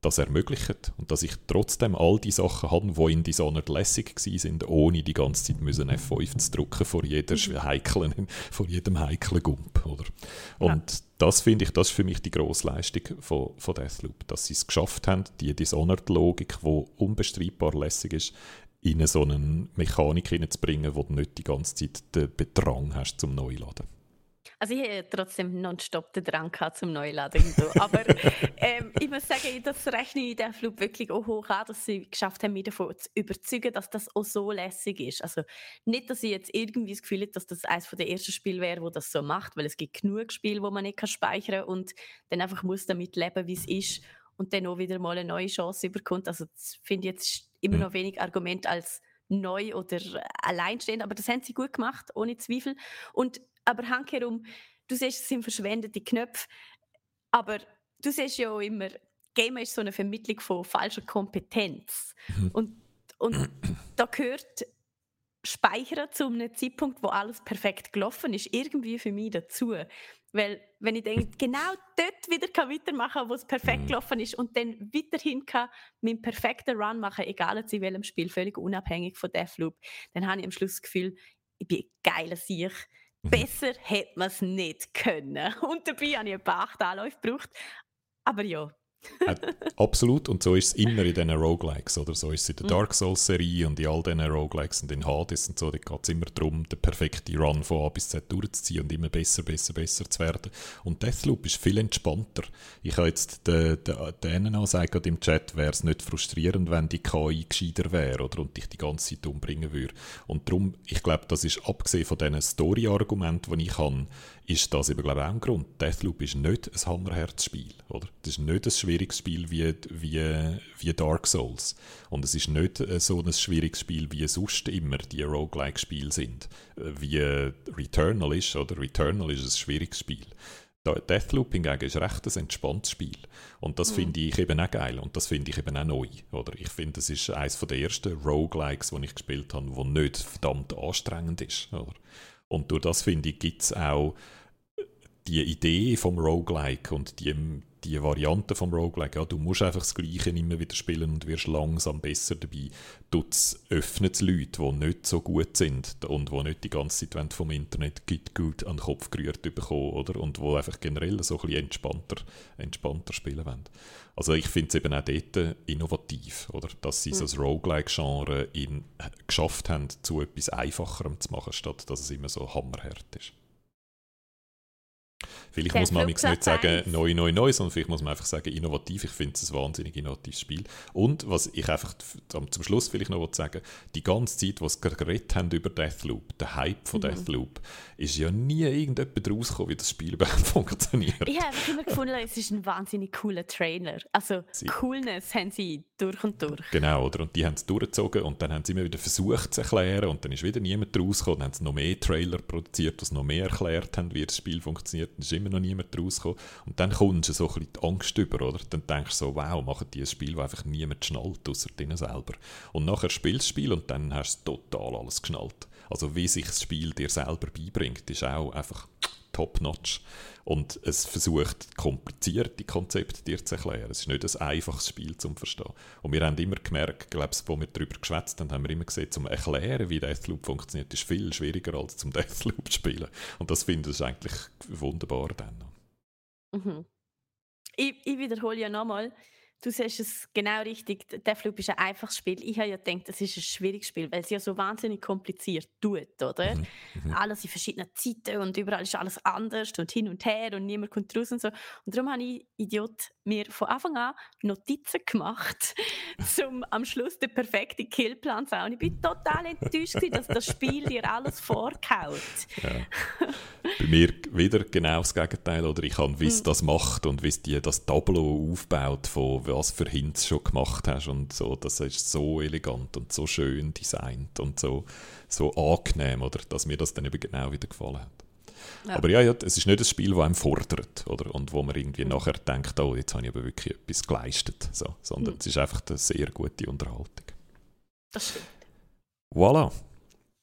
S2: das ermöglicht und dass ich trotzdem all die Sachen habe, die in Dishonored lässig sind, ohne die ganze Zeit müssen F5 zu drücken vor, jeder mhm. heiklen, vor jedem heiklen Gump. Oder? Und ja. das finde ich, das ist für mich die grosse Leistung von, von Deathloop, dass sie es geschafft haben, die Dishonored-Logik, die unbestreitbar lässig ist, in so eine Mechanik hineinzubringen, wo du nicht die ganze Zeit den Bedrang hast zum Neuladen.
S3: Also ich habe trotzdem nonstop den Drang gehabt zum Neuladen. So. Aber ähm, ich muss sagen, das rechne ich den Flug wirklich auch hoch an, dass sie geschafft haben, mich davon zu überzeugen, dass das auch so lässig ist. Also nicht, dass ich jetzt irgendwie das Gefühl habe, dass das eines der ersten Spiele wäre, wo das so macht, weil es gibt genug Spiele, wo man nicht speichern kann und dann einfach muss damit leben, wie es ist und dann auch wieder mal eine neue Chance überkommt. Also das finde ich jetzt immer noch wenig Argument als neu oder alleinstehend, aber das haben sie gut gemacht, ohne Zweifel. Und aber handherum, du siehst, es sind verschwendete Knöpfe, aber du siehst ja auch immer, Gamer ist so eine Vermittlung von falscher Kompetenz. Mhm. Und, und da gehört Speichern zu einem Zeitpunkt, wo alles perfekt gelaufen ist, irgendwie für mich dazu. Weil, wenn ich denke, genau dort wieder kann weitermachen wo es perfekt mhm. gelaufen ist und dann weiterhin kann meinen perfekten Run machen, egal in welchem Spiel, völlig unabhängig von Deathloop, dann habe ich am Schluss das Gefühl, ich bin ein geiler Sieg. Besser hätte man es nicht können. Und dabei habe ich ein paar Anläufe gebraucht. Aber ja,
S2: äh, absolut, und so ist es immer in diesen Roguelikes, oder? So ist es in der mhm. Dark Souls-Serie und in all diesen Roguelikes und in Hades und so, da geht es immer darum, den perfekten Run von A bis Z durchzuziehen und immer besser, besser, besser zu werden. Und Deathloop ist viel entspannter. Ich habe jetzt den, den, denen auch sagen im Chat, wäre es nicht frustrierend, wenn die KI gescheiter wäre, oder? Und dich die ganze Zeit umbringen würde. Und darum, ich glaube, das ist abgesehen von diesen Story-Argumenten, die ich habe, ist das eben, glaube ich, auch ein Grund. Deathloop ist nicht ein Hammerherzspiel, oder? Das ist nicht ein schwieriges Spiel wie, wie, wie Dark Souls. Und es ist nicht äh, so ein schwieriges Spiel, wie sonst immer die Roguelike-Spiele sind. Äh, wie Returnal ist, oder? Returnal ist ein schwieriges Spiel. Deathloop hingegen ist recht ein entspanntes Spiel. Und das mhm. finde ich eben auch geil. Und das finde ich eben auch neu. Oder ich finde, es ist eines der ersten Roguelikes, die ich gespielt habe, wo nicht verdammt anstrengend ist. Oder? Und durch das, finde ich, gibt es auch die Idee vom Roguelike und die, die Variante vom Roguelike, ja, du musst einfach das Gleiche immer wieder spielen und wirst langsam besser dabei. Das öffnet es Leute, die nicht so gut sind und die nicht die ganze Zeit vom Internet gut, gut an den Kopf gerührt bekommen, oder? Und die einfach generell so ein bisschen entspannter, entspannter spielen wollen. Also ich finde es eben auch dort innovativ, oder? dass sie mhm. so das Roguelike-Genre geschafft haben, zu etwas Einfacherem zu machen, statt dass es immer so hammerhart ist. Vielleicht muss man nicht sagen neu, neu, neu, sondern vielleicht muss man einfach sagen innovativ. Ich finde es ein wahnsinnig innovatives Spiel. Und was ich einfach zum Schluss vielleicht noch sagen die ganze Zeit, was wir geredet haben über Deathloop, der Hype von mhm. Deathloop, ist ja nie irgendjemand rausgekommen, wie das Spiel überhaupt funktioniert.
S3: Ich habe immer gefunden, es ist ein wahnsinnig cooler Trailer. Also sie, Coolness haben sie durch und durch.
S2: Genau, oder? Und die haben es durchgezogen und dann haben sie immer wieder versucht zu erklären und dann ist wieder niemand rausgekommen. Dann haben sie noch mehr Trailer produziert, die noch mehr erklärt haben, wie das Spiel funktioniert. Dann ist immer noch niemand rausgekommen. Und dann kommt so ein bisschen die Angst über, oder? Dann denkst du so, wow, machen die ein Spiel, das einfach niemand schnallt, außer ihnen selber. Und nachher spielst du das Spiel und dann hast du total alles geschnallt. Also wie sich das Spiel dir selber beibringt, ist auch einfach top-notch. Und es versucht, komplizierte Konzepte dir zu erklären. Es ist nicht ein einfaches Spiel zum Verstehen. Und wir haben immer gemerkt, glaube ich, wo wir darüber geschwätzt haben, haben wir immer gesehen, zum Erklären, wie Deathloop funktioniert, ist viel schwieriger als zum Deathloop spielen. Und das finde ich eigentlich wunderbar dann.
S3: Mhm. Ich, ich wiederhole ja nochmal, Du sagst es genau richtig. Deathloop ist ein einfaches Spiel. Ich habe ja gedacht, das ist ein schwieriges Spiel, weil es ja so wahnsinnig kompliziert tut, oder? Mhm. Mhm. Alles in verschiedenen Zeiten und überall ist alles anders und hin und her und niemand kommt raus und so. Und darum habe ich, Idiot, mir von Anfang an Notizen gemacht, um am Schluss den perfekten Killplan zu haben. Und ich bin total enttäuscht, dass das Spiel dir alles vorkaut. Ja.
S2: Bei mir wieder genau das Gegenteil. Oder ich habe, wie es mhm. das macht und wie es das Tableau aufbaut von was für Hints schon gemacht hast und so. Das ist so elegant und so schön designt und so, so angenehm, oder? Dass mir das dann eben genau wieder gefallen hat. Ja. Aber ja, ja, es ist nicht ein Spiel, das einem fordert, oder? Und wo man irgendwie mhm. nachher denkt, oh, jetzt habe ich aber wirklich etwas geleistet, so. Sondern mhm. es ist einfach eine sehr gute Unterhaltung.
S3: Das stimmt.
S2: Voilà.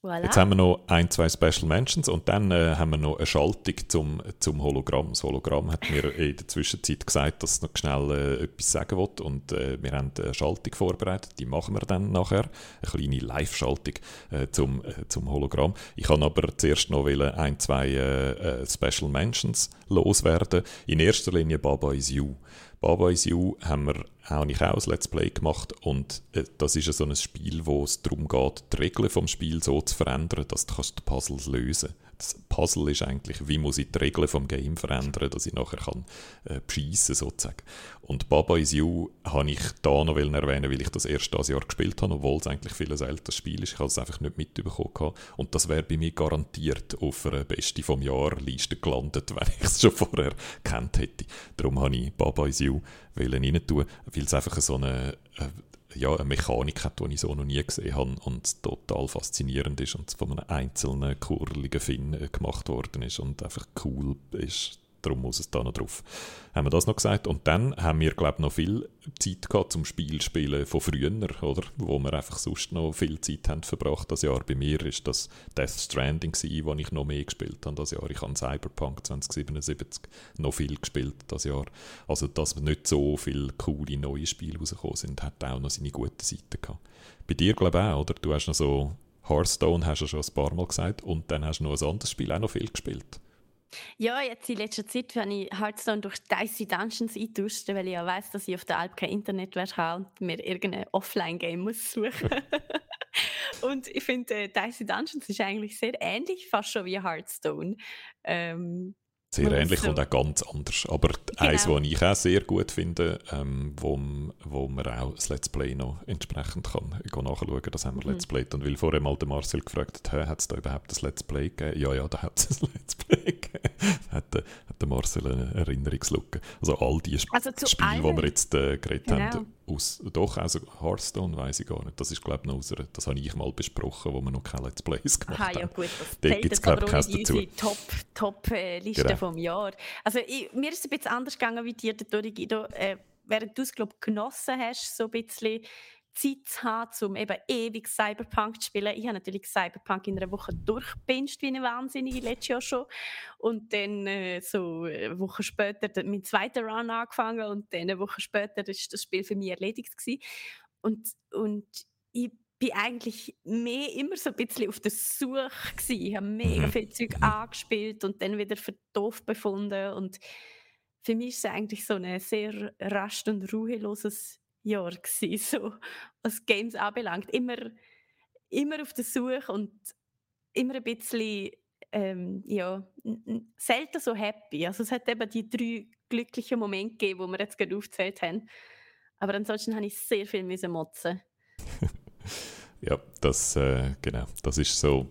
S2: Voilà. Jetzt haben wir noch ein, zwei Special Mentions und dann äh, haben wir noch eine Schaltung zum, zum Hologramm. Das Hologramm hat mir in der Zwischenzeit gesagt, dass es noch schnell äh, etwas sagen will und äh, wir haben eine Schaltung vorbereitet, die machen wir dann nachher. Eine kleine Live-Schaltung äh, zum, äh, zum Hologramm. Ich kann aber zuerst noch ein, zwei äh, Special Mentions loswerden. In erster Linie Baba is You. Baba is You haben wir auch nicht auch ein Let's Play gemacht und äh, das ist so ein Spiel, wo es darum geht, die Regeln vom Spiel so zu verändern, dass du die Puzzles lösen. kannst das Puzzle ist eigentlich, wie muss ich die Regeln vom Game verändern, dass ich nachher kann äh, bescheissen sozusagen. Und Baba is You habe ich da noch erwähnen, weil ich das erst das Jahr gespielt habe, obwohl es eigentlich viel älteres Spiel ist. Ich habe es einfach nicht mitbekommen. Und das wäre bei mir garantiert auf einer Beste vom Jahr Liste gelandet, wenn ich es schon vorher kennt hätte. Darum habe ich Baba is You rein tun, weil es einfach so eine, äh, ja, eine Mechanik hat, die ich so noch nie gesehen habe und total faszinierend ist und von einem einzelnen kurligen Finn äh, gemacht worden ist und einfach cool ist darum muss es da noch drauf. Haben wir das noch gesagt? Und dann haben wir, glaube ich, noch viel Zeit gehabt zum Spielspielen von früher, oder? Wo wir einfach sonst noch viel Zeit haben verbracht das Jahr. Bei mir ist das Death Stranding gewesen, wo ich noch mehr gespielt habe das Jahr. Ich habe Cyberpunk 2077 noch viel gespielt das Jahr. Also, dass nicht so viele coole neue Spiele rausgekommen sind, hat auch noch seine guten Seiten gehabt. Bei dir, glaube ich, auch, oder? Du hast noch so Hearthstone, hast du schon ein paar Mal gesagt, und dann hast du noch ein anderes Spiel auch noch viel gespielt.
S3: Ja, jetzt in letzter Zeit, wenn ich Hearthstone durch Dicey Dungeons eintausche, weil ich ja weiss, dass ich auf der Alp kein Internet habe und mir irgendein Offline-Game muss suchen Und ich finde, äh, Dicey Dungeons ist eigentlich sehr ähnlich, fast schon wie Hearthstone. Ähm,
S2: sehr ähnlich so. und auch ganz anders. Aber genau. eins, was ich auch sehr gut finde, ähm, wo, wo man auch das Let's Play noch entsprechend kann nachschauen das haben wir mhm. Let's Play. Und weil vorher mal der Marcel gefragt hat, hat es da überhaupt das Let's Play gegeben? Ja, ja, da hat es ein Let's Play gegeben. hat, der, hat der Marcel eine Erinnerungslücke. Also all die Sp also Spiele, die wir jetzt äh, geredet genau. haben, aus, doch, also Hearthstone weiß ich gar nicht. Das ist, glaube ich, noch aus einer, das habe ich mal besprochen, wo wir noch keine Let's Plays gemacht haben.
S3: ja gut, das da gibt es, glaube ich, keins dazu. Top-Liste Top, äh, genau. vom Jahr. Also ich, mir ist es ein bisschen anders gegangen wie dir, Dori Guido. Äh, während du es, glaube genossen hast, so ein bisschen Zeit zu haben, um eben ewig Cyberpunk zu spielen. Ich habe natürlich Cyberpunk in einer Woche durchgepinscht wie eine Wahnsinnige, letztes Jahr schon. Und dann äh, so eine Woche später mein zweiter Run angefangen und dann eine Woche später ist das Spiel für mich erledigt gewesen. Und, und ich bin eigentlich mehr immer so ein bisschen auf der Suche gewesen. Ich habe mega mhm. viel Zeug angespielt und dann wieder verdooft befunden und für mich ist es eigentlich so ein sehr rast und ruheloses Jahr gewesen, so was Games anbelangt. Immer, immer auf der Suche und immer ein bisschen ähm, ja, selten so happy. Also es hat eben die drei glücklichen Momente gegeben, die wir jetzt gerade aufgezählt haben. Aber ansonsten habe ich sehr viel müssen motzen.
S2: ja, das, äh, genau, das ist so,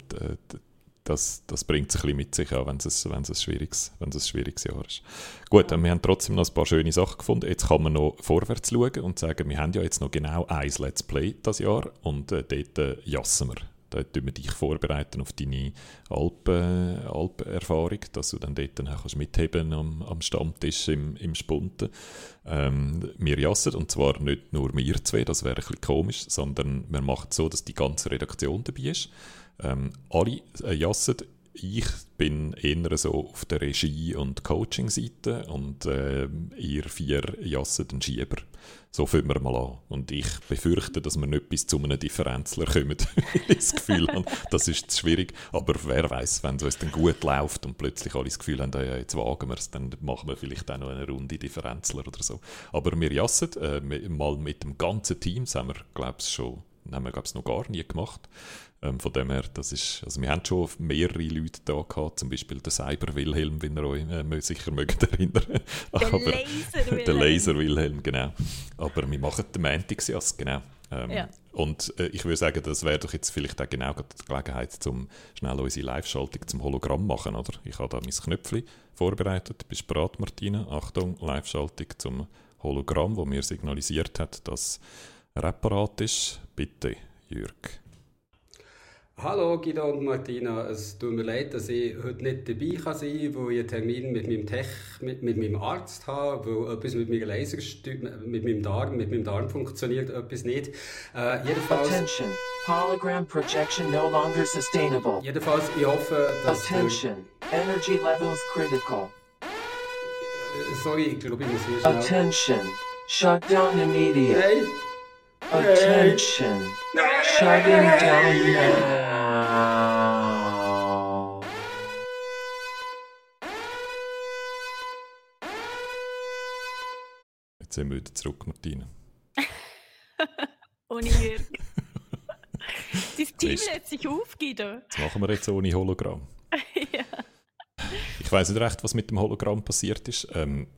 S2: das, das bringt es ein bisschen mit sich auch, wenn es, ein, schwieriges, ein schwieriges Jahr ist. Gut, wir haben trotzdem noch ein paar schöne Sachen gefunden. Jetzt kann man noch vorwärts schauen und sagen, wir haben ja jetzt noch genau ein Let's Play das Jahr und äh, dort äh, jassen wir. Da tun wir dich vorbereiten auf deine Alpen, Alpenerfahrung, dass du dann dort dann kannst mitheben am, am Stammtisch im, im Spunten. Ähm, wir jassen, und zwar nicht nur wir zwei, das wäre ein bisschen komisch, sondern wir machen es so, dass die ganze Redaktion dabei ist. Ähm, alle äh, jassen. Ich bin eher so auf der Regie- und Coaching-Seite und äh, ihr vier jassen den Schieber. So fangen wir mal an. Und ich befürchte, dass wir nicht bis zu einem Differenzler kommen, weil ich das Gefühl habe, das ist zu schwierig. Aber wer weiß, wenn es dann gut läuft und plötzlich alle das Gefühl haben, ja, jetzt wagen wir es, dann machen wir vielleicht auch noch eine Runde Differenzler oder so. Aber wir jassen äh, mal mit dem ganzen Team, das haben wir, glaube ich, schon haben wir, glaube ich, noch gar nie gemacht. Ähm, von dem her, das ist, also wir haben schon mehrere Leute da gehabt, zum Beispiel der Cyber Wilhelm, wie ihr euch äh, sicher mögt erinnern.
S3: Der Aber, Laser Wilhelm.
S2: Der Laser Wilhelm, genau. Aber wir machen den Mantixias, genau. Ähm, ja. Und äh, ich würde sagen, das wäre doch jetzt vielleicht auch genau die Gelegenheit, um schnell unsere Live-Schaltung zum Hologramm machen, oder? Ich habe da mein Knöpfchen vorbereitet. Bist du bereit, Martina? Achtung, Live-Schaltung zum Hologramm, wo mir signalisiert hat, dass er parat ist. Bitte, Jürg.
S4: Hallo Guido und Martina, es tut mir leid, dass ich heute nicht dabei kann sein kann, weil ich einen Termin mit meinem, Tech, mit, mit meinem Arzt habe, weil etwas mit meinem Laser, mit meinem Darm, mit meinem Darm funktioniert, etwas nicht. Äh, jedenfalls...
S5: Attention, Hologram projection no longer sustainable.
S4: Jedenfalls, ich hoffe, dass...
S5: Attention, energy levels critical.
S4: Äh, sorry, ich glaube, ich muss hier schnell...
S5: Attention, shut down immediate.
S4: Hey!
S5: Attention, hey. shutting down now.
S2: Jetzt sind wir wieder zurück, Martina.
S3: ohne Jürg. Dein Team lässt sich aufgeben.
S2: Das machen wir jetzt ohne Hologramm.
S3: ja.
S2: Ich weiß nicht recht, was mit dem Hologramm passiert ist. Ähm,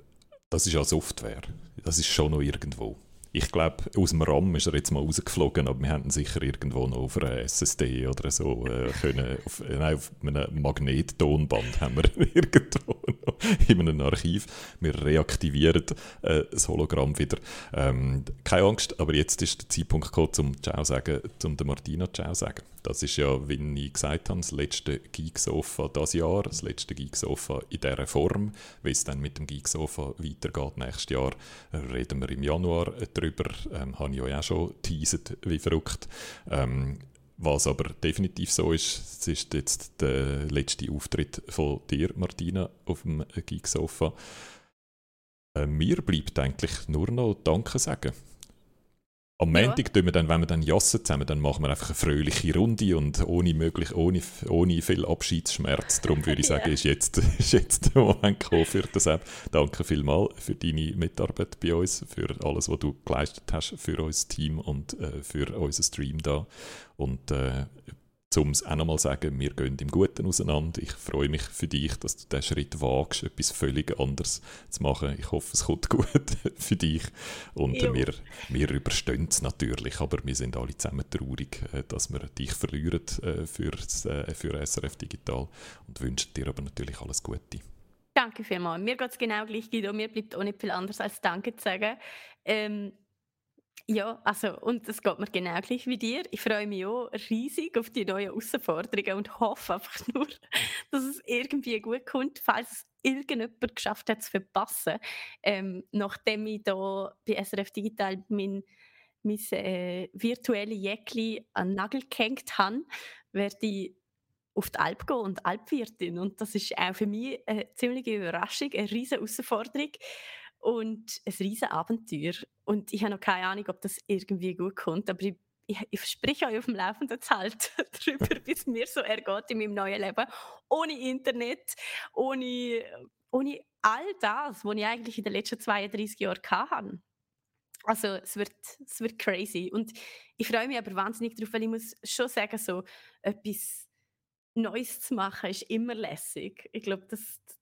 S2: das ist ja Software. Das ist schon noch irgendwo ich glaube, aus dem RAM ist er jetzt mal rausgeflogen, aber wir hätten sicher irgendwo noch auf einer SSD oder so äh, können, auf, nein, auf einem Magnettonband haben wir irgendwo in einem Archiv. Wir reaktivieren äh, das Hologramm wieder. Ähm, keine Angst, aber jetzt ist der Zeitpunkt gekommen, zum Ciao sagen, zum der Martina Ciao sagen. Das ist ja, wie ich gesagt habe, das letzte Geeksofa dieses Jahr, das letzte Geeksofa in dieser Form. Wie es dann mit dem Geeksofa weitergeht nächstes Jahr, reden wir im Januar darüber. Ähm, habe ich euch auch schon teasert, wie verrückt. Ähm, was aber definitiv so ist, es ist jetzt der letzte Auftritt von dir, Martina, auf dem Geeksofa. Äh, mir bleibt eigentlich nur noch Danke sagen. Am Montag ja. wir dann, wenn wir dann jassen zusammen, dann machen wir einfach eine fröhliche Runde und ohne, möglich, ohne, ohne viel Abschiedsschmerz. Darum würde ich sagen, ja. ist, jetzt, ist jetzt der Moment gekommen für das App. Danke vielmals für deine Mitarbeit bei uns, für alles, was du geleistet hast für unser Team und äh, für unseren Stream da. Und äh, um es auch nochmal zu sagen, wir gehen im Guten auseinander. Ich freue mich für dich, dass du diesen Schritt wagst, etwas völlig anderes zu machen. Ich hoffe, es kommt gut für dich. Und äh, wir, wir überstehen es natürlich, aber wir sind alle zusammen traurig, äh, dass wir dich verlieren äh, für, äh, für SRF Digital und wünschen dir aber natürlich alles Gute.
S3: Danke vielmals. Mir geht es genau gleich, Guido. Mir bleibt auch nicht viel anderes als Danke zu sagen. Ähm, ja, also, und es geht mir genau gleich wie dir. Ich freue mich auch riesig auf die neuen Herausforderungen und hoffe einfach nur, dass es irgendwie gut kommt, falls es irgendjemand geschafft hat zu verpassen. Ähm, nachdem ich da bei SRF Digital mein, mein äh, virtuelle Jäckli an den Nagel gehängt habe, werde ich auf die Alp gehen und Alpwirtin. Und das ist auch für mich eine ziemliche Überraschung, eine riesige Herausforderung und ein riesen Abenteuer. Und ich habe noch keine Ahnung, ob das irgendwie gut kommt, aber ich, ich, ich verspreche euch auf dem Laufenden zu halten darüber, wie es mir so ergeht in meinem neuen Leben. Ohne Internet, ohne, ohne all das, was ich eigentlich in den letzten 32 Jahren hatte. Also es wird, es wird crazy. Und ich freue mich aber wahnsinnig darauf, weil ich muss schon sagen, so etwas Neues zu machen, ist immer lässig. Ich glaube,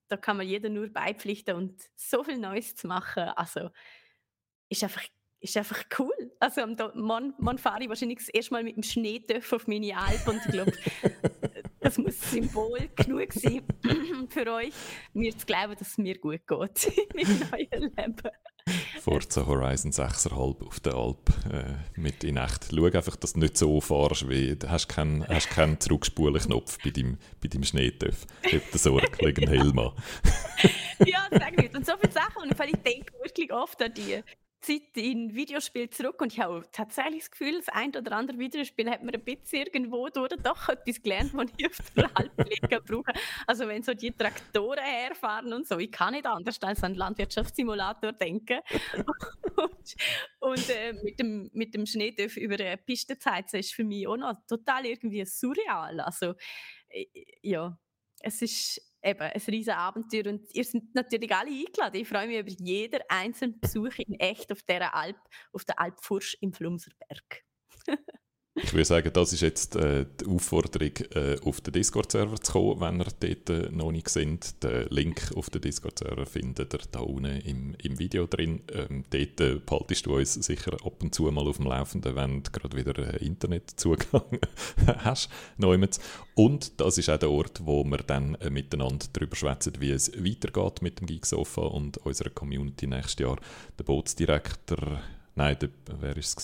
S3: da kann man jeder nur beipflichten und so viel Neues zu machen, also ist einfach, ist einfach cool. Also am morgen fahre ich wahrscheinlich das erste Mal mit dem Schneetöff auf meine Alp und ich glaube, das muss Symbol genug sein für euch, mir zu glauben, dass es mir gut geht meinem neuen Leben.
S2: Forza Horizon 6,5 auf der Alp äh, mit in echt. Schau einfach, dass du nicht so fahrst, wie du hast keinen, hast keinen Zurückspulen-Knopf bei deinem, bei deinem Schneetöff. Hab leg einen Helm an.
S3: ja, sag nicht. Und so viele Sachen. Und ich denke wirklich oft an die Zeit in Videospiel zurück und ich habe tatsächlich das Gefühl, das ein oder andere Videospiel hat mir ein bisschen irgendwo durch doch etwas gelernt, was ich auf der Halbpflege brauche. Also wenn so die Traktoren herfahren und so, ich kann nicht anders als an Landwirtschaftssimulator denken. und, und äh, mit, dem, mit dem Schneedörf über eine Piste zu heizen, ist für mich auch noch total irgendwie surreal. Also äh, ja, es ist eben ein riesiges Abenteuer und ihr seid natürlich alle eingeladen. Ich freue mich über jeden einzelnen Besuch in echt auf dieser Alp, auf der Alp Fursch im Flumserberg.
S2: Ich würde sagen, das ist jetzt äh, die Aufforderung, äh, auf den Discord-Server zu kommen, wenn ihr dort äh, noch nicht sind. Den Link auf den Discord-Server findet ihr da unten im, im Video drin. Ähm, dort äh, behaltest du uns sicher ab und zu mal auf dem Laufenden, wenn du gerade wieder äh, Internetzugang hast. Und das ist auch der Ort, wo wir dann äh, miteinander darüber schwätzen, wie es weitergeht mit dem Geeksofa und unserer Community nächstes Jahr. Der Bootsdirektor, nein, der, wer war es?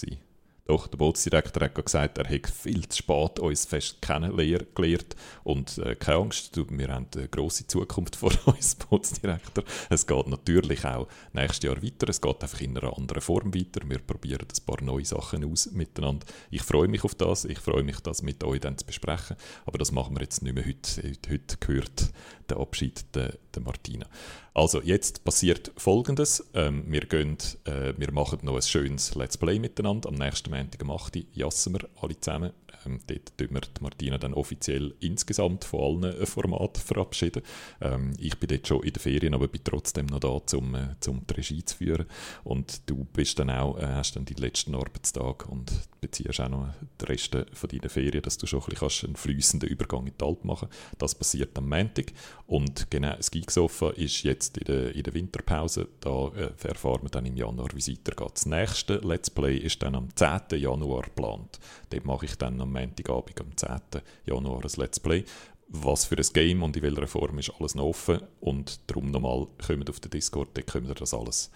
S2: Doch, der Bootsdirektor hat gesagt, er hätte viel zu spät uns fest kennengelernt und äh, keine Angst, wir haben eine grosse Zukunft vor uns, Bootsdirektor. Es geht natürlich auch nächstes Jahr weiter, es geht einfach in einer anderen Form weiter. Wir probieren ein paar neue Sachen aus miteinander. Ich freue mich auf das, ich freue mich, das mit euch dann zu besprechen, aber das machen wir jetzt nicht mehr heute. Heute, gehört der Abschied der, der Martina. Also jetzt passiert Folgendes. Ähm, wir, gehen, äh, wir machen noch ein schönes Let's Play miteinander. Am nächsten Montag am 8. jassen wir alle zusammen. Ähm, dort tun wir die Martina dann offiziell insgesamt von allen äh, Formaten verabschieden. Ähm, ich bin dort schon in den Ferien, aber bin trotzdem noch da, um, äh, um die Regie zu führen. Und du bist dann auch, äh, hast dann die letzten Arbeitstage und beziehst auch noch den Rest von deinen Ferien, dass du schon ein bisschen einen fließenden Übergang in die Alp machen kannst. Das passiert am Montag. Und genau, das Geeksofa ist jetzt in der, in der Winterpause. Da äh, erfahren wir dann im Januar, wie es weitergeht. Das nächste Let's Play ist dann am 10. Januar geplant. Dort mache ich dann am Montagabend, am 10. Januar ein Let's Play. Was für ein Game und in welcher Form ist alles noch offen. Und darum nochmal, kommt auf den Discord, dort können wir das alles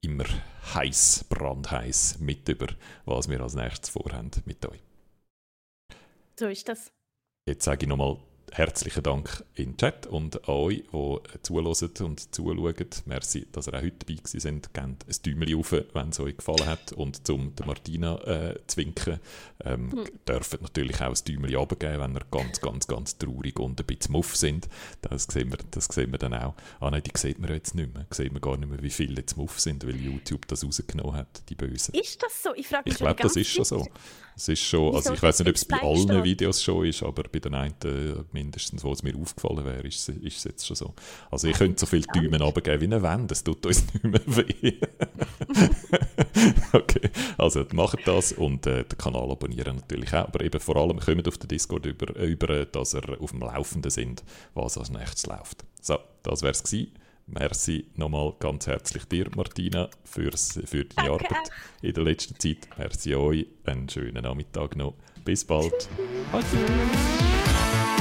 S2: immer heiß, brandheiß mit über, was wir als nächstes vorhaben mit euch.
S3: So ist das.
S2: Jetzt sage ich nochmal herzlichen Dank in den Chat und an euch, die zuhören und zuschauen. Merci, dass ihr auch heute dabei sind. Gebt ein Däumchen auf, wenn es euch gefallen hat. Und zum der Martina äh, zu winken, ähm, hm. dürft natürlich auch ein Däumchen runtergeben, wenn ihr ganz, ganz, ganz traurig und ein bisschen muff sind. Das sehen wir, das sehen wir dann auch. Ah nein, die sieht man jetzt nicht mehr. Sieht man gar nicht mehr, wie viele jetzt muff sind, weil YouTube das rausgenommen hat, die Bösen.
S3: Ist das so? Ich frage mich
S2: Ich glaube, das ist schon so. Es ist schon, also ich weiß nicht, ob es bei allen. Videos schon ist, aber bei den einen äh, mindestens, wo es mir aufgefallen wäre, ist, ist es jetzt schon so. Also ihr könnt so viele Däumen abgeben, wie ihr wollt, das tut uns nicht mehr weh. okay, also macht das und äh, den Kanal abonnieren natürlich auch, aber eben vor allem kommt auf den Discord über, über dass ihr auf dem Laufenden sind, was als nächstes läuft. So, das wäre es gewesen. Merci nochmal ganz herzlich dir, Martina, für's, für deine Danke. Arbeit in der letzten Zeit. Merci euch. Einen schönen Nachmittag noch. Bis bald.
S3: Tschüss.